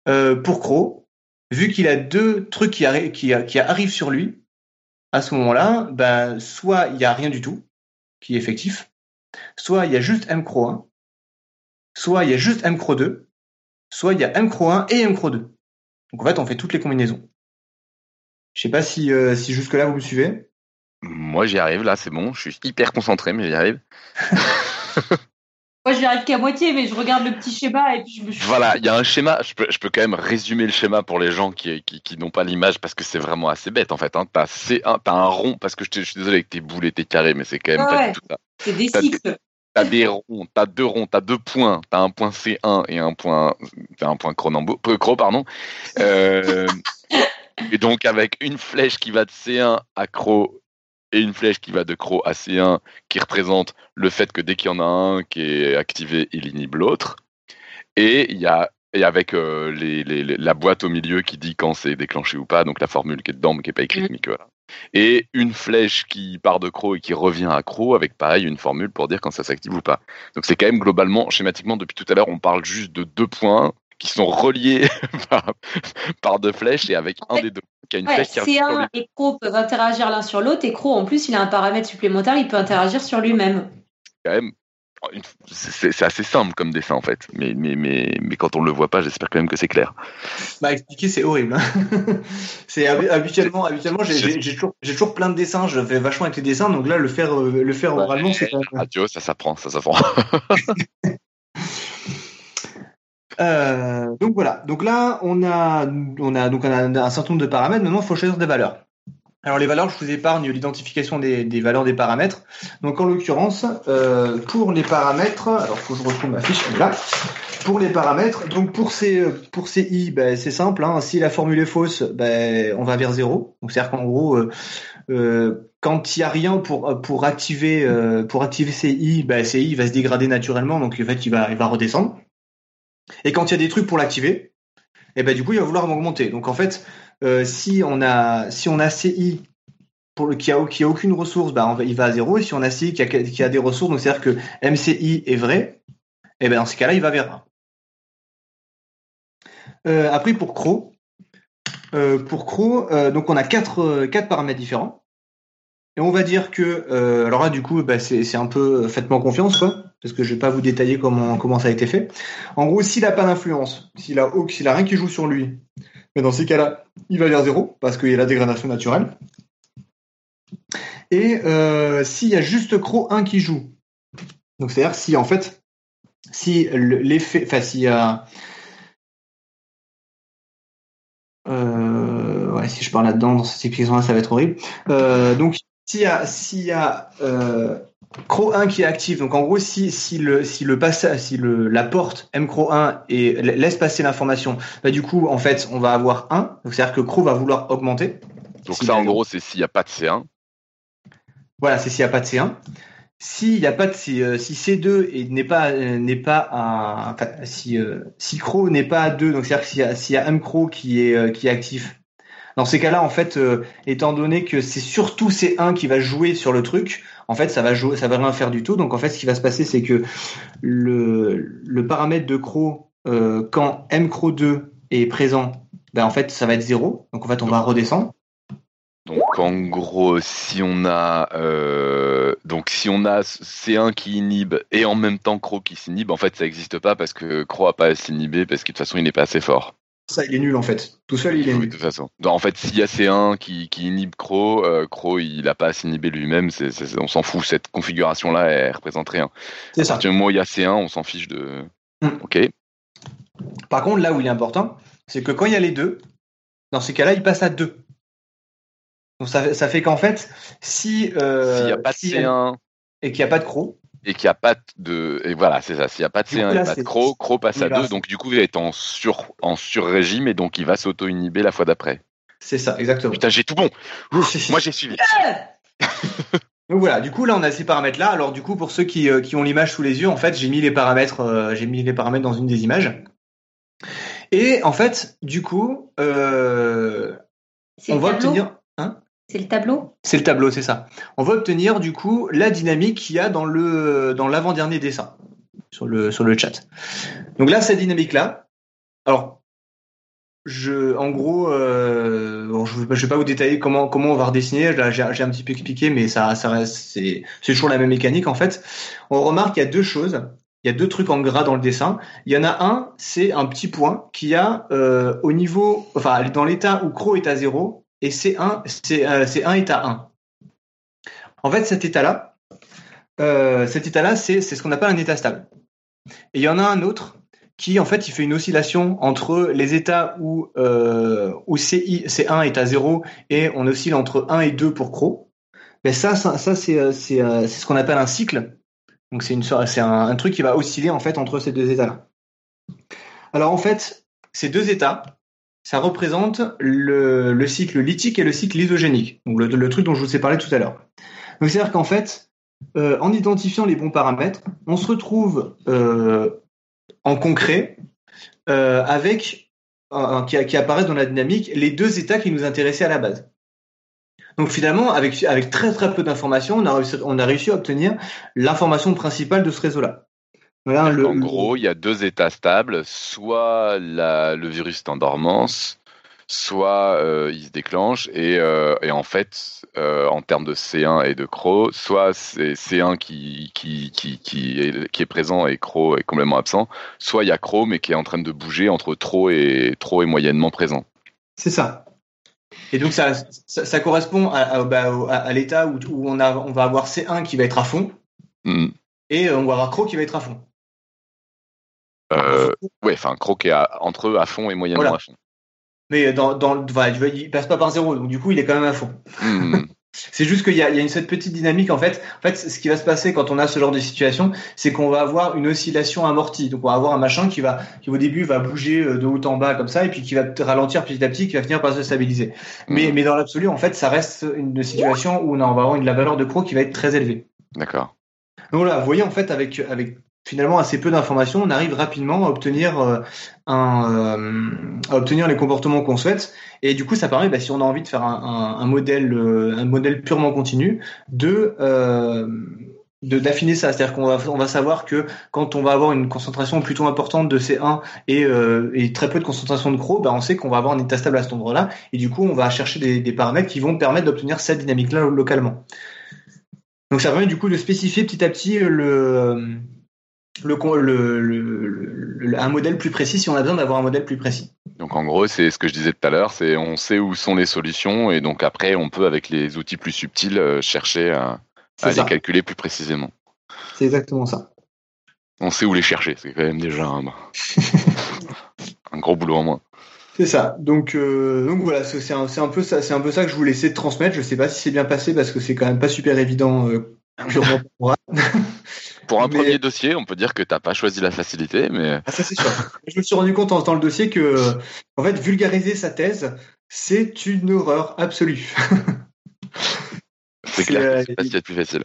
Euh, pour Cro, vu qu'il a deux trucs qui, arri- qui, qui arrivent sur lui, à ce moment-là, ben, soit il n'y a rien du tout qui est effectif, soit il y a juste M Cro 1, soit il y a juste M Cro 2, soit il y a M Cro 1 et M Cro 2. Donc en fait, on fait toutes les combinaisons. Je sais pas si, euh, si jusque-là vous me suivez. Moi, j'y arrive là, c'est bon. Je suis hyper concentré, mais j'y arrive. [LAUGHS] Moi, j'y arrive qu'à moitié, mais je regarde le petit schéma et puis je me suis. Voilà, il y a un schéma. Je peux, je peux quand même résumer le schéma pour les gens qui, qui, qui n'ont pas l'image parce que c'est vraiment assez bête en fait. Hein. T'as C1, t'as un rond parce que je, te- je suis désolé avec tes boules et tes carrés, mais c'est quand même Ouais, pas du tout ça. C'est des cycles. T'as des ronds, t'as deux ronds, t'as deux points, t'as un point C1 et un point, un point Cronenbourg, euh, Cro, pardon. Euh, et donc avec une flèche qui va de C1 à Cro et une flèche qui va de Cro à C1 qui représente le fait que dès qu'il y en a un qui est activé, il inhibe l'autre. Et il y a et avec euh, les, les- les- la boîte au milieu qui dit quand c'est déclenché ou pas, donc la formule qui est dedans mais qui est pas écrite, mais que voilà. Et une flèche qui part de Cro et qui revient à Cro avec pareil une formule pour dire quand ça s'active ou pas. Donc c'est quand même globalement, schématiquement, depuis tout à l'heure, on parle juste de deux points qui sont reliés [LAUGHS] par, par deux flèches et avec un des deux qui a une Ouais, flèche qui revient sur lui. C1 et Cro peuvent interagir l'un sur l'autre et Cro en plus il a un paramètre supplémentaire, il peut interagir sur lui-même. Quand même, une- c'est c'est assez simple comme dessin en fait, mais, mais, mais, mais quand on le voit pas, j'espère quand même que c'est clair. Bah expliquer c'est horrible. hein. [LAUGHS] c'est habi- habituellement habituellement j'ai- toujours toujours plein de dessins, je fais vachement avec les dessins donc là le faire euh, le faire oralement c'est quand même- Radio, ça s'apprend, ça s'apprend. [LAUGHS] Euh, donc voilà. Donc là, on a, on a donc on a un certain nombre de paramètres. Maintenant, il faut choisir des valeurs. Alors les valeurs, je vous épargne l'identification des, des valeurs des paramètres. Donc en l'occurrence, euh, pour les paramètres, alors faut que je retrouve ma fiche là. Pour les paramètres, donc pour ces pour ces i, ben, c'est simple. Hein, si la formule est fausse, ben, on va vers zéro. Donc c'est-à-dire qu'en gros, euh, euh, quand il y a rien pour pour activer pour activer ces i, ben, ces i va se dégrader naturellement. Donc en fait, il va il va redescendre. Et quand il y a des trucs pour l'activer, et ben du coup il va vouloir augmenter. Donc en fait, euh, si on a si on a CI pour le qui a qui a aucune ressource, bah il va à zéro. Et si on a CI qui a, qui a des ressources, donc c'est-à-dire que MCI est vrai, et ben dans ce cas-là il va vers 1. Euh, après pour Cro, euh, pour euh, donc on a quatre quatre paramètres différents. Et on va dire que, alors là du coup, bah, c'est un peu faites-moi confiance quoi, parce que je vais pas vous détailler comment comment ça a été fait. En gros, s'il a pas d'influence, s'il a, s'il a rien qui joue sur lui, dans ces cas-là, il va vers zéro parce qu'il y a la dégradation naturelle. Et euh, s'il y a juste Cro 1 qui joue, donc c'est-à-dire si en fait, si le- l'effet, enfin s'il y a, euh, ouais, si je parle là-dedans dans cette explication-là, ça va être horrible. Euh, donc s'il y a, s'il y a Cro 1 qui est actif, donc en gros, si, si le, si le passage, si le, la porte M Cro 1 et la- laisse passer l'information, bah, du coup, en fait, on va avoir 1. Donc, c'est-à-dire que Cro va vouloir augmenter. Donc Si ça, en gros, c'est s'il n'y a pas de C1. Voilà, c'est s'il n'y a pas de C1. S'il n'y a pas de si, euh, si C2 et n'est pas euh, n'est pas enfin, si euh, si Cro n'est pas à 2, donc c'est-à-dire que s'il y a, y M Cro qui est euh, qui est actif. Dans ces cas-là, en fait, euh, étant donné que c'est surtout C1 qui va jouer sur le truc, en fait, ça va va rien faire du tout. Donc en fait, ce qui va se passer, c'est que le paramètre de Cro euh, quand M Cro 2 est présent, ben en fait, ça va être 0. Donc en fait, on va redescendre. Donc en gros, si on a euh, donc si on a C1 qui inhibe et en même temps Cro qui s'inhibe, en fait ça n'existe pas parce que Cro a pas à s'inhiber parce que de toute façon il n'est pas assez fort. Ça, il est nul en fait. Tout seul, il est Oui, nul. de toute façon. Non, en fait, s'il y a C1 qui, qui inhibe Crow, euh, Crow, il n'a pas à s'inhiber lui-même. on s'en fout. Cette configuration-là, elle représente rien. C'est À ça. partir du moment où il y a C1, on s'en fiche de. Hmm. Ok. Par contre, là où il est important, c'est que quand il y a les deux, dans ces cas-là, il passe à deux. Donc ça, fait- ça fait qu'en fait, si euh, S'il n'y a pas de s'il y a- C1 et qu'il n'y a pas de croc, et qu'il n'y a pas de. Et voilà, c'est ça. S'il n'y a pas de Du C1 coup, et là, pas de Crow, Crow passe à Oui, là, 2. c'est- Donc, du coup, il va être en sur, en sur-régime et donc il va s'auto-inhiber la fois d'après. c'est ça, exactement. Putain, j'ai tout bon. Ouf, moi, j'ai suivi. [LAUGHS] Donc voilà, du coup là on a ces paramètres là. Alors du coup pour ceux qui, euh, qui ont l'image sous les yeux, en fait j'ai mis les paramètres, euh, j'ai mis les paramètres dans une des images. Et en fait du coup euh, on va obtenir, C'est le tableau? C'est le tableau, c'est ça. On va obtenir du coup la dynamique qu'il y a dans l'avant-dernier dessin sur le sur le chat. Donc là cette dynamique là. Alors je en gros euh, je, je vais pas vous détailler comment on va redessiner. J'ai un petit peu expliqué, mais ça ça c'est toujours la même mécanique en fait. On remarque qu'il y a deux choses. Il y a deux trucs en gras dans le dessin. Il y en a un, c'est un petit point qui a euh, au niveau, enfin dans l'état où Crow est à 0 et C1, c'est euh, C1 est à 1. En fait, cet état-là, euh, c'est ce qu'on appelle un état stable. Et il y en a un autre qui, en fait, il fait une oscillation entre les états où, euh, où CI, C1 est à 0 et on oscille entre 1 et 2 pour. Mais ça, euh, euh, c'est ce qu'on appelle un cycle. Donc c'est un, truc qui va osciller entre ces deux états-là. Alors en fait, ces deux états, ça représente le, le cycle lithique et le cycle lithogénique. Donc le, truc dont je vous ai parlé tout à l'heure. Donc c'est-à-dire qu'en fait, euh, en identifiant les bons paramètres, on se retrouve euh, en concret euh, avec qui, qui apparaissent dans la dynamique les deux états qui nous intéressaient à la base. Donc finalement, avec, avec très très peu d'informations, on a réussi à obtenir l'information principale de ce réseau-là. Voilà, le- en gros, il y a deux états stables. Soit la, le virus est en dormance, soit euh, il se déclenche. Et, euh, et en fait, euh, en termes de C1 et de Crow, soit c'est C1 qui, qui, qui, qui, est, qui est présent et Crow est complètement absent, soit il y a Crow mais qui est en train de bouger entre trop et, trop et moyennement présent. C'est ça. Et donc ça, ça, ça correspond à, à, bah, à- à l'état où, où on, a, on va avoir C1 qui va être à fond Hmm. et on va avoir Crow qui va être à fond. Euh, ouais, enfin, à- entre eux à fond et moyennement Voilà. à fond. Mais dans, dans, le- voilà, tu vois, il passe pas par zéro, donc du coup il est quand même à fond. Hmm. [LAUGHS] C'est juste qu'il y a, il y a une, cette petite dynamique en fait. En fait, ce qui va se passer quand on a ce genre de situation, c'est qu'on va avoir une oscillation amortie. Donc on va avoir un machin qui va, qui au début va bouger euh, de haut en bas comme ça, et puis qui va ralentir petit à petit, qui va finir par se stabiliser. Mais, Hmm. mais dans l'absolu, en fait, ça reste une situation où on, a- on va avoir une, la valeur de Crow qui va être très élevée. D'accord. Donc voilà, vous voyez en fait avec avec finalement assez peu d'informations, on arrive rapidement à obtenir euh, euh, à obtenir les comportements qu'on souhaite. Et du coup ça permet bah, si on a envie de faire un, modèle euh, un modèle purement continu de d'affiner ça, c'est-à-dire qu'on va on va savoir que quand on va avoir une concentration plutôt importante de C1 et, et très peu de concentration de Crow, bah on sait qu'on va avoir un état stable à cet endroit-là. Et du coup on va chercher des paramètres qui vont permettre d'obtenir cette dynamique-là localement. Donc ça permet du coup de spécifier petit à petit le, le, con- le, le- le- un modèle plus précis si on a besoin d'avoir un modèle plus précis. Donc en gros, c'est ce que je disais tout à l'heure, c'est on sait où sont les solutions et donc après on peut avec les outils plus subtils euh, chercher à, les calculer plus précisément. C'est exactement ça. On sait où les chercher, c'est quand même déjà un, [LAUGHS] un gros boulot en moins. C'est ça. Donc, euh, donc voilà, c'est un, un peu ça, c'est un peu ça que je voulais essayer de transmettre. Je sais pas si c'est bien passé parce que c'est quand même pas super évident euh, purement pour moi. Pour un Mais- premier dossier, on peut dire que t'as pas choisi la facilité, mais Ah, ça c'est sûr. [LAUGHS] je me suis rendu compte en dans le dossier que, en fait, vulgariser sa thèse, c'est une horreur absolue. c'est [LAUGHS] clair euh, c'est pas ce qu'il y a de plus facile.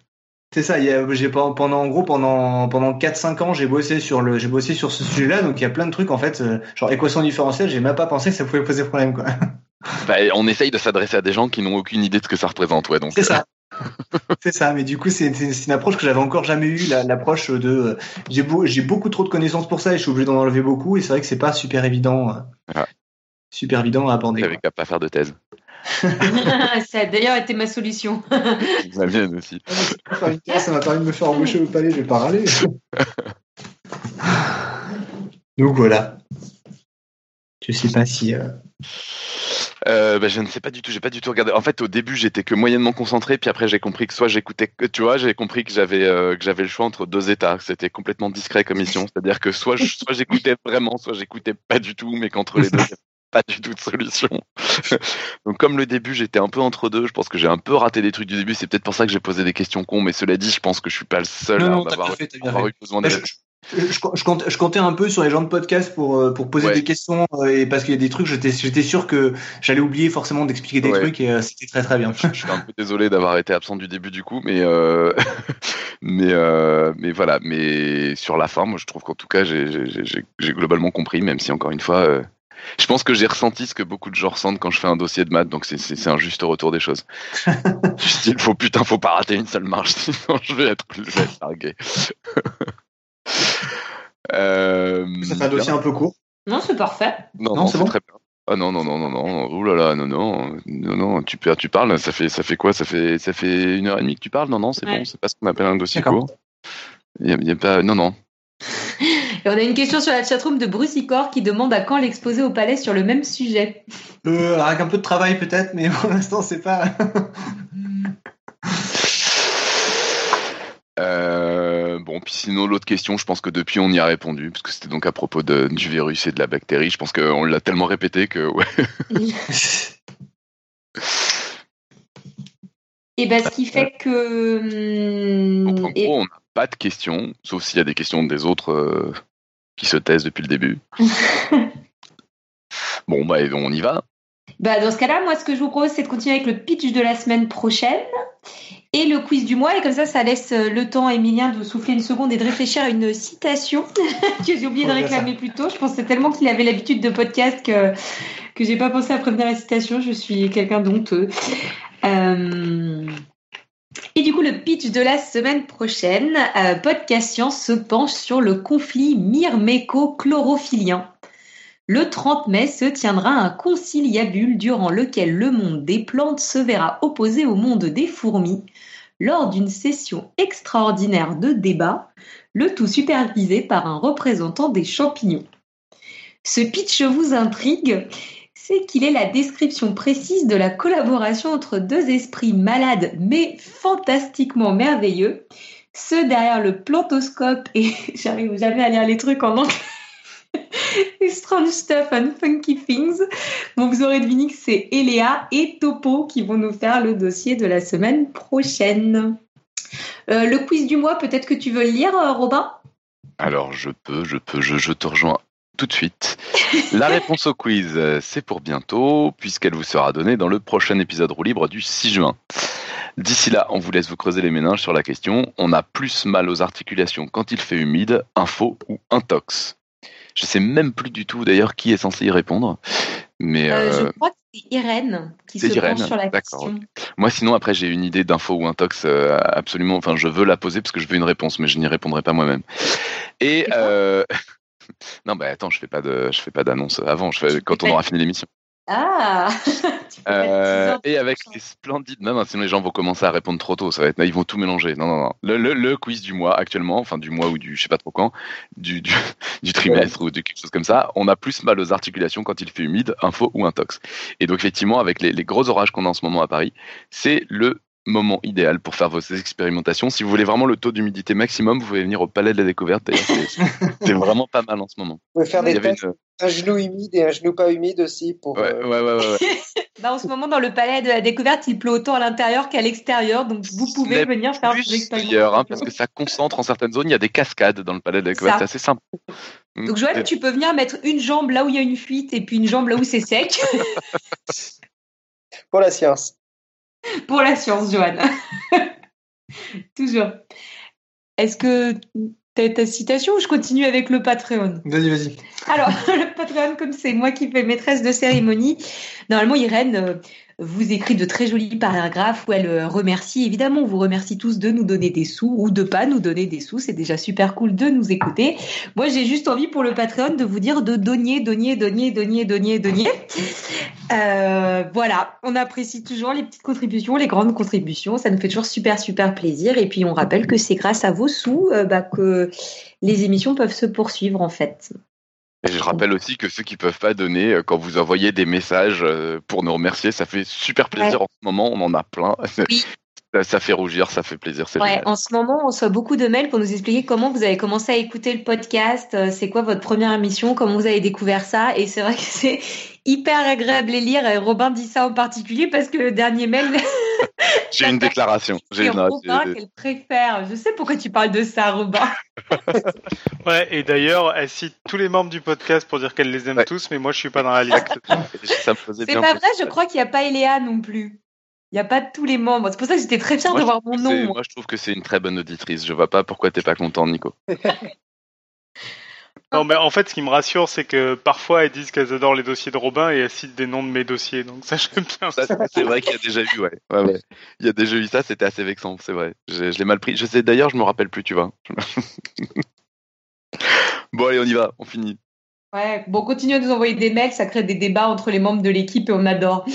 C'est ça. J'ai pendant en gros pendant pendant 4-5 ans j'ai bossé sur le j'ai bossé sur ce sujet-là donc il y a plein de trucs en fait euh, genre équation différentielle j'ai même pas pensé que ça pouvait poser problème quoi. [LAUGHS] Bah, on essaye de s'adresser à des gens qui n'ont aucune idée de ce que ça représente, ouais. Donc C'est ça. c'est ça. Mais du coup c'est une approche que j'avais encore jamais eue la- l'approche de euh, j'ai beau, j'ai beaucoup trop de connaissances pour ça et je suis obligé d'en enlever beaucoup et c'est vrai que c'est pas super évident euh, Ah. super évident à aborder. euh, t'avais qu'à pas faire de thèse. [LAUGHS] Ça a d'ailleurs été ma solution. [LAUGHS] La mienne aussi. Thèse, ça m'a permis de me faire embaucher au palais, je vais pas râler. [LAUGHS] Donc voilà. Je sais pas si. Euh, bah, je ne sais pas du tout, j'ai pas du tout regardé. En fait, au début, j'étais que moyennement concentré, puis après, j'ai compris que soit j'écoutais, tu vois, j'ai compris que j'avais euh, que j'avais le choix entre deux états. C'était complètement discret comme mission, c'est-à-dire que soit soit j'écoutais vraiment, soit j'écoutais pas du tout, mais qu'entre les deux, pas du tout de solution. [LAUGHS] Donc comme le début, j'étais un peu entre deux. Je pense que j'ai un peu raté des trucs du début. C'est peut-être pour ça que j'ai posé des questions cons. Mais cela dit, je pense que je suis pas le seul à avoir, eu besoin de. Je, comptais, un peu sur les gens de podcast pour, euh, pour poser des questions euh, et parce qu'il y a des trucs, j'étais sûr que j'allais oublier forcément d'expliquer des trucs et euh, c'était très très bien. Je, suis un peu désolé d'avoir été absent du début du coup, mais [LAUGHS] mais mais voilà. Mais sur la fin, moi je trouve qu'en tout cas j'ai globalement compris, même si encore une fois. je pense que j'ai ressenti ce que beaucoup de gens ressentent quand je fais un dossier de maths, donc c'est un juste retour des choses. [LAUGHS] il faut putain, faut pas rater une seule marche, [LAUGHS] sinon je vais être, je vais être largué. Euh, ça fait un dossier un peu court. Non, c'est parfait. Non, non, c'est bon. très bien. Ah non non non non non ouh là là non non non non tu tu parles ça fait ça fait quoi? Ça fait ça fait une heure et demie que tu parles? Non non c'est bon c'est pas ce qu'on appelle un dossier court il y, a, pas non non et on a une question sur la chatroom de Brucicor qui demande à quand l'exposer au palais sur le même sujet. Euh, avec un peu de travail peut-être, mais pour l'instant c'est pas. [LAUGHS] Euh, bon, puis sinon, l'autre question, je pense que depuis on y a répondu, parce que c'était donc à propos de, du virus et de la bactérie. Je pense qu'on l'a tellement répété que, ouais. [LAUGHS] et ben, ce qui fait que. Donc, en gros, on n'a pas de questions, sauf s'il y a des questions des autres euh, qui se taisent depuis le début. [LAUGHS] bon, bah, on y va. Bah, dans ce cas-là, moi, ce que je vous propose, c'est de continuer avec le pitch de la semaine prochaine et le quiz du mois. Et comme ça, ça laisse euh, le temps à Emilien de souffler une seconde et de réfléchir à une citation [LAUGHS] que j'ai oublié de réclamer plus tôt. Je pensais tellement qu'il avait l'habitude de podcast que, que j'ai pas pensé à prévenir la citation. Je suis quelqu'un d'honteux. Euh, et du coup, le pitch de la semaine prochaine, euh, Podcast Science se penche sur le conflit myrméco-chlorophylien. Le 30 mai se tiendra un conciliabule durant lequel le monde des plantes se verra opposé au monde des fourmis. Lors d'une session extraordinaire de débat, le tout supervisé par un représentant des champignons. Ce pitch vous intrigue, c'est qu'il est la description précise de la collaboration entre deux esprits malades mais fantastiquement merveilleux, ceux derrière le plantoscope et [LAUGHS] j'arrive jamais à lire les trucs en anglais Strange Stuff and Funky Things. Donc vous aurez deviné que c'est Eléa et Topo qui vont nous faire le dossier de la semaine prochaine. Euh, le quiz du mois, peut-être que tu veux le lire, euh, Robin? Alors je peux, je peux, je, te rejoins tout de suite. La réponse au quiz, c'est pour bientôt, puisqu'elle vous sera donnée dans le prochain épisode roue libre du 6 juin. D'ici là, on vous laisse vous creuser les méninges sur la question. On a plus mal aux articulations quand il fait humide, info ou intox? Je sais même plus du tout d'ailleurs qui est censé y répondre. Mais euh, je euh, crois que c'est Irène qui se Irène. penche sur la question. Moi, sinon, après, j'ai une idée d'info ou un tox euh, absolument. Enfin, je veux la poser parce que je veux une réponse, mais je n'y répondrai pas moi-même. Et [LAUGHS] non, bah attends, je fais pas de, je fais pas d'annonce avant. Je fais quand on aura fini l'émission. Ah [LAUGHS] euh, Et avec les splendides, même sinon les gens vont commencer à répondre trop tôt, ça va être, ils vont tout mélanger. Non, non, non. Le, le, quiz du mois actuellement, enfin du mois ou du, je sais pas trop quand, du, du, [LAUGHS] du trimestre ou de quelque chose comme ça, on a plus mal aux articulations quand il fait humide, info ou intox. Et donc effectivement, avec les, les gros orages qu'on a en ce moment à Paris, c'est le moment idéal pour faire vos expérimentations. Si vous voulez vraiment le taux d'humidité maximum, vous pouvez venir au Palais de la Découverte. C'est vraiment pas mal en ce moment. Vous pouvez faire des tests, un genou humide et un genou pas humide aussi. Pour, ouais, euh, ouais, ouais, ouais, [LAUGHS] bah, en ce moment, dans le Palais de la Découverte, il pleut autant à l'intérieur qu'à l'extérieur. Donc, vous pouvez venir faire des expérimentations. Hein, parce que ça concentre en certaines zones. Il y a des cascades dans le Palais de la Découverte. C'est assez simple. Donc, Joël, tu peux venir mettre une jambe là où il y a une fuite et puis une jambe là où c'est sec. [LAUGHS] pour la science. [LAUGHS] Pour la science, Joanne. [LAUGHS] Toujours. Est-ce que tu ta citation ou je continue avec le Patreon? Vas-y, vas-y. Alors, [LAUGHS] le Patreon, comme c'est moi qui fais maîtresse de cérémonie, normalement, Irène, euh, vous écrit de très jolis paragraphes où elle euh, remercie, évidemment, on vous remercie tous de nous donner des sous ou de pas nous donner des sous. C'est déjà super cool de nous écouter. Moi, j'ai juste envie pour le Patreon de vous dire de donner, donner, donner, donner, donner, donner. Euh, voilà, on apprécie toujours les petites contributions, les grandes contributions. Ça nous fait toujours super, super plaisir. Et puis, on rappelle que c'est grâce à vos sous euh, bah, que les émissions peuvent se poursuivre, en fait. Et je rappelle aussi que ceux qui peuvent pas donner, euh, quand vous envoyez des messages euh, pour nous remercier, ça fait super plaisir en ce moment, on en a plein. Oui. [LAUGHS] Ça, ça fait rougir, ça fait plaisir. c'est Ouais, en ce moment, on reçoit beaucoup de mails pour nous expliquer comment vous avez commencé à écouter le podcast, euh, c'est quoi votre première émission, comment vous avez découvert ça. Et c'est vrai que [LAUGHS] c'est hyper agréable à lire. Et Robin dit ça en particulier parce que le dernier mail, [LAUGHS] J'ai une déclaration. J'ai une- Robin qu'elle préfère. Je sais pourquoi tu parles de ça, Robin. [LAUGHS] Ouais, et d'ailleurs, elle cite tous les membres du podcast pour dire qu'elle les aime Ouais. tous, mais moi je suis pas dans la liste. ça me faisait C'est pas vrai, je crois qu'il n'y a pas Eléa non plus. Il n'y a pas tous les membres. C'est pour ça que j'étais très fière Moi, de voir mon nom. moi. Je trouve que c'est une très bonne auditrice. Je vois pas pourquoi t'es pas content, Nico. [LAUGHS] Non, mais en fait, ce qui me rassure, c'est que parfois elles disent qu'elles adorent les dossiers de Robin et elles citent des noms de mes dossiers, donc ça j'aime bien. Ça, c'est- vrai qu'il y a déjà eu, ouais. ouais, ouais. Il y a déjà eu ça, c'était assez vexant, c'est vrai. Je, je l'ai mal pris. Je sais d'ailleurs, je me rappelle plus, tu vois. [LAUGHS] bon, allez, on y va, on finit. Ouais, bon, continuez de nous envoyer des mails, ça crée des débats entre les membres de l'équipe et on adore.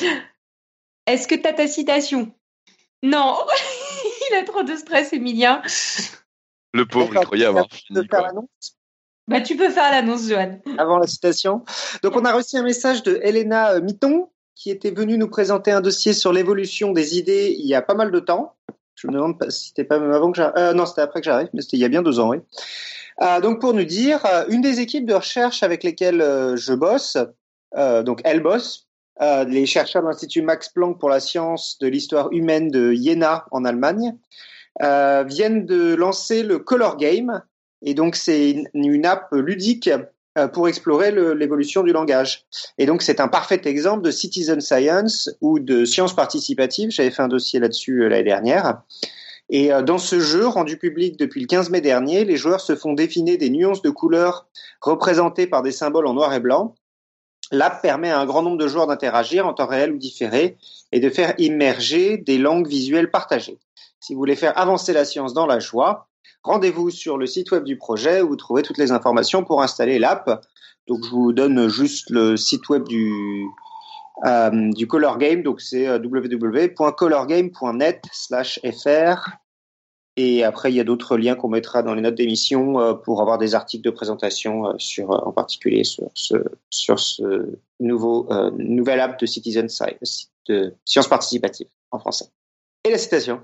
Est-ce que t'as ta citation? Non [LAUGHS] Il a trop de stress, Emilien. Le pauvre, il croyait avoir fini. Bah, tu peux faire l'annonce, Joanne. avant la citation. Donc, on a reçu un message de Elena euh, Mitton qui était venue nous présenter un dossier sur l'évolution des idées il y a pas mal de temps. Je me demande pas si c'était pas même avant que j'arrive. Euh, non, c'était après que j'arrive, mais c'était il y a bien deux ans, oui. Euh, donc, pour nous dire, une des équipes de recherche avec lesquelles je bosse, euh, donc elle bosse, euh, les chercheurs de l'Institut Max Planck pour la science de l'histoire humaine de Jena en Allemagne, euh, viennent de lancer le Color Game. Et donc, c'est une, une app ludique euh, pour explorer l'évolution du langage. Et donc, c'est un parfait exemple de citizen science ou de science participative. J'avais fait un dossier là-dessus euh, l'année dernière. Et euh, dans ce jeu, rendu public depuis le 15 mai dernier, les joueurs se font définir des nuances de couleurs représentées par des symboles en noir et blanc. L'app permet à un grand nombre de joueurs d'interagir en temps réel ou différé et de faire immerger des langues visuelles partagées. Si vous voulez faire avancer la science dans la joie, rendez-vous sur le site web du projet où vous trouvez toutes les informations pour installer l'app. Donc je vous donne juste le site web du euh, du Color Game. Donc c'est euh, www.colorgame.net/fr. Et après il y a d'autres liens qu'on mettra dans les notes d'émission euh, pour avoir des articles de présentation euh, sur euh, en particulier sur ce sur ce nouveau euh, nouvelle app de Citizen Science de science participative en français. Et la citation.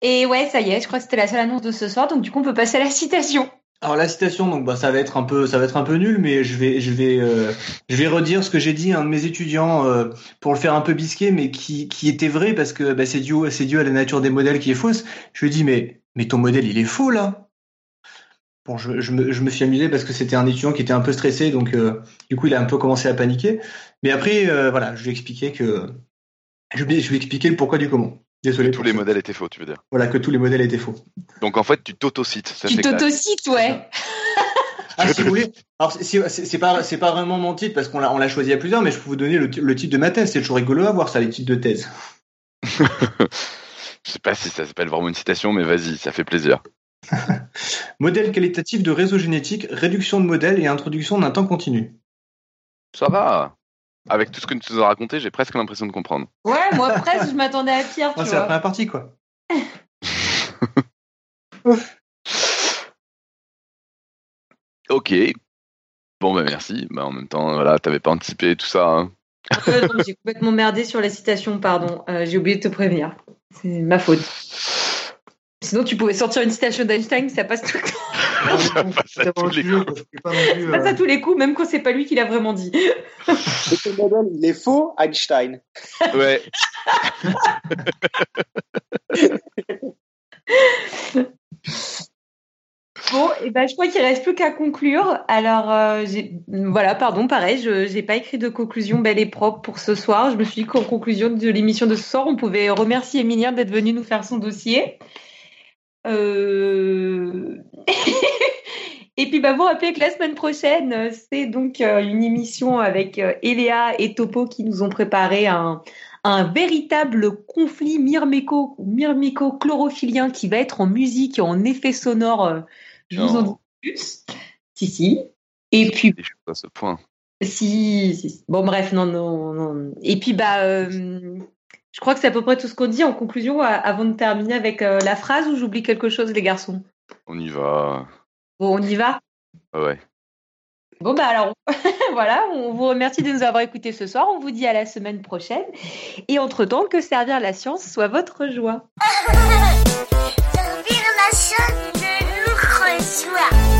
Et ouais, ça y est, je crois que c'était la seule annonce de ce soir, donc du coup, on peut passer à la citation. Alors la citation, donc bah ça va être un peu, ça va être un peu nul, mais je vais, je vais, euh, je vais redire ce que j'ai dit à un de mes étudiants euh, pour le faire un peu bisquer, mais qui, qui était vrai parce que bah, c'est dû, c'est dû à la nature des modèles qui est fausse. Je lui ai dit mais, mais ton modèle il est faux là. Bon, je, je, me, je me suis amusé parce que c'était un étudiant qui était un peu stressé, donc euh, du coup il a un peu commencé à paniquer. Mais après, euh, voilà, je lui ai expliqué que, je lui ai, je lui ai expliqué le pourquoi du comment. Désolé. Tous pour les ça. modèles étaient faux, tu veux dire. Voilà, que tous les modèles étaient faux. Donc en fait, tu t'autocites. ça, Tu t'autocites, ouais. Ah, si vous voulez. Alors, c'est- pas, c'est pas vraiment mon titre parce qu'on l'a, on l'a choisi à plusieurs, mais je peux vous donner le titre de ma thèse. C'est toujours rigolo à voir ça, les titres de thèse. [LAUGHS] Je sais pas si ça s'appelle vraiment une citation, mais vas-y, ça fait plaisir. [LAUGHS] Modèle qualitatif de réseau génétique, réduction de modèles et introduction d'un temps continu. Ça va. Avec tout ce que tu nous as raconté, j'ai presque l'impression de comprendre. Ouais, moi, presque, je m'attendais à pire, Ah, c'est la première partie, quoi. [LAUGHS] Ok. Bon, bah merci. Bah, en même temps, voilà, t'avais pas anticipé tout ça. hein. J'ai complètement merdé sur la citation, pardon. Euh, j'ai oublié de te prévenir. C'est ma faute. Sinon, tu pouvais sortir une citation d'Einstein, ça passe tout le temps. [LAUGHS] Ça passe à tous les coups. euh, Ça passe à tous les coups, même quand c'est pas lui qui l'a vraiment dit. Il est faux, Einstein. Ouais. [LAUGHS] Et ben, je crois qu'il reste plus qu'à conclure. Alors, euh, voilà, pardon, pareil, je j'ai pas écrit de conclusion belle et propre pour ce soir. Je me suis dit qu'en conclusion de l'émission de ce soir, on pouvait remercier Emilien d'être venu nous faire son dossier. Euh... [LAUGHS] et puis, bah, vous rappelez que la semaine prochaine, c'est donc euh, une émission avec Eléa et Topo qui nous ont préparé un, véritable conflit myrméco, myrméco-chlorophylien qui va être en musique et en effet sonore. Euh, je vous en dis plus. Si, si. Et puis, Des choses à ce point. si, si, si. Bon, bref, non, non, non. Et puis, bah, euh, je crois que c'est à peu près tout ce qu'on dit en conclusion à- avant de terminer avec euh, la phrase ou j'oublie quelque chose, les garçons? On y va. Bon, on y va? Ah Ouais. Bon bah alors [LAUGHS] voilà, on vous remercie de nous avoir écoutés ce soir. On vous dit à la semaine prochaine. Et entre-temps, que servir la science soit votre joie. servir la science Extra.